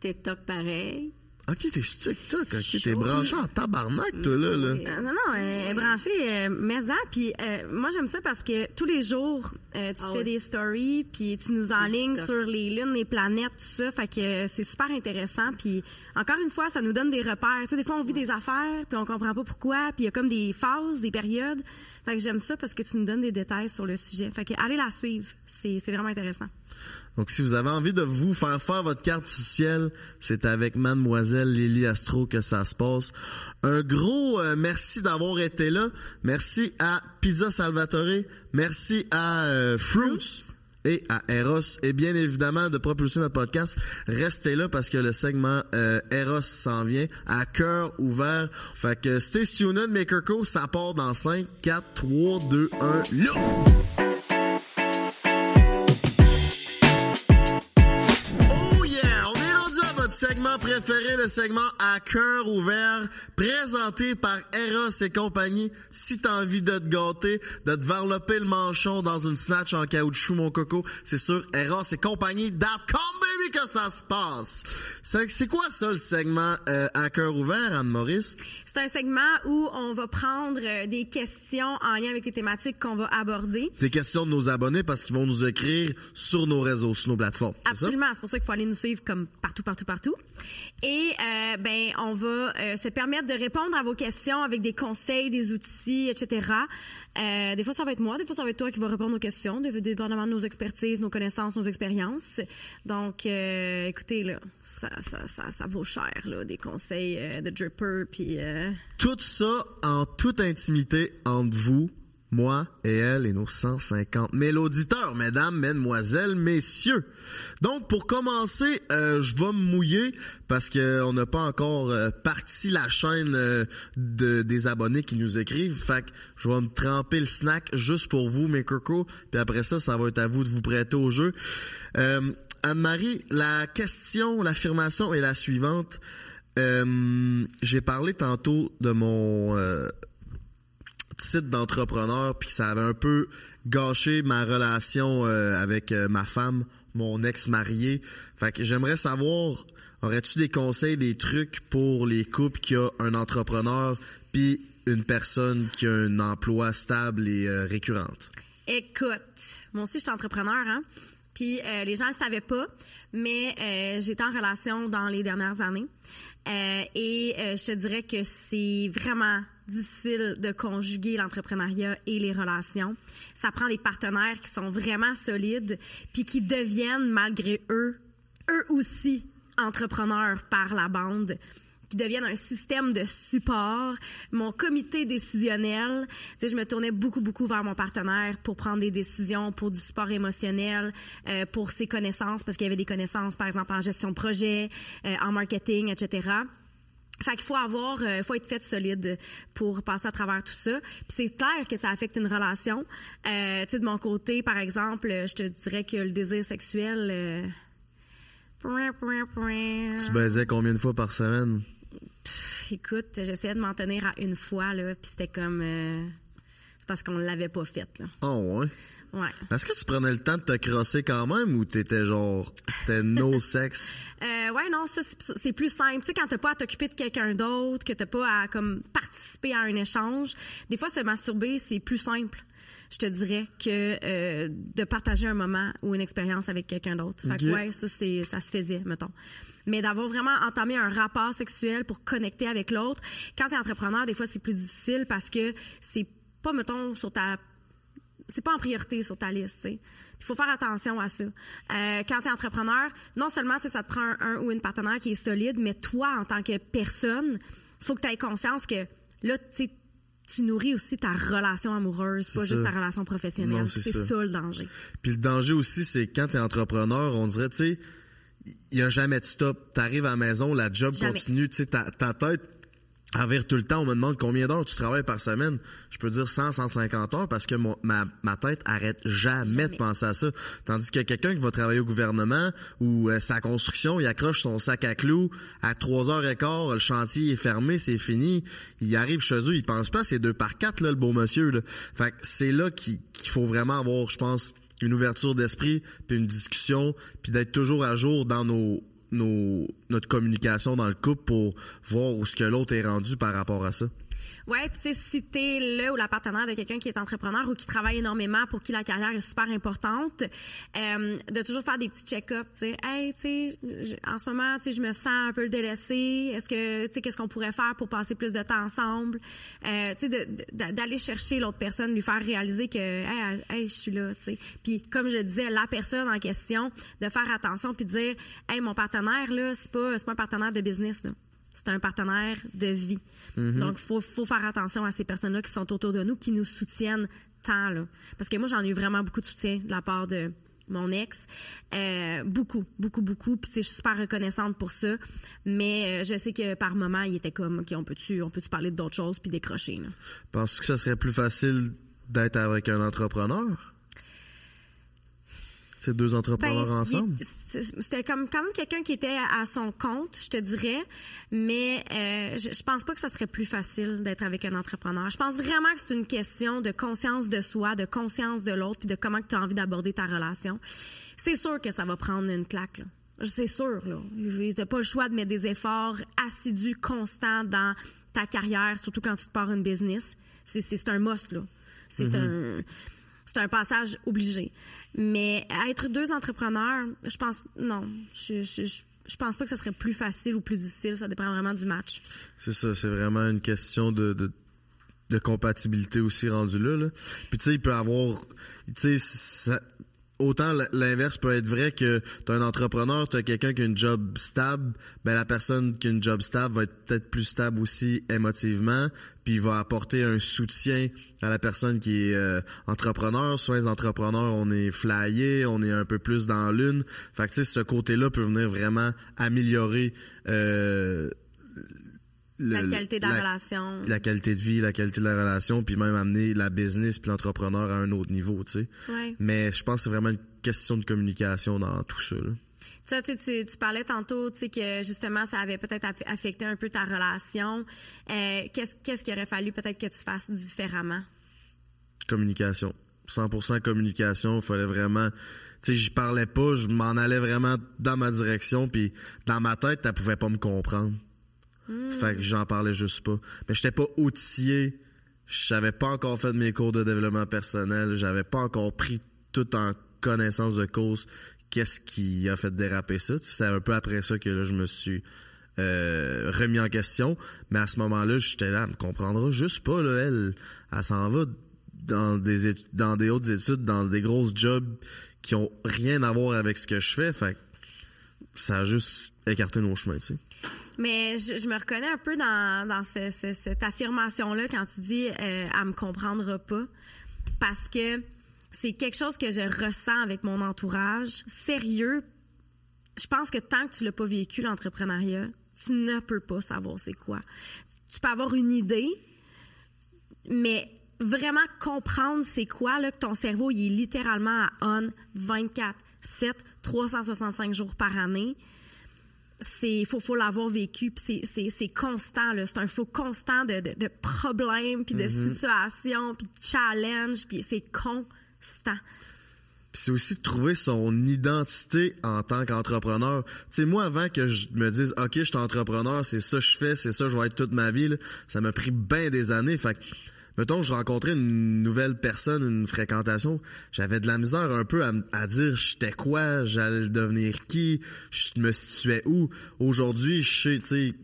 [SPEAKER 3] TikTok, pareil.
[SPEAKER 1] Ok, t'es sur TikTok. Ok, t'es branché en tabarnak, toi, là. là.
[SPEAKER 2] Euh, non, non, elle est branchée euh, maison. Puis euh, moi, j'aime ça parce que tous les jours, Euh, tu
[SPEAKER 3] Ah
[SPEAKER 2] fais
[SPEAKER 3] oui.
[SPEAKER 2] des stories, puis tu nous enlignes sur les lunes, les planètes, tout ça. Fait que euh, c'est super intéressant. Puis encore une fois, ça nous donne des repères. Tu sais, des fois, on vit des affaires, puis on comprend pas pourquoi. Puis il y a comme des phases, des périodes. Fait que j'aime ça parce que tu nous donnes des détails sur le sujet. Fait que allez la suivre. C'est c'est vraiment intéressant.
[SPEAKER 1] Donc, si vous avez envie de vous faire faire votre carte du ciel, c'est avec Mademoiselle Lily Astro que ça se passe. Un gros euh, merci d'avoir été là. Merci à Pizza Salvatore. Merci à euh, Fruits. Et à Eros, et bien évidemment de propulser notre podcast. Restez là parce que le segment euh, Eros s'en vient à cœur ouvert. Fait que stay tuned, Maker Co. Ça part dans 5, 4, 3, 2, 1, là! Segment préféré, le segment à cœur ouvert, présenté par Eros et compagnie. Si t'as envie de te gâter, de te varloper le manchon dans une snatch en caoutchouc, mon coco, c'est sur Eros et compagnie.com, baby, que ça se passe. C'est quoi ça, le segment euh, à cœur ouvert, Anne-Maurice?
[SPEAKER 2] C'est un segment où on va prendre euh, des questions en lien avec les thématiques qu'on va aborder.
[SPEAKER 1] Des questions de nos abonnés parce qu'ils vont nous écrire sur nos réseaux, sur nos plateformes.
[SPEAKER 2] Absolument, c'est pour ça qu'il faut aller nous suivre comme partout, partout, partout. Et euh, ben, on va euh, se permettre de répondre à vos questions avec des conseils, des outils, etc. Euh, des fois, ça va être moi, des fois, ça va être toi qui va répondre aux questions, dé- dépendamment de nos expertises, nos connaissances, nos expériences. Donc, écoutez, là, ça, ça, ça, ça vaut cher, là, des conseils de dripper, puis...
[SPEAKER 1] Tout ça en toute intimité entre vous, moi et elle et nos 150 000 auditeurs, mesdames, mesdemoiselles, messieurs. Donc, pour commencer, euh, je vais me mouiller parce qu'on n'a pas encore euh, parti la chaîne euh, de, des abonnés qui nous écrivent. Fait que je vais me tremper le snack juste pour vous, mes cocos. Puis après ça, ça va être à vous de vous prêter au jeu. Anne-Marie, la question, l'affirmation est la suivante. Euh, j'ai parlé tantôt de mon euh, titre d'entrepreneur, puis que ça avait un peu gâché ma relation euh, avec ma femme, mon ex-marié. Fait que j'aimerais savoir, aurais-tu des conseils, des trucs pour les couples qui ont un entrepreneur, puis une personne qui a un emploi stable et récurrente?
[SPEAKER 2] Écoute, moi aussi, je suis entrepreneur, hein. Puis les gens ne le savaient pas, mais j'étais en relation dans les dernières années. Euh, et euh, je te dirais que c'est vraiment difficile de conjuguer l'entrepreneuriat et les relations. Ça prend des partenaires qui sont vraiment solides, puis qui deviennent, malgré eux, eux aussi entrepreneurs par la bande qui deviennent un système de support, mon comité décisionnel. Tu sais, je me tournais beaucoup, beaucoup vers mon partenaire pour prendre des décisions, pour du support émotionnel, euh, pour ses connaissances, parce qu'il y avait des connaissances, par exemple, en gestion de projet, euh, en marketing, etc. Fait qu'il faut avoir, euh, faut être fait solide pour passer à travers tout ça. Puis c'est clair que ça affecte une relation. Euh, tu sais, de mon côté, par exemple, je te dirais que le désir sexuel.
[SPEAKER 1] Tu baisais combien de fois par semaine?
[SPEAKER 2] Écoute, j'essayais de m'en tenir à une fois, là, puis c'était comme... euh, c'est parce qu'on l'avait pas faite, là.
[SPEAKER 1] Oh ouais?
[SPEAKER 2] Ouais.
[SPEAKER 1] Est-ce que tu prenais le temps de te crosser quand même ou t'étais genre c'était no sexe?
[SPEAKER 2] Euh, ouais, non, ça, c'est- plus simple. Tu sais, quand t'as pas à t'occuper de quelqu'un d'autre, que t'as pas à, comme, participer à un échange, des fois, se masturber, c'est plus simple, je te dirais, que euh, de partager un moment ou une expérience avec quelqu'un d'autre. Fait que, ouais, ça, c'est, ça se faisait, mettons. Mais d'avoir vraiment entamé un rapport sexuel pour connecter avec l'autre, quand t'es entrepreneur, des fois, c'est plus difficile parce que c'est pas, mettons, sur ta c'est pas en priorité sur ta liste. tu. Il faut faire attention à ça. Euh, quand tu es entrepreneur, non seulement tu ça te prend un, un ou une partenaire qui est solide, mais toi, en tant que personne, il faut que tu aies conscience que là, tu sais, tu nourris aussi ta relation amoureuse, pas juste ta relation professionnelle.
[SPEAKER 1] C'est ça.
[SPEAKER 2] ça. le danger.
[SPEAKER 1] Puis le danger aussi, c'est quand t'es entrepreneur, on dirait, tu sais, il y a jamais de stop. T'arrives à la maison, la job
[SPEAKER 2] Jamais.
[SPEAKER 1] continue, tu sais, ta, ta tête vire tout le temps. On me demande combien d'heures tu travailles par semaine. Je peux dire 100, 150 heures parce que mon- ma, ma tête arrête jamais, de penser à ça. Tandis que quelqu'un qui va travailler au gouvernement ou euh, sa construction, il accroche son sac à clous à 3 heures et quart, le chantier est fermé, c'est fini. Il arrive chez eux, il pense pas à ces deux par quatre, là, le beau monsieur. Là. Fait que c'est là qu'il qu'il faut vraiment avoir, je pense, une ouverture d'esprit, puis une discussion, puis d'être toujours à jour dans nos, nos notre communication dans le couple pour voir où ce que l'autre est rendu par rapport à ça.
[SPEAKER 2] Ouais, puis tu si t'es le ou la partenaire de quelqu'un qui est entrepreneur ou qui travaille énormément, pour qui la carrière est super importante, euh, de toujours faire des petits check-ups, tu sais, hey, tu sais, en ce moment, tu sais, je me sens un peu délaissée. Est-ce que, tu sais, qu'est-ce qu'on pourrait faire pour passer plus de temps ensemble? Euh, tu sais, d'aller chercher l'autre personne, lui faire réaliser que, hey, je suis là, tu sais. Puis comme je disais, la personne en question, de faire attention puis de dire, hey, mon partenaire là, c'est pas, pas un partenaire de business. C'est un partenaire de vie. Donc, il faut, faut faire attention à ces personnes-là qui sont autour de nous, qui nous soutiennent tant. Là. Parce que moi, j'en ai eu vraiment beaucoup de soutien de la part de mon ex. Euh, beaucoup, beaucoup, beaucoup. Puis c'est- je suis super reconnaissante pour ça. Mais euh, je sais que par moment, il était comme, OK, on peut-tu on peut parler d'autres choses puis décrocher.
[SPEAKER 1] Penses-tu que ça serait plus facile d'être avec un entrepreneur? C'est deux entrepreneurs
[SPEAKER 2] Ben,
[SPEAKER 1] ensemble?
[SPEAKER 2] C'était comme quand même quelqu'un qui était à son compte, je te dirais, mais euh, je, je pense pas que ça serait plus facile d'être avec un entrepreneur. Je pense vraiment que c'est une question de conscience de soi, de conscience de l'autre, puis de comment tu as envie d'aborder ta relation. C'est sûr que ça va prendre une claque. là. C'est sûr. là. Tu n'as pas le choix de mettre des efforts assidus, constants dans ta carrière, surtout quand tu te pars une business. C'est- un must. là. C'est un c'est un passage obligé. Mais être deux entrepreneurs, je pense non, je, je, pense pas que ça serait plus facile ou plus difficile. Ça dépend vraiment du match.
[SPEAKER 1] C'est ça, c'est vraiment une question de, de, compatibilité aussi rendu là. là. Puis tu sais, il peut avoir, tu sais, autant l'inverse peut être vrai que tu un entrepreneur, tu as quelqu'un qui a une job stable, ben la personne qui a une job stable va être peut-être plus stable aussi émotivement, puis va apporter un soutien à la personne qui est euh, entrepreneur. Soit les entrepreneurs, on est flyé, on est un peu plus dans l'une. Fait que tu sais, ce côté-là peut venir vraiment améliorer euh,
[SPEAKER 2] La qualité de la, relation.
[SPEAKER 1] la qualité de vie, la qualité de la relation, puis même amener la business puis l'entrepreneur à un autre niveau, tu sais.
[SPEAKER 2] Ouais.
[SPEAKER 1] Mais je pense que c'est vraiment une question de communication dans tout ça. là.
[SPEAKER 2] Tu, tu, sais, tu, tu parlais tantôt, tu sais, que justement, ça avait peut-être aff- affecté un peu ta relation. Euh, qu'est-ce, qu'est-ce qu'il aurait fallu peut-être que tu fasses différemment?
[SPEAKER 1] Communication. 100% communication, il fallait vraiment... Tu sais, j'y parlais pas, je m'en allais vraiment dans ma direction, puis dans ma tête, tu pouvais pas me comprendre. Fait que j'en parlais juste pas. Mais j'étais pas outillé, j'avais pas encore fait mes cours de développement personnel, j'avais pas encore pris tout en connaissance de cause qu'est-ce qui a fait déraper ça. C'est un peu après ça que je me suis euh, remis en question. Mais à ce moment-là, j'étais là, elle me comprendra juste pas. Là, elle, elle s'en va dans des, étu- dans des hautes études, dans des grosses jobs qui ont rien à voir avec ce que je fais. Fait que ça a juste écarté nos chemins, tu sais.
[SPEAKER 2] Mais je, me reconnais un peu dans, dans ce- ce- cette affirmation-là quand tu dis euh, elle me comprendra pas. Parce que c'est quelque chose que je ressens avec mon entourage. Sérieux, je pense que tant que tu l'as pas vécu, l'entrepreneuriat, tu ne peux pas savoir c'est quoi. Tu peux avoir une idée, mais vraiment comprendre c'est quoi, là, que ton cerveau, il est littéralement à on 24, 7, 365 jours par année c'est faut faut l'avoir vécu puis c'est c'est c'est constant là c'est un flot constant de de, de problèmes puis de situations puis de challenges puis c'est constant
[SPEAKER 1] Puis c'est aussi de trouver son identité en tant qu'entrepreneur. Tu sais, moi, avant que je me dise, OK, je suis entrepreneur, c'est ça que je fais, c'est ça que je vais être toute ma vie, là, ça m'a pris bien des années. Fait que, mettons, je rencontrais une nouvelle personne, une fréquentation, j'avais de la misère un peu à, dire j'étais quoi, j'allais devenir qui, je me situais où. Aujourd'hui, je sais, tu sais,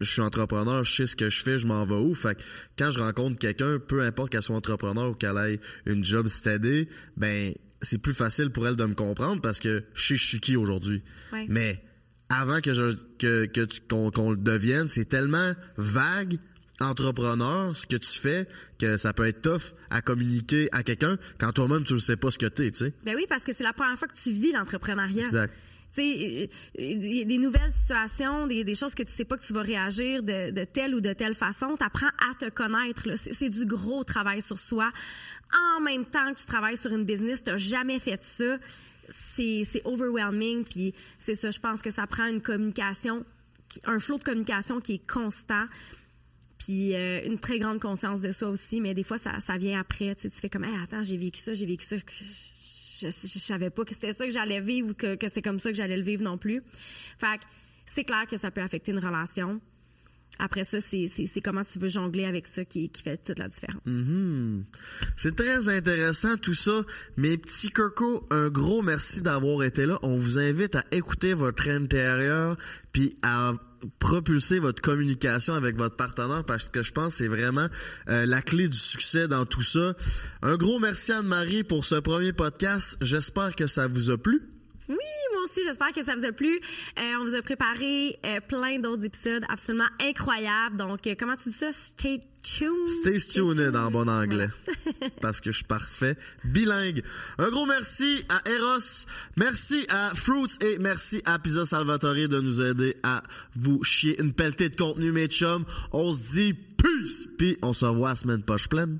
[SPEAKER 1] je suis entrepreneur, je sais ce que je fais, je m'en vais où. Fait que quand je rencontre quelqu'un, peu importe qu'elle soit entrepreneur ou qu'elle ait une job steady, ben c'est plus facile pour elle de me comprendre parce que je sais je suis qui aujourd'hui.
[SPEAKER 2] Ouais.
[SPEAKER 1] Mais avant que je que, que tu- qu'on qu'on le devienne, c'est tellement vague entrepreneur ce que tu fais que ça peut être tough à communiquer à quelqu'un quand toi-même tu ne sais pas ce que t'es, tu sais.
[SPEAKER 2] ben oui parce que c'est la première fois que tu vis l'entrepreneuriat
[SPEAKER 1] Exact.
[SPEAKER 2] tu sais, euh, a des nouvelles situations, des, des choses que tu sais pas que tu vas réagir de, de telle ou de telle façon. Tu apprends à te connaître. C'est du gros travail sur soi. En même temps que tu travailles sur une business, tu n'as jamais fait ça. C'est overwhelming. Puis c'est ça, je pense que ça prend une communication, un flot de communication qui est constant. Puis euh, une très grande conscience de soi aussi, mais des fois, ça, ça vient après. Tu, sais, tu fais comme, Hey, attends, j'ai vécu ça, j'ai vécu ça. Je, je, savais pas que c'était ça que j'allais vivre ou que, que c'est comme ça que j'allais le vivre non plus. Fait c'est clair que ça peut affecter une relation. après ça, c'est comment tu veux jongler avec ça qui, qui fait toute la différence.
[SPEAKER 1] Mhm. C'est très intéressant tout ça. Mes petits cocos, un gros merci d'avoir été là. On vous invite à écouter votre intérieur puis à propulser votre communication avec votre partenaire parce que je pense que c'est vraiment euh, la clé du succès dans tout ça. Un gros merci Anne-Marie pour ce premier podcast. J'espère que ça vous a plu.
[SPEAKER 2] Oui, aussi, j'espère que ça vous a plu. Euh, on vous a préparé euh, plein d'autres épisodes absolument incroyables. Donc, euh, comment tu dis ça? Stay tuned?
[SPEAKER 1] Stay tuned en bon anglais. Parce que je suis parfait. Bilingue. Un gros merci à Eros. Merci à Fruits et merci à Pizza Salvatore de nous aider à vous chier une pelletée de contenu, mes chums. On se dit peace. Puis on se revoit la semaine poche pleine.